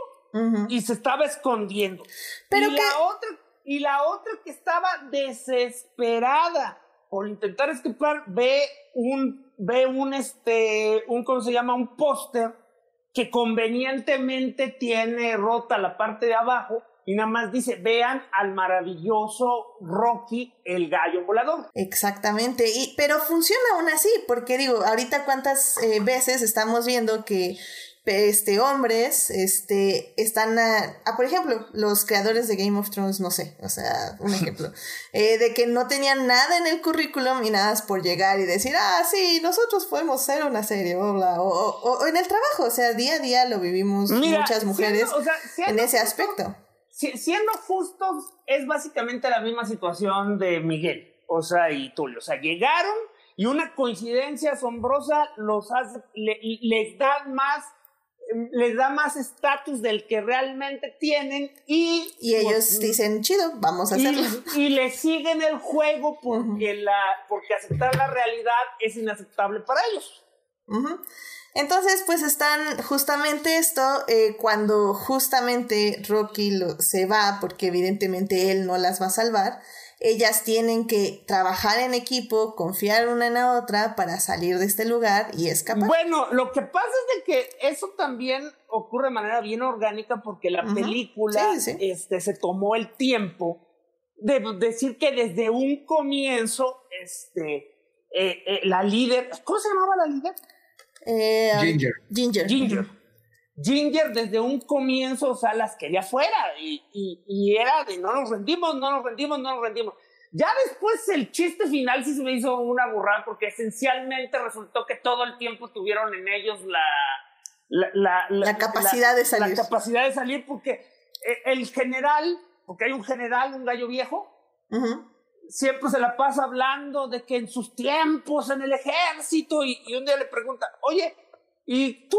Speaker 3: y se estaba escondiendo.
Speaker 1: Pero
Speaker 3: y
Speaker 1: que-
Speaker 3: la otra y la otra que estaba desesperada por intentar escapar ve un ve un este un cómo se llama un póster que convenientemente tiene rota la parte de abajo y nada más dice vean al maravilloso Rocky el gallo volador.
Speaker 1: Exactamente, y, pero funciona aún así, porque digo, ahorita cuántas eh, veces estamos viendo que este, hombres este, están, a, a, por ejemplo, los creadores de Game of Thrones, no sé, o sea, un ejemplo, eh, de que no tenían nada en el currículum y nada más por llegar y decir, ah, sí, nosotros podemos hacer una serie, o, bla, o, o- o en el trabajo, o sea, día a día lo vivimos
Speaker 3: Mira,
Speaker 1: muchas mujeres
Speaker 3: siendo- o sea, siendo
Speaker 1: en ese aspecto.
Speaker 3: Si- siendo justos, es básicamente la misma situación de Miguel, o sea, y Tulio. O sea, llegaron y una coincidencia asombrosa los hace, le- les da más, les da más estatus del que realmente tienen y,
Speaker 1: Y ellos
Speaker 3: pues,
Speaker 1: dicen, chido, vamos a hacerlo.
Speaker 3: y, y le siguen el juego porque, la, porque aceptar la realidad es inaceptable para ellos.
Speaker 1: Entonces, pues están justamente esto, eh, cuando justamente Rocky lo, se va, porque evidentemente él no las va a salvar, ellas tienen que trabajar en equipo, confiar una en la otra para salir de este lugar y escapar.
Speaker 3: Bueno, lo que pasa es de que eso también ocurre de manera bien orgánica porque la película Este, se tomó el tiempo de decir que desde un comienzo, este, eh, eh, la líder, ¿cómo se llamaba la líder?
Speaker 2: Eh, Ginger.
Speaker 1: Ginger.
Speaker 3: Ginger. Ginger desde un comienzo, o sea, las quería fuera y, y, era de no nos rendimos, no nos rendimos, no nos rendimos. Ya después el chiste final sí se me hizo una burrada porque esencialmente resultó que todo el tiempo tuvieron en ellos la...
Speaker 1: La, la, capacidad de salir.
Speaker 3: La capacidad de salir porque eh, el general, porque hay un general, un gallo viejo, siempre se la pasa hablando de que en sus tiempos en el ejército y, y un día le pregunta, oye, ¿y tú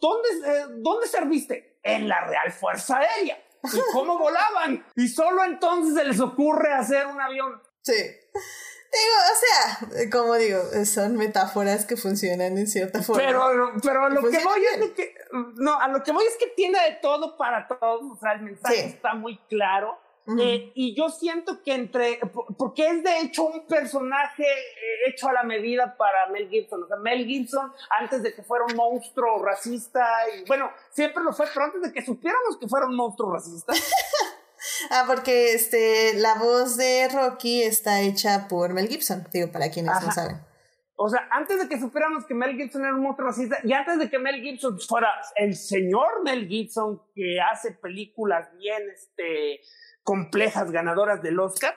Speaker 3: ¿Dónde, eh, ¿Dónde serviste? En la Real Fuerza Aérea. ¿Y cómo volaban? Y solo entonces se les ocurre hacer un avión.
Speaker 1: Sí. Digo, o sea, como digo, son metáforas que funcionan en cierta forma.
Speaker 3: Pero, pero lo que voy es que, no, a lo que voy es que tiene de todo para todos, o sea, el mensaje está muy claro eh, y yo siento que entre, porque es de hecho un personaje eh, hecho a la medida para Mel Gibson. O sea, Mel Gibson, antes de que fuera un monstruo racista, y bueno, siempre lo fue, pero antes de que supiéramos que fuera un monstruo racista.
Speaker 1: ah, porque este, la voz de Rocky está hecha por Mel Gibson, digo, para quienes no saben.
Speaker 3: O sea, antes de que supiéramos que Mel Gibson era un monstruo racista y antes de que Mel Gibson fuera el señor Mel Gibson que hace películas bien, este, complejas ganadoras del Oscar,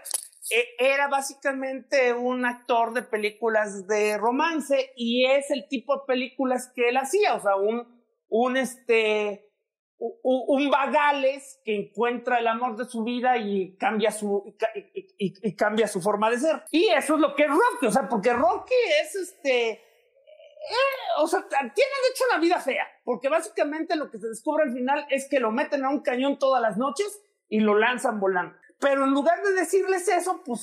Speaker 3: e, era básicamente un actor de películas de romance y es el tipo de películas que él hacía, o sea, un, un este, un vagales que encuentra el amor de su vida y cambia su y, cambia su forma de ser. Y eso es lo que es Rocky, o sea, porque Rocky es este eh, o sea, tiene de hecho una vida fea, porque básicamente lo que se descubre al final es que lo meten a un cañón todas las noches y lo lanzan volando. Pero en lugar de decirles eso, pues,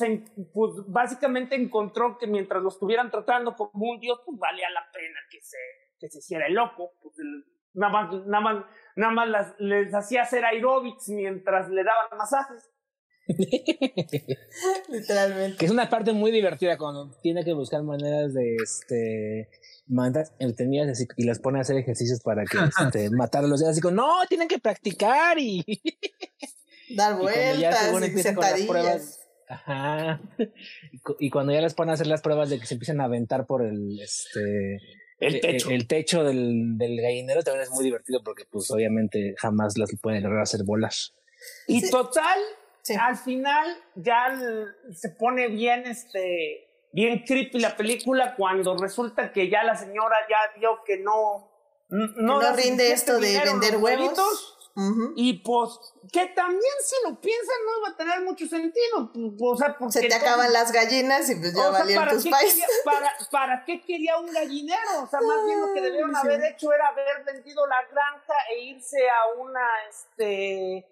Speaker 3: pues, básicamente encontró que mientras lo estuvieran tratando como un dios, pues valía la pena que se, que se hiciera el loco. Pues, nada más, nada más, nada más les hacía hacer aerobics mientras le daban masajes.
Speaker 1: Literalmente.
Speaker 4: Que es una parte muy divertida cuando tiene que buscar maneras de este mandas entretenidas y las pone a hacer ejercicios para que este, matarlos. Así como, no, tienen que practicar y
Speaker 1: Dar vueltas, y, sentadillas.
Speaker 4: ajá. Y, cuando ya les ponen a hacer las pruebas de que se empiezan a aventar por el este
Speaker 3: el e, techo,
Speaker 4: el, techo del, del, gallinero también es muy divertido porque pues obviamente jamás las pueden lograr hacer bolas.
Speaker 3: Y total, al final ya se pone bien este bien creepy la película cuando resulta que ya la señora ya vio que no
Speaker 1: no, no rinde esto de vender huevos
Speaker 3: y pues, que también si lo piensan no iba a tener mucho sentido. O sea, porque
Speaker 1: Se te acaban las gallinas y pues ya valieron tus países.
Speaker 3: Para, ¿Para qué quería un gallinero? O sea, más bien lo que debieron haber hecho era haber vendido la granja e irse a una, este,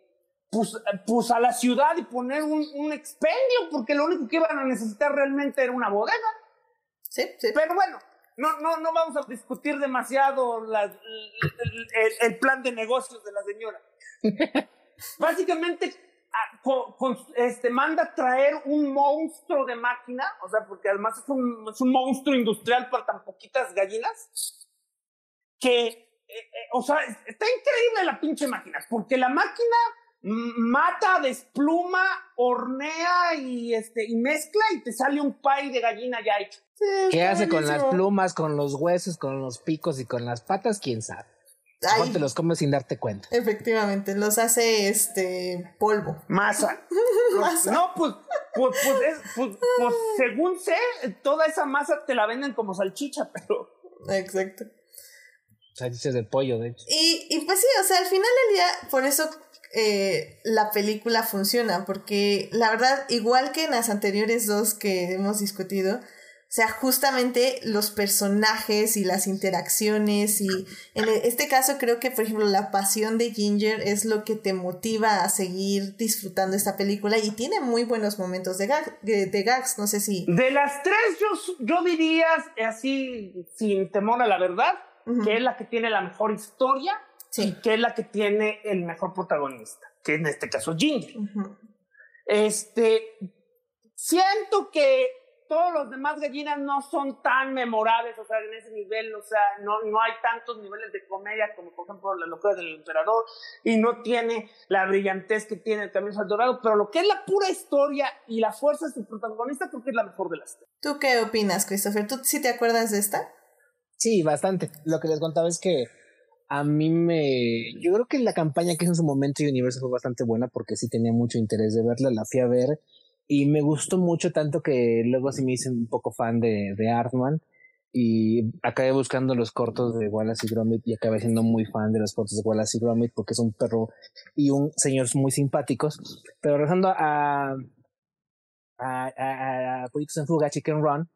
Speaker 3: pues, pues a la ciudad y poner un, un expendio, porque lo único que iban a necesitar realmente era una bodega.
Speaker 1: Sí, sí.
Speaker 3: Pero bueno, no, no, no vamos a discutir demasiado el, plan de negocios de la señora. Básicamente, este, manda traer un monstruo de máquina, o sea, porque además es un, es un monstruo industrial para tan poquitas gallinas, que, eh, eh, o sea, está increíble la pinche máquina, porque la máquina mata, despluma, hornea y, este, y mezcla y te sale un pie de gallina ya hecho.
Speaker 4: ¿Qué hace con las plumas, con los huesos, con los picos y con las patas? ¿Quién sabe? Ay, te los comes sin darte cuenta.
Speaker 1: Efectivamente, los hace este polvo.
Speaker 3: Masa. No, pues, pues, pues, pues, pues, según sé, toda esa masa te la venden como salchicha, pero.
Speaker 1: Exacto.
Speaker 4: Salchichas de pollo, de hecho.
Speaker 1: Y, y pues sí, o sea, al final del día, por eso eh, la película funciona, porque la verdad, igual que en las anteriores dos que hemos discutido, O sea, justamente los personajes y las interacciones y en este caso creo que, por ejemplo, la pasión de Ginger es lo que te motiva a seguir disfrutando esta película y tiene muy buenos momentos de, de, gags, no sé si...
Speaker 3: De las tres yo, yo diría así, sin temor a la verdad, que es la que tiene la mejor historia y que es la que tiene el mejor protagonista, que en este caso Ginger. Este, siento que todos los demás gallinas no son tan memorables, o sea, en ese nivel, o sea, no, no hay tantos niveles de comedia como por ejemplo la locura del emperador y no tiene la brillantez que tiene el Camino al Dorado, pero lo que es la pura historia y la fuerza de su protagonista creo que es la mejor de las tres.
Speaker 1: ¿Tú qué opinas, Christopher? ¿Tú sí te acuerdas de esta?
Speaker 4: Sí, bastante. Lo que les contaba es que a mí me... Yo creo que la campaña que hizo en su momento Universo fue bastante buena porque sí tenía mucho interés de verla, la fui a ver y me gustó mucho tanto que luego sí me hice un poco fan de, de Artman y acabé buscando los cortos de Wallace y Gromit y acabé siendo muy fan de los cortos de Wallace y Gromit porque es un perro y un señor muy simpáticos. Pero regresando a, a, a, a en Fuga, Chicken Run,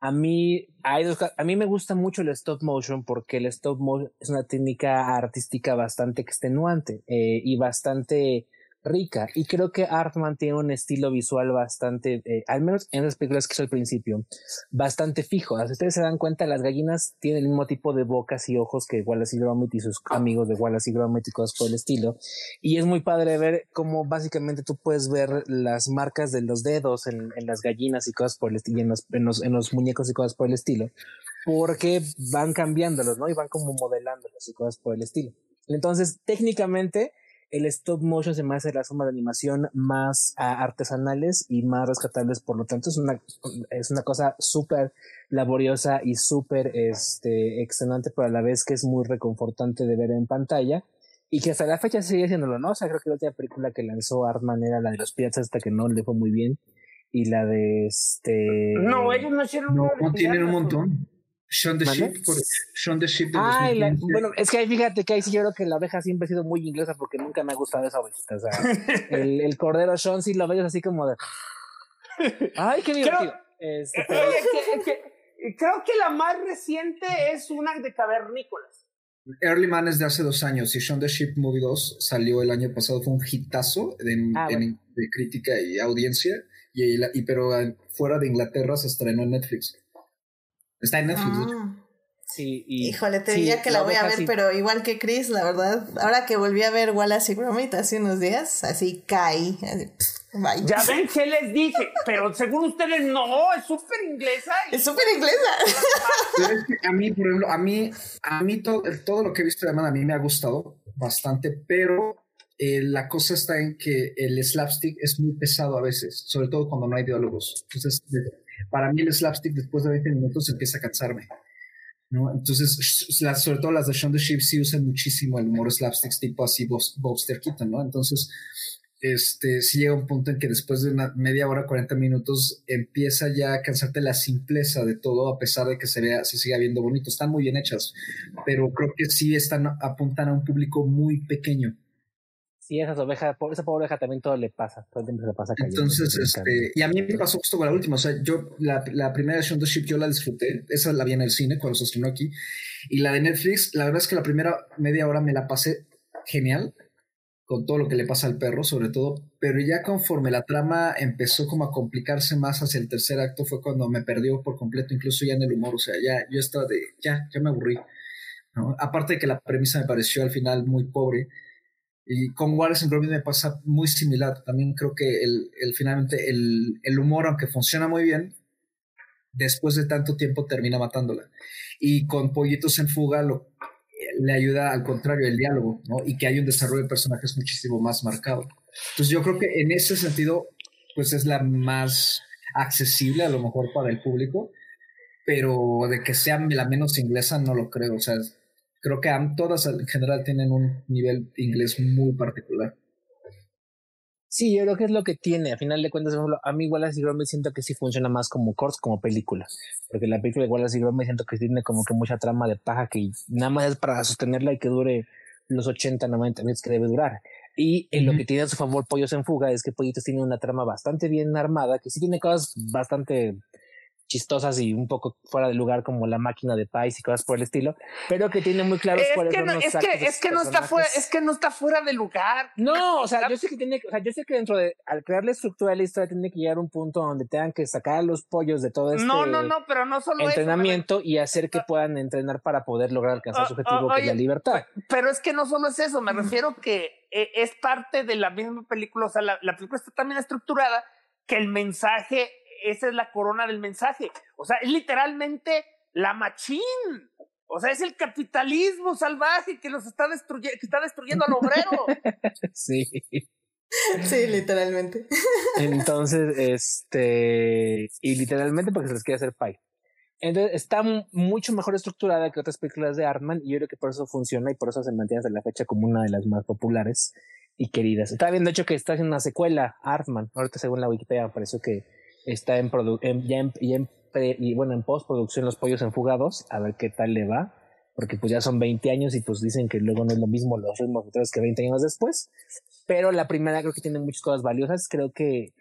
Speaker 4: a mí, hay a mí me gusta mucho el stop motion porque el stop motion es una técnica artística bastante extenuante eh, y bastante rica y creo que Artman tiene un estilo visual bastante, eh, al menos en las películas que hizo al principio, bastante fijo. Si ustedes se dan cuenta, las gallinas tienen el mismo tipo de bocas y ojos que Wallace y Gromit y sus amigos de Wallace y Gromit y cosas por el estilo. Y es muy padre ver cómo básicamente tú puedes ver las marcas de los dedos en, en las gallinas y cosas por el estilo, en los, en los, en los muñecos y cosas por el estilo, porque van cambiándolos, ¿no? Y van como modelándolos y cosas por el estilo. Entonces, técnicamente, el stop motion se me hace la suma de animación más ah, artesanales y más rescatables, por lo tanto es una, es una cosa súper laboriosa y súper este, excelente, pero a la vez que es muy reconfortante de ver en pantalla y que hasta la fecha sigue haciéndolo, ¿no? O sea, creo que la última película que lanzó Artman era la de los piratas hasta que no le fue muy bien y la de este...
Speaker 3: No, ellos no hicieron...
Speaker 2: No, tienen un montón. Sean the Ship, Sean the Ship
Speaker 4: de bueno, es que ahí fíjate que ahí sí yo creo que la oveja siempre ha sido muy inglesa porque nunca me ha gustado esa ovejita. O sea, el, el cordero Sean sí lo ves así como de. Ay, qué divertido.
Speaker 3: Este, creo que la más reciente es una de cavernícolas.
Speaker 2: Early Man es de hace dos años y Sean the Ship Movie 2 salió el año pasado, fue un hitazo de, ah, de crítica y audiencia, y, y, pero fuera de Inglaterra se estrenó en Netflix. Está en Netflix. Ah.
Speaker 4: Sí, y,
Speaker 1: Híjole, te diría que la, voy a ver, pero igual que Chris, la verdad, ahora que volví a ver Wallace y Gromit hace unos días, así caí.
Speaker 3: Ya ven que les dije, pero según ustedes no, es súper inglesa.
Speaker 1: Es súper inglesa.
Speaker 2: a mí, por ejemplo, a mí, a mí todo, todo lo que he visto de Man a mí me ha gustado bastante, pero eh, la cosa está en que el slapstick es muy pesado a veces, sobre todo cuando no hay diálogos. Entonces, para mí el slapstick después de 20 minutos empieza a cansarme. ¿no? Entonces, sobre todo las de Shaun the Sheep sí usan muchísimo el humor slapstick tipo así Bobster Keaton, ¿no? Entonces, este, sí llega un punto en que después de una media hora, 40 minutos, empieza ya a cansarte la simpleza de todo, a pesar de que se vea, se siga viendo bonito. Están muy bien hechas, pero creo que sí están, apuntan a un público muy pequeño.
Speaker 4: Sí, esa oveja, esa pobre oveja también todo le pasa, todo el tiempo le pasa
Speaker 2: Entonces, este, y a mí me pasó justo con la última, o sea, yo, la, la primera de the Ship yo la disfruté, esa la vi en el cine cuando se estrenó aquí, y la de Netflix, la verdad es que la primera media hora me la pasé genial, con todo lo que le pasa al perro, sobre todo, pero ya conforme la trama empezó como a complicarse más hacia el tercer acto, fue cuando me perdió por completo, incluso ya en el humor, o sea, ya yo estaba de, ya, ya me aburrí, ¿no? Aparte de que la premisa me pareció al final muy pobre, y con Wallace and Gromit me pasa muy similar. También creo que el, el finalmente el, el, humor, aunque funciona muy bien, después de tanto tiempo termina matándola. Y con Pollitos en Fuga lo, le ayuda al contrario el diálogo, ¿no? Y que hay un desarrollo de personajes muchísimo más marcado. Entonces yo creo que en ese sentido, pues es la más accesible a lo mejor para el público, pero de que sea la menos inglesa no lo creo. O sea, creo que todas en general tienen un nivel inglés muy particular.
Speaker 4: Sí, yo creo que es lo que tiene. A final de cuentas, a mí Wallace y Gromit siento que sí funciona más como cortos, como película. Porque la película de Wallace y Gromit siento que tiene como que mucha trama de paja que nada más es para sostenerla y que dure los 80, 90 minutos que debe durar. Y en lo que tiene a su favor Pollos en Fuga es que Pollitos tiene una trama bastante bien armada, que sí tiene cosas bastante chistosas y un poco fuera de lugar como la máquina de Pais y cosas por el estilo, pero que tiene muy claros
Speaker 3: es
Speaker 4: cuáles
Speaker 3: que
Speaker 4: son
Speaker 3: no,
Speaker 4: los
Speaker 3: es que, es que no está fuera, es que no está fuera de lugar.
Speaker 4: No, o sea, yo sé que tiene, o sea, yo sé que dentro de, al crear la estructura de la historia tiene que llegar a un punto donde tengan que sacar a los pollos de todo este
Speaker 3: No, no, no, pero no solo eso,
Speaker 4: entrenamiento y hacer que puedan entrenar para poder lograr alcanzar su
Speaker 3: Ah,
Speaker 4: objetivo,
Speaker 3: ah,
Speaker 4: que es la
Speaker 3: oye,
Speaker 4: libertad.
Speaker 3: Pero es que no solo es eso, me refiero que eh, es parte de la misma película, o sea, la, la película está también estructurada que el mensaje, esa es la corona del mensaje, o sea, es literalmente la machín, o sea, es el capitalismo salvaje que los está destruyendo, que está destruyendo al obrero.
Speaker 4: Sí.
Speaker 1: Sí, literalmente.
Speaker 4: Entonces, este, y literalmente porque se les quiere hacer pie. Entonces, está mu- mucho mejor estructurada que otras películas de Artman y yo creo que por eso funciona y por eso se mantiene hasta la fecha como una de las más populares y queridas. Estaba viendo, de hecho, que está haciendo una secuela, Artman. Ahorita, según la Wikipedia, me pareció que está en, en- ya en, y bueno, en postproducción Los Pollos Enfugados, a ver qué tal le va. Porque pues ya son 20 años y pues dicen que luego no es lo mismo los ritmos que 20 años después. Pero la primera creo que tiene muchas cosas valiosas. Creo que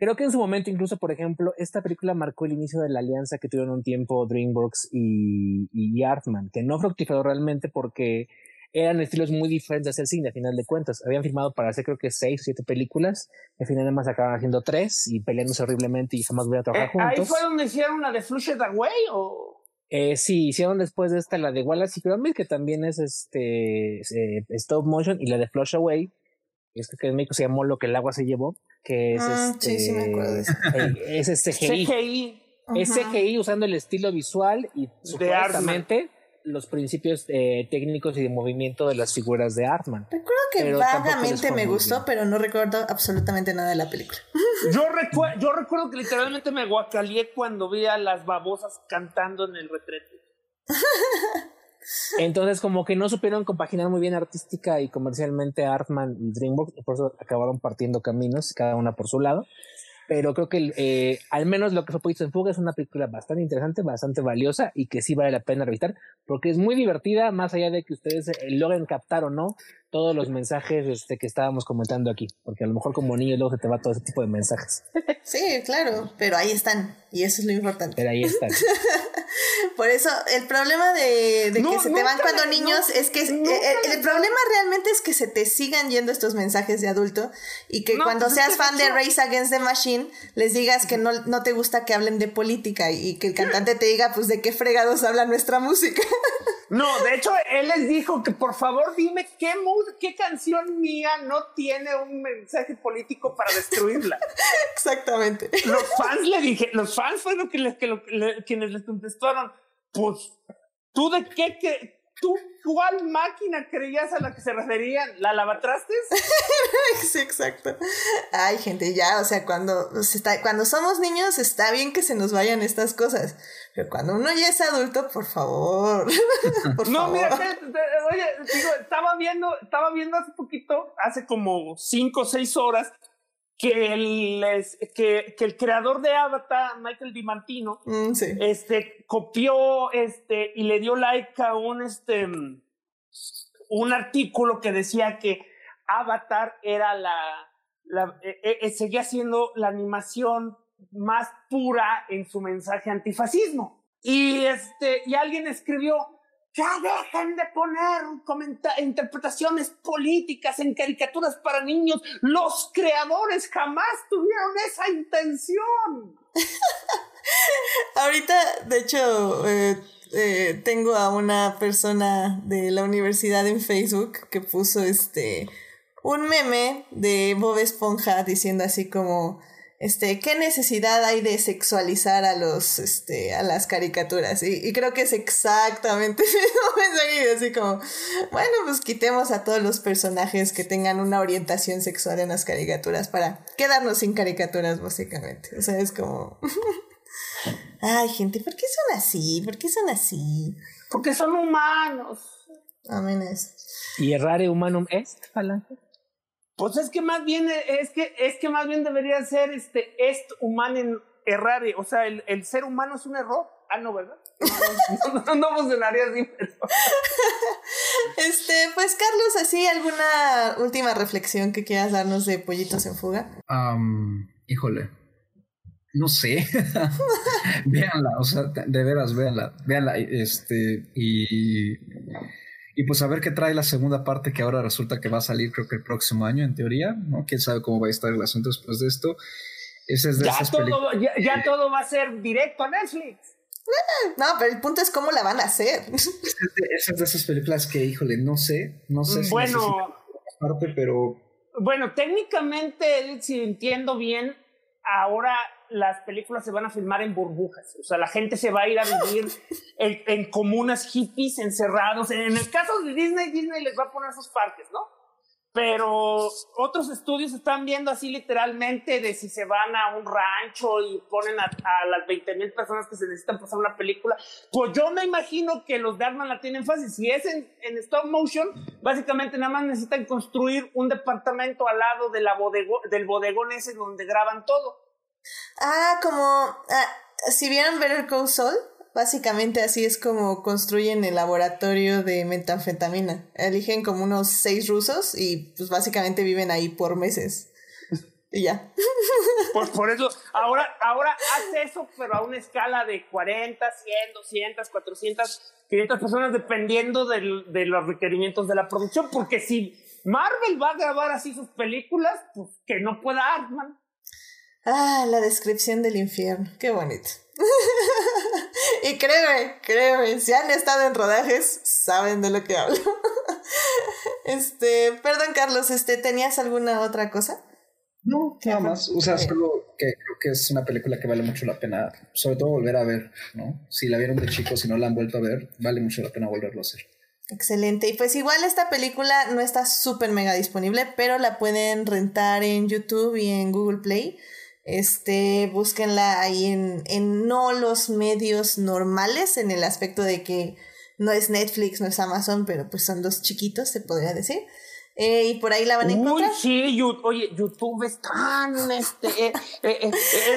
Speaker 4: Creo que en su momento, incluso, por ejemplo, esta película marcó el inicio de la alianza que tuvieron un tiempo DreamWorks y, y Artman, que no fructificó realmente porque eran estilos muy diferentes de hacer cine, a final de cuentas. Habían firmado para hacer, creo que seis o siete películas, al final nada más acabaron haciendo tres y peleándose horriblemente y jamás voy a trabajar
Speaker 3: Eh, ahí
Speaker 4: juntos.
Speaker 3: fue donde hicieron la de Flushed Away o
Speaker 4: Eh, sí, hicieron después de esta la de Wallace y Gromit, que también es este eh, stop motion, y la de Flush Away, es que en México se llamó Lo que el agua se llevó, que es
Speaker 1: Ah,
Speaker 4: este,
Speaker 1: sí, sí me acuerdo
Speaker 4: eh, es este CGI.
Speaker 3: CGI.
Speaker 4: Es. CGI usando el estilo visual y supuestamente los principios eh, técnicos y de movimiento de las figuras de Artman.
Speaker 1: Recuerdo que vagamente me gustó,
Speaker 4: bien.
Speaker 1: pero no recuerdo absolutamente nada de la película.
Speaker 3: Yo, recue- yo recuerdo que literalmente me guacalié cuando vi a las babosas cantando en el retrete.
Speaker 4: Entonces, como que no supieron compaginar muy bien artística y comercialmente Artman y DreamWorks, y por eso acabaron partiendo caminos, cada una por su lado. Pero creo que eh, al menos lo que fue Pollitos en Fuga es una película bastante interesante, bastante valiosa y que sí vale la pena revisitar, porque es muy divertida, más allá de que ustedes eh, logren captar o no todos los mensajes este, que estábamos comentando aquí, porque a lo mejor como niño luego se te va todo ese tipo de mensajes.
Speaker 1: Sí, claro, pero ahí están, y eso es lo importante.
Speaker 4: Pero ahí están.
Speaker 1: Por eso, el problema de, de
Speaker 3: No,
Speaker 1: que se te van cuando niños
Speaker 3: no,
Speaker 1: es que es-
Speaker 3: nunca
Speaker 1: eh, el, problema realmente es que se te sigan yendo estos mensajes de adulto y que
Speaker 3: No,
Speaker 1: cuando
Speaker 3: pues es
Speaker 1: seas fan
Speaker 3: de
Speaker 1: Race Against the Machine les digas que no, no te gusta que hablen de política y, que el cantante te diga pues de qué fregados habla nuestra música.
Speaker 3: No, de hecho, él les dijo que por favor dime qué, qué canción mía no tiene un mensaje político para destruirla.
Speaker 1: Exactamente.
Speaker 3: los fans le dije, los fans fueron que les- que lo- le- quienes les contestaron, pues, ¿tú de qué, que, tú cuál máquina creías a la que se referían? ¿La lavatrastes?
Speaker 1: Sí, exacto. Ay, gente, ya, o sea, cuando, se está, cuando somos niños está bien que se nos vayan estas cosas, pero cuando uno ya es adulto, por favor, por
Speaker 3: No,
Speaker 1: favor.
Speaker 3: mira, te- te- oye, digo, estaba viendo, estaba viendo hace poquito, hace como cinco o seis horas, que el, que, que el creador de Avatar, Michael DiMartino,
Speaker 1: Mm, sí.
Speaker 3: este, copió este, y le dio like a un, este, un artículo que decía que Avatar era la, la eh, eh, seguía siendo la animación más pura en su mensaje antifascismo. Y, este, y alguien escribió, ya dejen de poner interpretaciones políticas en caricaturas para niños. Los creadores jamás tuvieron esa intención.
Speaker 1: Ahorita, de hecho, eh, eh, tengo a una persona de la universidad en Facebook que puso este un meme de Bob Esponja diciendo así como este qué necesidad hay de sexualizar a los este a las caricaturas y, y creo que es exactamente el mismo mensaje, así como bueno pues quitemos a todos los personajes que tengan una orientación sexual en las caricaturas para quedarnos sin caricaturas básicamente o sea es como Ay, gente, ¿por qué son así? ¿Por qué son así?
Speaker 3: Porque son humanos.
Speaker 1: Amén
Speaker 4: y errare humanum est, falange.
Speaker 3: Pues es que más bien es que es que más bien debería ser este est humanen errare, o sea, el, el ser humano es un error. Ah, no, ¿verdad? No, no, no, no funcionaría así, pero
Speaker 1: Este, pues Carlos, así alguna última reflexión que quieras darnos de Pollitos en Fuga.
Speaker 2: Am, híjole. No sé. véanla, o sea, de veras, véanla, véanla, este, y, y pues a ver qué trae la segunda parte que ahora resulta que va a salir creo que el próximo año en teoría, ¿no? Quién sabe cómo va a estar el asunto después de esto. Ese es de
Speaker 3: ya,
Speaker 2: esas
Speaker 3: todo, ya, ya todo va a ser directo a Netflix.
Speaker 1: No, pero el punto es cómo la van a hacer.
Speaker 2: Esas de esas películas que, híjole, no sé, no sé si
Speaker 3: bueno,
Speaker 2: parte, pero
Speaker 3: bueno, técnicamente, si entiendo bien, ahora las películas se van a filmar en burbujas. O sea, la gente se va a ir a vivir en, en, comunas hippies encerrados. En el caso de Disney, Disney les va a poner sus parques, ¿no? Pero otros estudios están viendo así literalmente de si se van a un rancho y ponen a, a las 20 mil personas que se necesitan pasar una película. Pues yo me imagino que los de Arman la tienen fácil. Si es en, en stop motion, básicamente nada más necesitan construir un departamento al lado de la bodego, del bodegón ese donde graban todo.
Speaker 1: Ah, como ah, si vieron Better Call Saul, básicamente así es como construyen el laboratorio de metanfetamina. Eligen como unos seis rusos y pues básicamente viven ahí por meses. Y ya.
Speaker 3: Pues por eso, ahora, ahora hace eso, pero a una escala de 40, 100, 200, 400, 500 personas, dependiendo del, de los requerimientos de la producción. Porque si Marvel va a grabar así sus películas, pues que no pueda Artman.
Speaker 1: Ah, la descripción del infierno. Qué bonito. y créeme, créeme, si han estado en rodajes, saben de lo que hablo. este, perdón, Carlos, este, ¿tenías alguna otra cosa?
Speaker 2: No, nada más. O sea, solo que creo que es una película que vale mucho la pena, sobre todo volver a ver, ¿no? Si la vieron de chicos, si no la han vuelto a ver, vale mucho la pena volverlo a hacer.
Speaker 1: Excelente. Y pues igual esta película no está súper mega disponible, pero la pueden rentar en YouTube y en Google Play. Este, búsquenla ahí en, en no los medios normales, en el aspecto de que no es Netflix, no es Amazon, pero pues son los chiquitos, se podría decir. Eh, y por ahí la van a encontrar.
Speaker 3: Uy, sí, you, oye, YouTube es tan, este, eh, eh,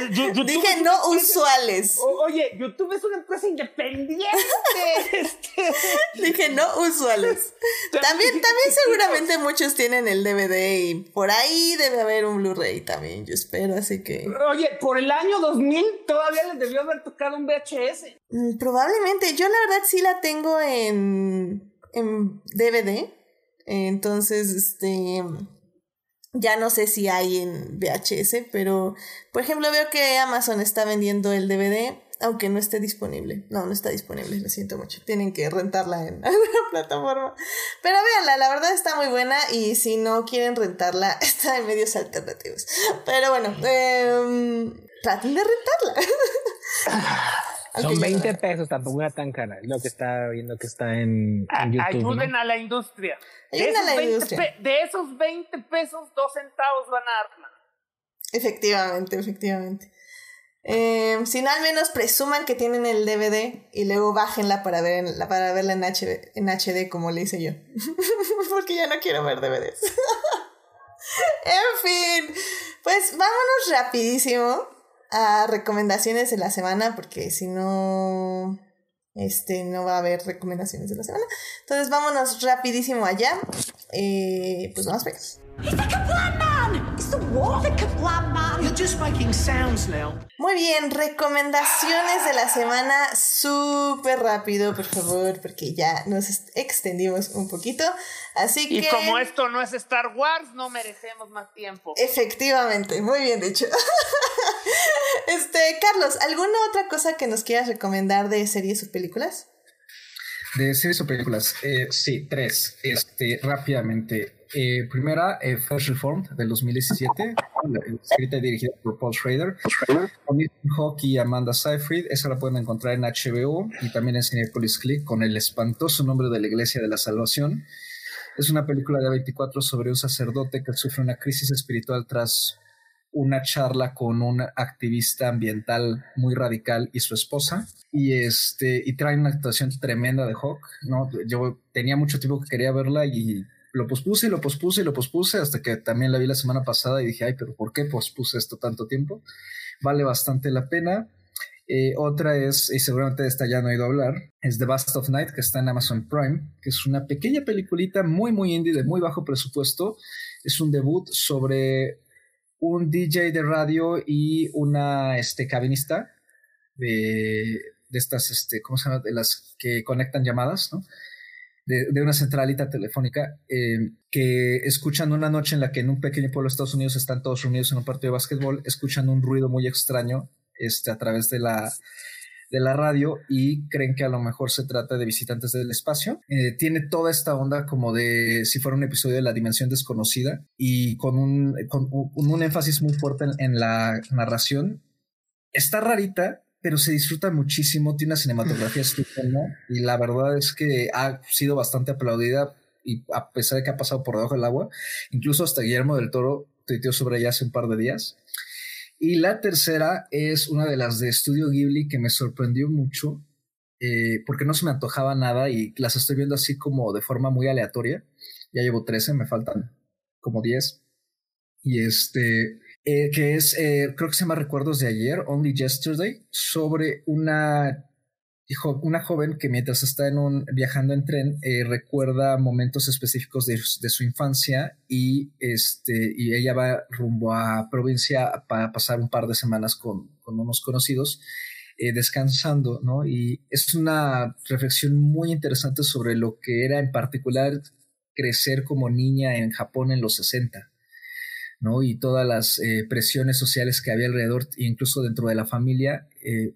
Speaker 3: YouTube
Speaker 1: Dije no usuales.
Speaker 3: Oye, YouTube es una empresa independiente. este.
Speaker 1: Dije no usuales. También, también seguramente muchos tienen el DVD y por ahí debe haber un Blu-ray también, yo espero, así que.
Speaker 3: Oye, por el año 2000 todavía les debió haber tocado un VHS.
Speaker 1: Mm, Probablemente, yo la verdad sí la tengo en, en DVD. Entonces, este, ya no sé si hay en VHS, pero por ejemplo veo que Amazon está vendiendo el DVD, aunque no esté disponible. No, no está disponible, lo siento mucho. Tienen que rentarla en alguna plataforma. Pero véanla, la verdad está muy buena y si no quieren rentarla, está en medios alternativos. Pero bueno, eh, traten de rentarla.
Speaker 4: Son 20 pesos, tampoco una tan cara. Lo que está viendo que está en, en YouTube.
Speaker 3: Ayuden
Speaker 4: ¿no?
Speaker 3: a la industria. De
Speaker 1: Ayuden a
Speaker 3: esos,
Speaker 1: la
Speaker 3: 20
Speaker 1: industria.
Speaker 3: de esos 20 pesos, 2 centavos van a Artman.
Speaker 1: Efectivamente, efectivamente. Eh, si no, al menos presuman que tienen el DVD y luego bájenla para, ver, para verla en HD, en HD como le hice yo. Porque ya no quiero ver DVDs. en fin, pues vámonos rapidísimo a recomendaciones de la semana porque si no, este, no va a haber recomendaciones de la semana. Entonces vámonos rapidísimo allá. Eh, pues vamos ver.
Speaker 5: He's the Kablam Man! It's the what? The Kablam Man!
Speaker 6: You're just making sounds now.
Speaker 1: Muy bien, recomendaciones de la semana súper rápido, por favor, porque ya nos extendimos un poquito. Así
Speaker 3: Y
Speaker 1: que...
Speaker 3: como esto no es Star Wars, no merecemos más tiempo.
Speaker 1: Efectivamente, muy bien dicho. este, Carlos, ¿alguna otra cosa que nos quieras recomendar de series o películas?
Speaker 2: De series o películas, eh, sí, tres. Este, rápidamente. Eh, primera, eh, First Reformed del 2017, la- escrita y dirigida por Paul Schrader, con Ethan Hawke y Amanda Seyfried. Esa la pueden encontrar en HBO y también en Cinepolis Click con el espantoso nombre de la Iglesia de la Salvación. Es una película de 24 sobre un sacerdote que sufre una crisis espiritual tras una charla con un activista ambiental muy radical y su esposa. Y este, y trae una actuación tremenda de Hawk, ¿no? Yo tenía mucho tiempo que quería verla y lo pospuse y lo pospuse y lo pospuse hasta que también la vi la semana pasada y dije, ay, pero ¿por qué pospuse esto tanto tiempo? Vale bastante la pena. Eh, otra es, y seguramente de esta ya no he oído hablar, es The Bast of Night, que está en Amazon Prime, que es una pequeña peliculita muy, muy indie, de muy bajo presupuesto. Es un debut sobre un DJ de radio y una este, cabinista de, de estas, este, ¿cómo se llama? De las que conectan llamadas, ¿no? De, una centralita telefónica eh, que escuchan una noche en la que en un pequeño pueblo de Estados Unidos están todos reunidos en un partido de básquetbol, escuchan un ruido muy extraño este, a través de la, de la radio y creen que a lo mejor se trata de visitantes del espacio. Eh, tiene toda esta onda como de si fuera un episodio de la dimensión desconocida y con un, con un, un énfasis muy fuerte en, en la narración. Está rarita, pero se disfruta muchísimo, tiene una cinematografía estupenda y la verdad es que ha sido bastante aplaudida y a pesar de que ha pasado por debajo del agua, incluso hasta Guillermo del Toro tuiteó sobre ella hace un par de días. Y la tercera es una de las de Estudio Ghibli que me sorprendió mucho eh, porque no se me antojaba nada y las estoy viendo así como de forma muy aleatoria. Ya llevo 13, me faltan como 10. Y este, eh, que es, eh, creo que se llama Recuerdos de ayer, Only Yesterday, sobre una, una joven que mientras está en un, viajando en tren eh, recuerda momentos específicos de, su infancia y, este, y ella va rumbo a provincia para pasar un par de semanas con, con unos conocidos. Eh, descansando, ¿no? Y es una reflexión muy interesante sobre lo que era en particular crecer como niña en Japón en los 60. ¿no? Y todas las eh, presiones sociales que había alrededor, incluso dentro de la familia. Eh,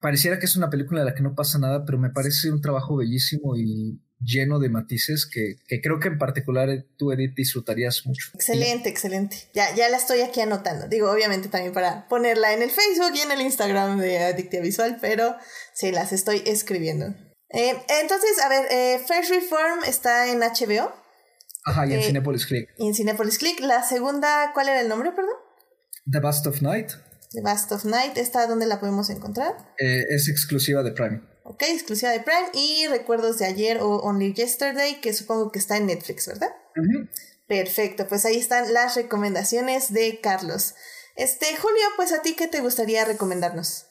Speaker 2: pareciera que es una película de la que no pasa nada, pero me parece un trabajo bellísimo y lleno de matices que, que creo que en particular eh, tú, Edith, disfrutarías mucho.
Speaker 1: Excelente, excelente. Ya, ya la estoy aquí anotando. Digo, obviamente también para ponerla en el Facebook y en el Instagram de Adictia Visual, pero sí, las estoy escribiendo. Eh, entonces, a ver, eh, First Reform está en HBO.
Speaker 2: Ajá, y en eh, Cinepolis Click.
Speaker 1: Y en Cinepolis Click. La segunda, ¿cuál era el nombre, perdón?
Speaker 2: The Bust of Night.
Speaker 1: The Bust of Night, ¿esta dónde la podemos encontrar?
Speaker 2: Eh, es exclusiva de Prime.
Speaker 1: Ok, exclusiva de Prime. Y Recuerdos de ayer o Only Yesterday, que supongo que está en Netflix, ¿verdad?
Speaker 2: Uh -huh.
Speaker 1: Perfecto, pues ahí están las recomendaciones de Carlos. Este, Julio, pues a ti, ¿qué te gustaría recomendarnos?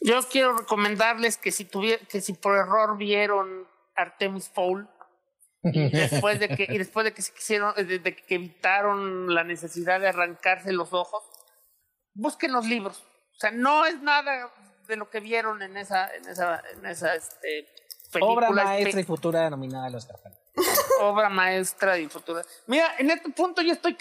Speaker 3: Yo quiero recomendarles que si, tuviera, que si por error vieron Artemis Fowl, y después de que y después de que se quisieron de, de, que evitaron la necesidad de arrancarse los ojos busquen los libros. O sea no es nada de lo que vieron en esa en esa en esa este,
Speaker 4: película. Obra maestra y futura nominada a los
Speaker 3: obra maestra y futura. Mira en este punto yo estoy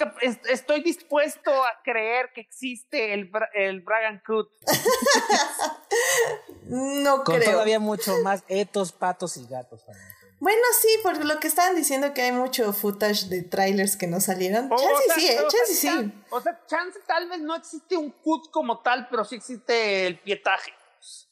Speaker 3: estoy dispuesto a creer que existe el el Bragan Cut
Speaker 1: no
Speaker 4: con
Speaker 1: creo.
Speaker 4: todavía mucho más etos patos y gatos también.
Speaker 1: Bueno, sí, por lo que estaban diciendo que hay mucho footage de trailers que no salieron.
Speaker 3: O,
Speaker 1: chance
Speaker 3: o sea,
Speaker 1: sí, eh,
Speaker 3: o
Speaker 1: chance
Speaker 3: sea,
Speaker 1: sí.
Speaker 3: O sea, chance tal vez no existe un cut como tal, pero sí existe el pietaje.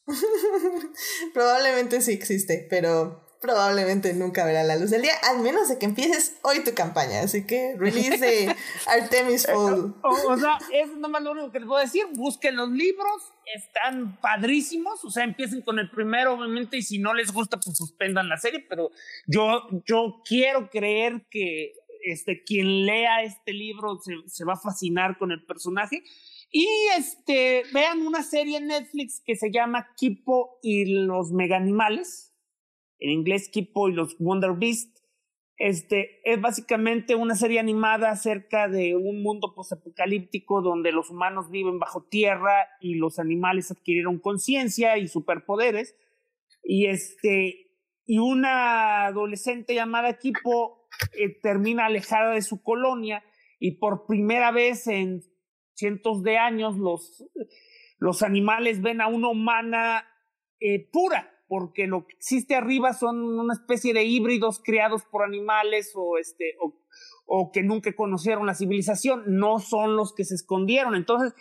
Speaker 1: probablemente sí existe, pero probablemente nunca verá la luz del día, al menos de que empieces hoy tu campaña. Así que release de Artemis Fowl.
Speaker 3: O, o, sea, es nomás lo único que les puedo decir. Busquen los libros, están padrísimos. O sea, empiecen con el primero, obviamente, y si no les gusta, pues suspendan la serie. Pero yo, yo quiero creer que este, quien lea este libro se, se va a fascinar con el personaje. Y este, vean una serie en Netflix que se llama Kipo y los meganimales en inglés Kipo y los Wonder Beast. Este es básicamente una serie animada acerca de un mundo posapocalíptico donde los humanos viven bajo tierra y los animales adquirieron conciencia y superpoderes. Y este y una adolescente llamada Kipo eh, termina alejada de su colonia y por primera vez en cientos de años los, los animales ven a una humana eh, pura, porque lo que existe arriba son una especie de híbridos creados por animales o, este, o, que nunca conocieron la civilización, no son los que se escondieron. Entonces,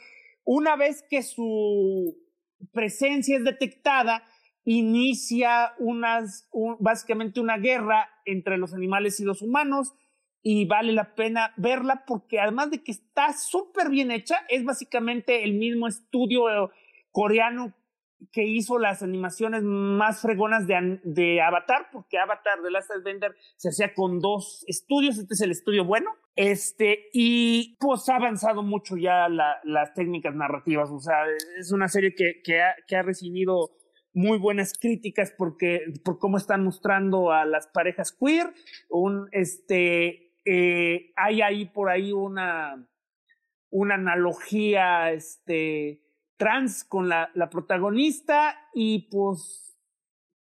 Speaker 3: una vez que su presencia es detectada, inicia unas, un, básicamente una guerra entre los animales y los humanos y vale la pena verla porque además de que está súper bien hecha, es básicamente el mismo estudio coreano que hizo las animaciones más fregonas de, de Avatar, porque Avatar de Last Airbender se hacía con dos estudios, este es el estudio bueno, este, y pues ha avanzado mucho ya la, las técnicas narrativas, o sea, es una serie que, que ha recibido muy buenas críticas porque, por cómo están mostrando a las parejas queer, un, este, eh, hay ahí por ahí una, una analogía este, trans con la, la protagonista y pues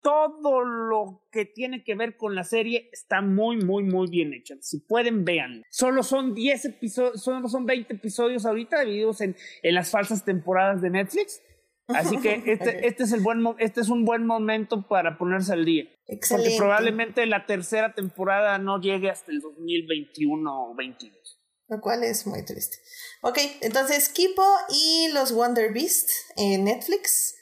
Speaker 3: todo lo que tiene que ver con la serie está muy, muy, muy bien hecha. Si pueden, vean. Solo son 10 episodios, solo son 20 episodios ahorita divididos en, en las falsas temporadas de Netflix. Así que este, este, es el buen, este es un buen momento para ponerse al día.
Speaker 1: Excelente.
Speaker 3: Porque probablemente la tercera temporada no llegue hasta el 2021 o 22.
Speaker 1: Lo cual es muy triste. Ok, entonces Kipo y los Wonder Beast en Netflix.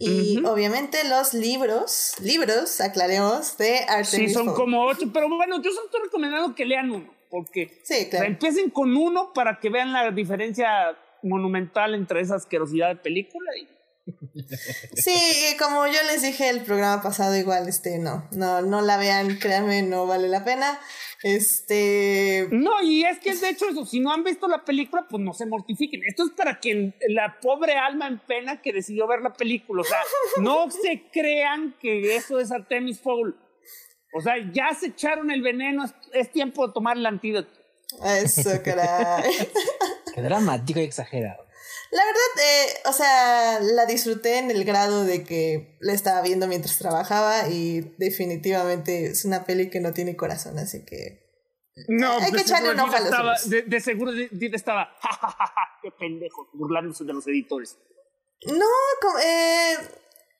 Speaker 1: Y obviamente los libros, libros, aclaremos, de Artemis
Speaker 3: Sí, son
Speaker 1: Fowl.
Speaker 3: como ocho, pero bueno, yo estoy recomendando que lean uno, porque
Speaker 1: Sí, claro.
Speaker 3: empiecen con uno para que vean la diferencia monumental entre esa asquerosidad de película y
Speaker 1: Sí, como yo les dije el programa pasado, igual, este, no, no, no la vean, créanme, no vale la pena. Este,
Speaker 3: No, y es que es de hecho eso, si no han visto la película, pues no se mortifiquen. Esto es para quien la pobre alma en pena que decidió ver la película. O sea, no se crean que eso es Artemis Fowl. O sea, ya se echaron el veneno, es, es tiempo de tomar el antídoto.
Speaker 1: eso, caray.
Speaker 4: Qué dramático y exagerado.
Speaker 1: La verdad, eh, o sea, la disfruté en el grado de que la estaba viendo mientras trabajaba y definitivamente es una peli que no tiene corazón, así que...
Speaker 3: No,
Speaker 1: Hay que
Speaker 3: de
Speaker 1: echarle un ojo a
Speaker 3: Dita
Speaker 1: los
Speaker 3: estaba, de, de seguro Dita estaba, ja, ja, ja, ja, qué pendejo, burlándose de los editores.
Speaker 1: No, como, eh...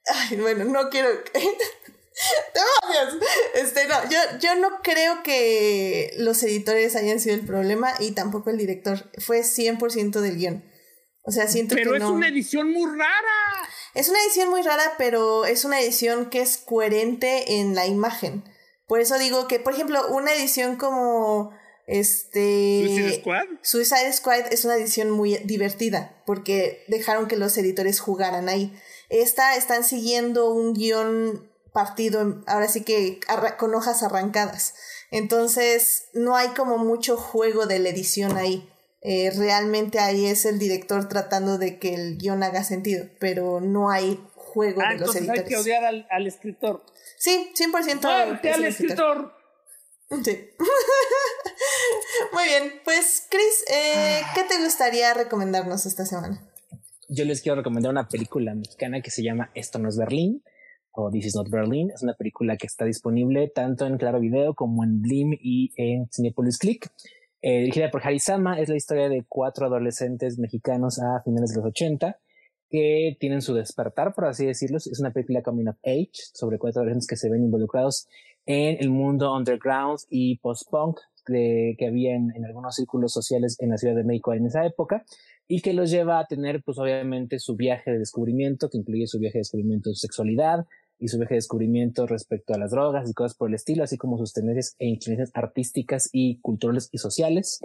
Speaker 1: Ay, bueno, no quiero... ¡Demonios! Este, no, yo, yo no creo que los editores hayan sido el problema y tampoco el director. Fue 100% del guion. O sea, siento
Speaker 3: Pero
Speaker 1: que
Speaker 3: es
Speaker 1: no...
Speaker 3: una edición muy rara.
Speaker 1: Es una edición muy rara, pero es una edición que es coherente en la imagen. Por eso digo que, por ejemplo, una edición como este
Speaker 3: Suicide Squad.
Speaker 1: Suicide Squad es una edición muy divertida porque dejaron que los editores jugaran ahí. Esta están siguiendo un guion partido, ahora sí que con hojas arrancadas. Entonces no hay como mucho juego de la edición ahí. Eh, realmente ahí es el director tratando de que el guion haga sentido, pero no hay juego
Speaker 3: Ah,
Speaker 1: de los
Speaker 3: entonces hay
Speaker 1: editores.
Speaker 3: que odiar al, al escritor.
Speaker 1: Sí, 100%
Speaker 3: ¡Muerte al escritor!
Speaker 1: Sí. Muy bien, pues Chris, eh, ¿qué te gustaría recomendarnos esta semana?
Speaker 4: Yo les quiero recomendar una película mexicana que se llama Esto no es Berlín o This is not Berlin. Es una película que está disponible tanto en Claro Video como en Blim y en Cinepolis Click. Eh, dirigida por Harisama, es la historia de cuatro adolescentes mexicanos a finales de los 80 que tienen su despertar, por así decirlo. Es una película coming of age sobre cuatro adolescentes que se ven involucrados en el mundo underground y post-punk que había en, en algunos círculos sociales en la Ciudad de México en esa época y que los lleva a tener, pues obviamente, su viaje de descubrimiento, que incluye su viaje de descubrimiento de su sexualidad y su viaje de descubrimiento respecto a las drogas y cosas por el estilo, así como sus tendencias e inclinaciones artísticas y culturales y sociales.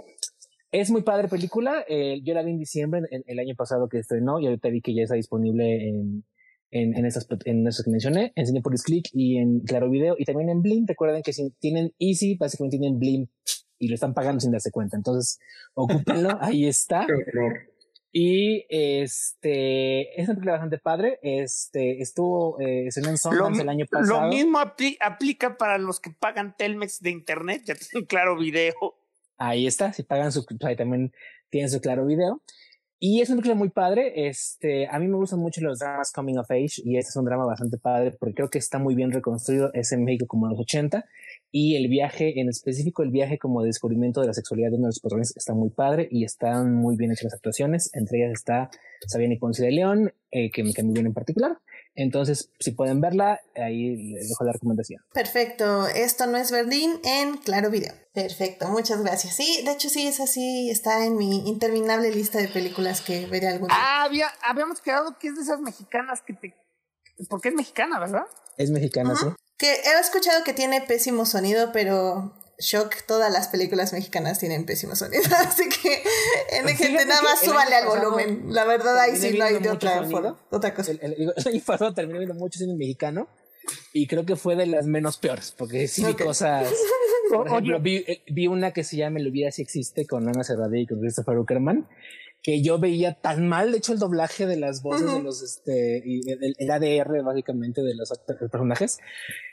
Speaker 4: Es muy padre película. eh, yo la vi en diciembre, en- el año pasado que estrenó, y ahorita vi que ya está disponible en, en, en, esas, en esas que mencioné, en Cinepolis Click y en Claro Video, y también en Blim. Recuerden que si tienen Easy, básicamente tienen Blim y lo están pagando sin darse cuenta. Entonces, ocúpenlo, ahí está. Y este es una película bastante padre. Este estuvo eh, en Sundance el año pasado.
Speaker 3: lo mismo apli- aplica para los que pagan Telmex de internet, ya tienen claro video.
Speaker 4: Ahí está, si pagan su ahí también tienen su claro video. Y es una película muy padre. Este, a mí me gustan mucho los dramas coming of age y este es un drama bastante padre porque creo que está muy bien reconstruido. Es en México como en los 80 y el viaje, en específico el viaje como de descubrimiento de la sexualidad de uno de los protagonistas está muy padre y están muy bien hechas las actuaciones. Entre ellas está Sabiana y Ponce de León, eh, que me cae muy bien en particular. Entonces, si pueden verla, ahí les dejo la recomendación.
Speaker 1: Perfecto, esto no es Berlín en Claro Video. Perfecto, muchas gracias. Sí, de hecho sí, es así, está en mi interminable lista de películas que veré algún día.
Speaker 3: Ah, había, habíamos quedado que es de esas mexicanas que te... Porque es mexicana, ¿verdad?
Speaker 4: Es mexicana,
Speaker 1: Ajá.
Speaker 4: sí.
Speaker 1: Que he escuchado que tiene pésimo sonido, pero shock, todas las películas mexicanas tienen pésimo sonido. Así que, en
Speaker 4: Fíjate
Speaker 1: gente, nada más súbale al volumen. La verdad, ahí sí no hay de otra forma. Otra cosa.
Speaker 4: El, el- el año pasado terminé viendo mucho cine mexicano y creo que fue de las menos peores, porque sí vi
Speaker 1: Ok.
Speaker 4: cosas. Por ejemplo, vi, eh, vi una que se llama El hubiera si existe con Ana Serradilla y con Christopher Uckerman. Que yo veía tan mal, de hecho, el doblaje de las voces de los, este, y el, el ADR básicamente de los personajes,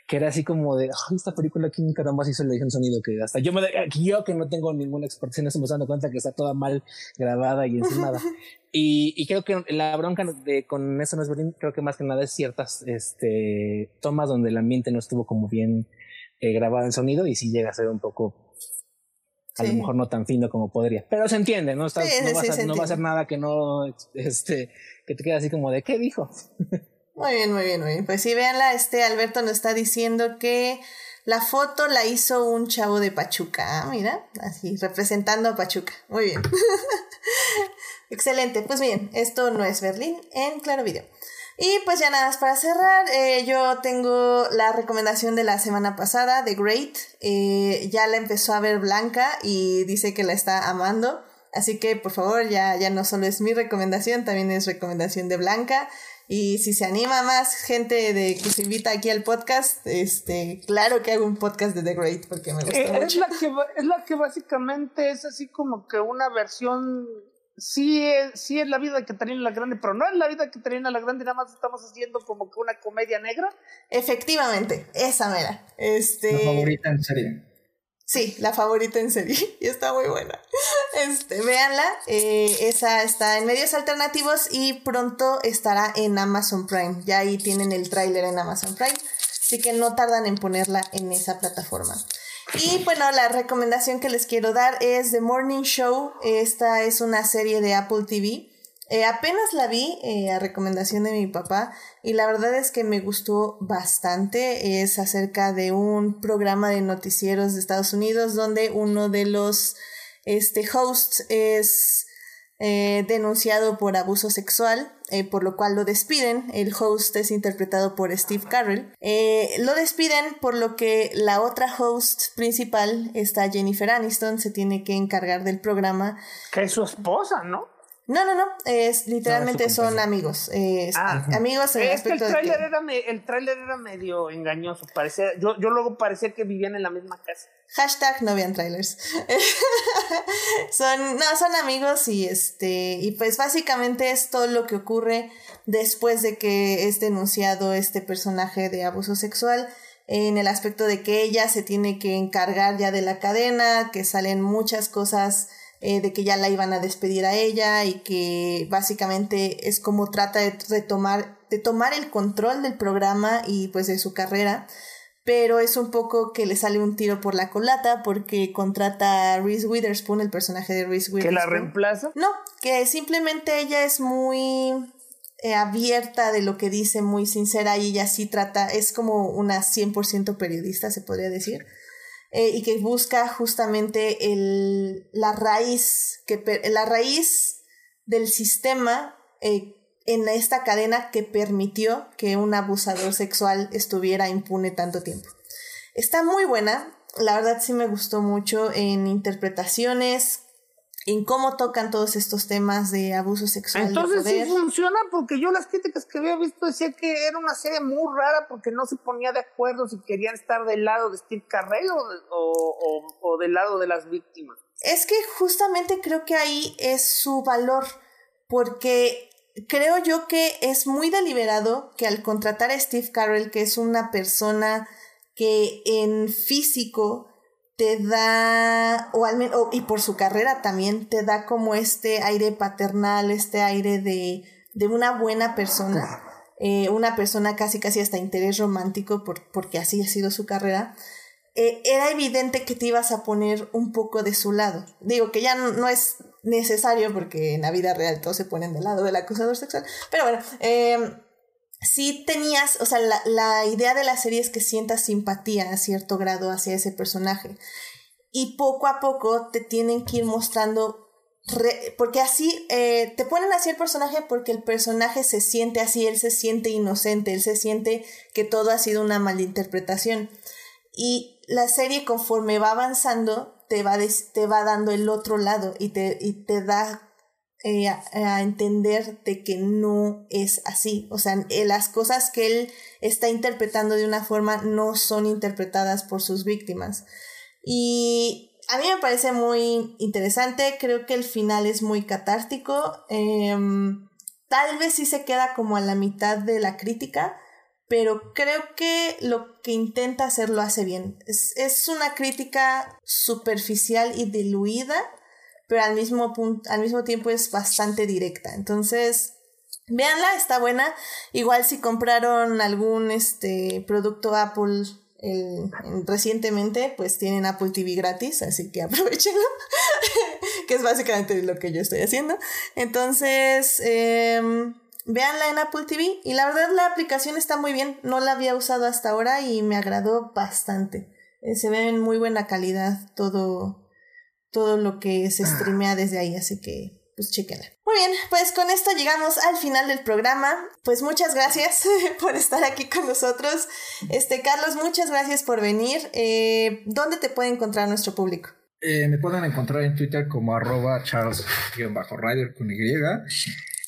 Speaker 4: que era así como de, esta película aquí caramba hizo edición de sonido, que hasta yo me, aquí yo que no tengo ninguna expertise en eso me estoy dando cuenta que está toda mal grabada y encimada. y, y creo que la bronca de, con eso no es Berlín, creo que más que nada es ciertas, este, tomas donde el ambiente no estuvo como bien eh, grabado en sonido y sí llega a ser un poco a lo mejor no tan fino como podría. Pero se entiende, ¿no? Está,
Speaker 1: Sí,
Speaker 4: no,
Speaker 1: sí,
Speaker 4: a no va a ser nada que no, este, que te quede así como de, ¿qué dijo?
Speaker 1: Muy bien, muy bien, muy bien. Pues sí, véanla, este Alberto nos está diciendo que la foto la hizo un chavo de Pachuca. Ah, mira, así, representando a Pachuca. Muy bien. Excelente. Pues bien, esto no es Berlín en Claro Video. Y pues ya nada más para cerrar, eh, yo tengo la recomendación de la semana pasada, The Great. Eh, ya la empezó a ver Blanca y dice que la está amando. Así que por favor, ya, ya no solo es mi recomendación, también es recomendación de Blanca. Y si se anima más gente de que se invita aquí al podcast, este, claro que hago un podcast de The Great porque me gusta
Speaker 3: Eh, es,
Speaker 1: mucho.
Speaker 3: la que, es la que básicamente es así como que una versión. Sí es, sí es la vida de Catarina la Grande, pero no es la vida de Catarina la Grande, nada más estamos haciendo como que una comedia negra.
Speaker 1: Efectivamente, esa mera. Este,
Speaker 2: La favorita en serie.
Speaker 1: Sí, la favorita en serie. Y está muy buena. Este, véanla. eh, esa está en medios alternativos y pronto estará en Amazon Prime. Ya ahí tienen el tráiler en Amazon Prime. Así que no tardan en ponerla en esa plataforma. Y bueno, la recomendación que les quiero dar es The Morning Show. Esta es una serie de Apple TV. Eh, apenas la vi eh, a recomendación de mi papá y la verdad es que me gustó bastante. Es acerca de un programa de noticieros de Estados Unidos donde uno de los este, hosts es eh, denunciado por abuso sexual, eh, por lo cual lo despiden. El host es interpretado por Steve Carell. Eh, lo despiden por lo que la otra host principal, esta Jennifer Aniston, se tiene que encargar del programa
Speaker 3: Que es su esposa, ¿no?
Speaker 1: no, no, no, es literalmente
Speaker 4: No, es su
Speaker 1: son amigos. eh, es-
Speaker 3: Ah.
Speaker 1: amigos en el
Speaker 3: Es que el tráiler
Speaker 1: que
Speaker 3: era, me- era medio engañoso. Parecía, yo, yo luego parecía que vivían en la misma casa.
Speaker 1: Hashtag no vean trailers. son, no, son amigos y este, y pues básicamente es todo lo que ocurre después de que es denunciado este personaje de abuso sexual en el aspecto de que ella se tiene que encargar ya de la cadena, que salen muchas cosas eh, de que ya la iban a despedir a ella y que básicamente es como trata de retomar, de tomar el control del programa y pues de su carrera pero es un poco que le sale un tiro por la colata porque contrata a Reese Witherspoon, el personaje de Reese
Speaker 3: Que
Speaker 1: Witherspoon.
Speaker 3: la reemplaza.
Speaker 1: No, que simplemente ella es muy eh, abierta de lo que dice, muy sincera y ella sí trata, es como una 100% periodista, se podría decir, eh, y que busca justamente el, la raíz, que, la raíz del sistema eh, en esta cadena que permitió que un abusador sexual estuviera impune tanto tiempo. Está muy buena, la verdad sí me gustó mucho en interpretaciones, en cómo tocan todos estos temas de abuso sexual. de
Speaker 3: Entonces sí funciona porque yo las críticas que había visto decía que era una serie muy rara porque no se ponía de acuerdo si querían estar del lado de Steve Carrell o- o- o del lado de las víctimas.
Speaker 1: Es que justamente creo que ahí es su valor, porque creo yo que es muy deliberado que al contratar a Steve Carell, que es una persona que en físico te da, o al menos, y por su carrera también, te da como este aire paternal, este aire de, de una buena persona, eh, una persona casi casi hasta interés romántico, por, porque así ha sido su carrera eh, era evidente que te ibas a poner un poco de su lado. Digo que ya no, no es necesario porque en la vida real todos se ponen del lado del acusador sexual. Pero bueno, eh, sí tenías, o sea, la, la idea de la serie es que sientas simpatía a cierto grado hacia ese personaje. Y poco a poco te tienen que ir mostrando porque así eh, te ponen así el personaje porque el personaje se siente así, él se siente inocente, él se siente que todo ha sido una malinterpretación. Y la serie conforme va avanzando te va, te va dando el otro lado y te, y te da eh, a, a entender de que no es así. O sea, eh, las cosas que él está interpretando de una forma no son interpretadas por sus víctimas. Y a mí me parece muy interesante, creo que el final es muy catártico. Em, tal vez sí se queda como a la mitad de la crítica, pero creo que lo que intenta hacer lo hace bien. Es, es una crítica superficial y diluida, pero al mismo, al mismo tiempo es bastante directa. Entonces, véanla, está buena. Igual si compraron algún este, producto Apple recientemente, pues tienen Apple TV gratis, así que aprovechenlo, que es básicamente lo que yo estoy haciendo. Entonces, eh, véanla en Apple TV y la verdad la aplicación está muy bien, no la había usado hasta ahora y me agradó bastante. Eh, se ve en muy buena calidad todo, todo lo que se streamea desde ahí, así que pues chequenla. Muy bien, pues con esto llegamos al final del programa. Pues muchas gracias por estar aquí con nosotros. Este, Carlos, muchas gracias por venir. Eh, ¿Dónde te puede encontrar nuestro público?
Speaker 2: Eh, me pueden encontrar en Twitter como arroba charles-rider con Y.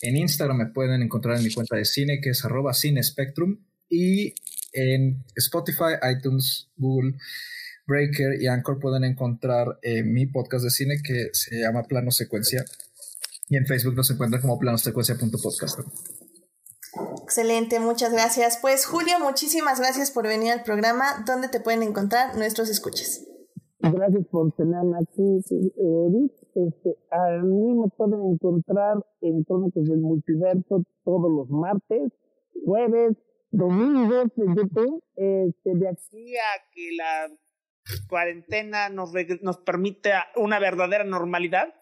Speaker 2: En Instagram me pueden encontrar en mi cuenta de cine, que es arroba cinespectrum. Y en Spotify, iTunes, Google, Breaker y Anchor pueden encontrar eh, mi podcast de cine que se llama Plano Secuencia. Y en Facebook nos encuentran como planosecuencia.podcast.
Speaker 1: Excelente, muchas gracias. Pues Julio, muchísimas gracias por venir al programa. ¿Dónde te pueden encontrar nuestros escuches?
Speaker 3: Gracias por tenerme aquí, Edith. Este, a mí me pueden encontrar en Crónicas del Multiverso todos los martes, jueves, domingos en YouTube. Este, de aquí a que la cuarentena nos, nos permite una verdadera normalidad.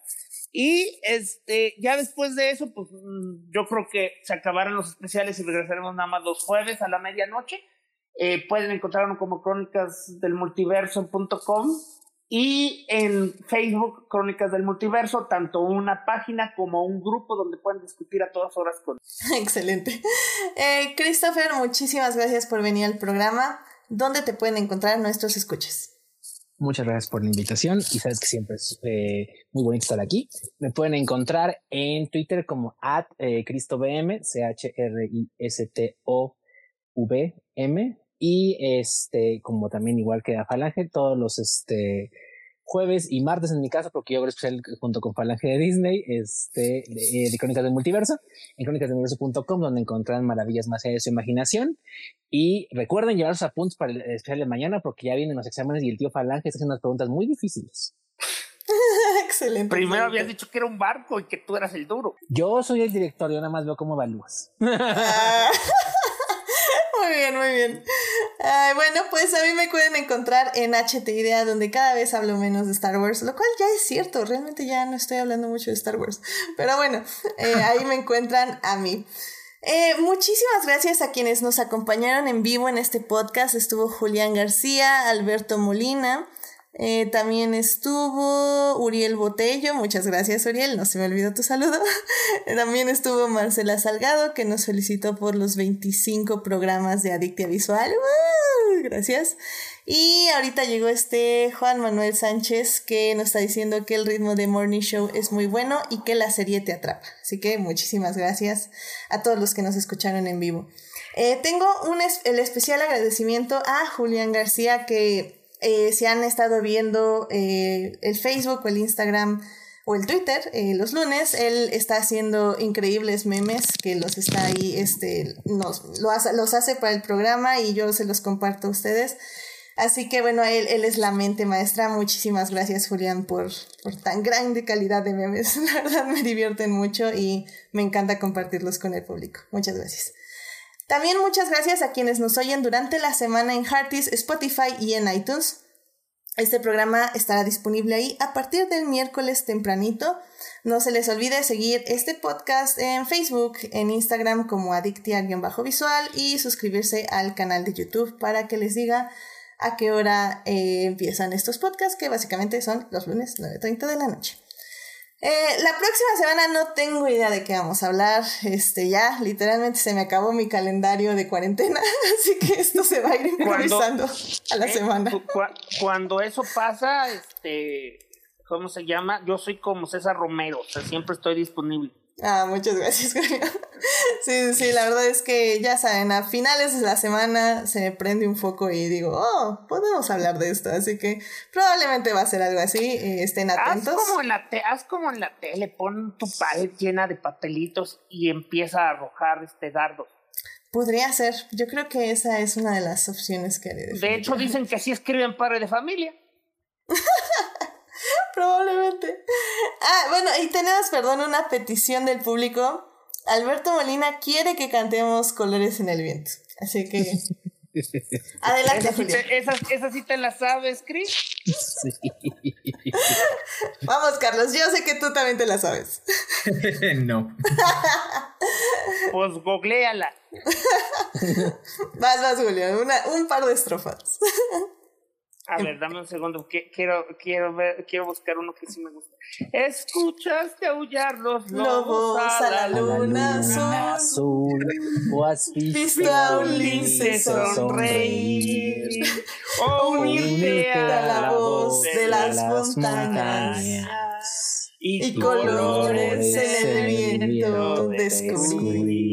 Speaker 3: Y este, ya después de eso, pues mm, yo creo que se acabarán los especiales y regresaremos nada más los jueves a la medianoche. Eh, pueden encontrarnos como crónicas del multiverso.com y en Facebook, Crónicas del Multiverso, tanto una página como un grupo donde pueden discutir a todas horas con.
Speaker 1: Excelente. Eh, Christopher, muchísimas gracias por venir al programa. ¿Dónde te pueden encontrar nuestros escuches?
Speaker 4: Muchas gracias por la invitación y sabes que siempre es eh, muy bonito estar aquí. Me pueden encontrar en Twitter como at eh, CristoVM, C-H-R-I-S-T-O-V-M, y este, como también igual que a Falange, todos los este, jueves y martes en mi caso, porque yo hago especial junto con Falange de Disney, este, de, de Crónicas del Multiverso, en crónicasdeluniverso.com, donde encontrarán maravillas más allá de su imaginación. Y recuerden llevar sus apuntes para el especial de mañana, porque ya vienen los exámenes y el tío Falange está haciendo unas preguntas muy difíciles.
Speaker 1: excelente.
Speaker 3: Primero habías dicho que era un barco y que tú eras el duro.
Speaker 4: Yo soy el director, yo nada más veo cómo evalúas.
Speaker 1: Muy bien, muy bien. Bueno, pues a mí me pueden encontrar en HT Idea, donde cada vez hablo menos de Star Wars, lo cual ya es cierto, realmente ya no estoy hablando mucho de Star Wars. Pero bueno, eh, ahí me encuentran a mí. Eh, muchísimas gracias a quienes nos acompañaron en vivo en este podcast. Estuvo Julián García, Alberto Molina, eh, también estuvo Uriel Botello, muchas gracias Uriel, no se me olvidó tu saludo. también estuvo Marcela Salgado, que nos felicitó por los 25 programas de Adictia Visual. Gracias. Y ahorita llegó este Juan Manuel Sánchez que nos está diciendo que el ritmo de Morning Show es muy bueno y que la serie te atrapa. Así que muchísimas gracias a todos los que nos escucharon en vivo. Eh, tengo un el especial agradecimiento a Julián García que eh, si han estado viendo eh, el Facebook o el Instagram o el Twitter eh, los lunes, él está haciendo increíbles memes que los está ahí, este, nos, lo los hace para el programa y yo se los comparto a ustedes. Así que bueno, él, él es la mente maestra. Muchísimas gracias Julián por, por tan grande calidad de memes. La verdad me divierten mucho y me encanta compartirlos con el público. Muchas gracias. También muchas gracias a quienes nos oyen durante la semana en Hearties, Spotify y en iTunes. Este programa estará disponible ahí a partir del miércoles tempranito. No se les olvide seguir este podcast en Facebook, en Instagram como adictia-visual y suscribirse al canal de YouTube para que les diga a qué hora eh, empiezan estos podcasts, que básicamente son los lunes 9.30 de la noche. Eh, la próxima semana no tengo idea de qué vamos a hablar. Este, ya literalmente se me acabó mi calendario de cuarentena, así que esto se va a ir improvisando a la eh, semana.
Speaker 3: cuando eso pasa, este, ¿cómo se llama? Yo soy como César Romero, o sea, siempre estoy disponible.
Speaker 1: Ah, muchas gracias, Sí, sí, la verdad es que ya saben, a finales de la semana se me prende un foco y digo, oh, podemos hablar de esto. Así que probablemente va a ser algo así. eh, estén atentos.
Speaker 3: Haz como, en la te haz como en la tele, pon tu pared llena de papelitos y empieza a arrojar este dardos.
Speaker 1: Podría ser. Yo creo que esa es una de las opciones que haré.
Speaker 3: De hecho, dicen que así escriben padre de familia.
Speaker 1: Probablemente. Ah, bueno, y tenemos, perdón, una petición del público. Alberto Molina quiere que cantemos Colores en el Viento. Así que. Adelante,
Speaker 3: Esa sí,
Speaker 1: Julio.
Speaker 3: esa, esa sí te la sabes, Chris.
Speaker 4: Sí.
Speaker 1: Vamos, Carlos. Yo sé que tú también te la sabes.
Speaker 2: no.
Speaker 3: Pues googleala.
Speaker 1: Vas, vas, Julio. Una, un par de estrofas.
Speaker 3: A ver, dame un segundo. Quiero, quiero, ver, quiero buscar uno que sí me gusta. Escuchaste aullar los lobos,
Speaker 1: Lobos a la
Speaker 4: A la
Speaker 1: luna
Speaker 4: luna
Speaker 1: azul.
Speaker 4: azul, o has visto,
Speaker 1: Visto a un lince
Speaker 3: lince sonreír, o unirte a la voz de las montañas
Speaker 1: Y colores en el viento descubrir.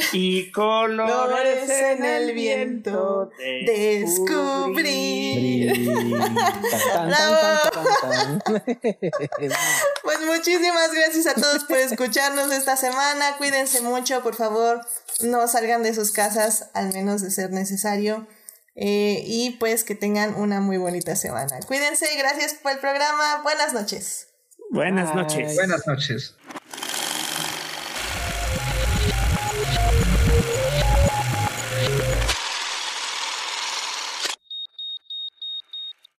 Speaker 3: Y colores en el viento
Speaker 4: tan, tan, tan.
Speaker 1: Pues muchísimas gracias a todos por escucharnos esta semana. Cuídense mucho, por favor. No salgan de sus casas, al menos de ser necesario. Eh, y pues que tengan una muy bonita semana. Cuídense, gracias por el programa. Buenas noches.
Speaker 3: Buenas noches.
Speaker 2: Buenas noches.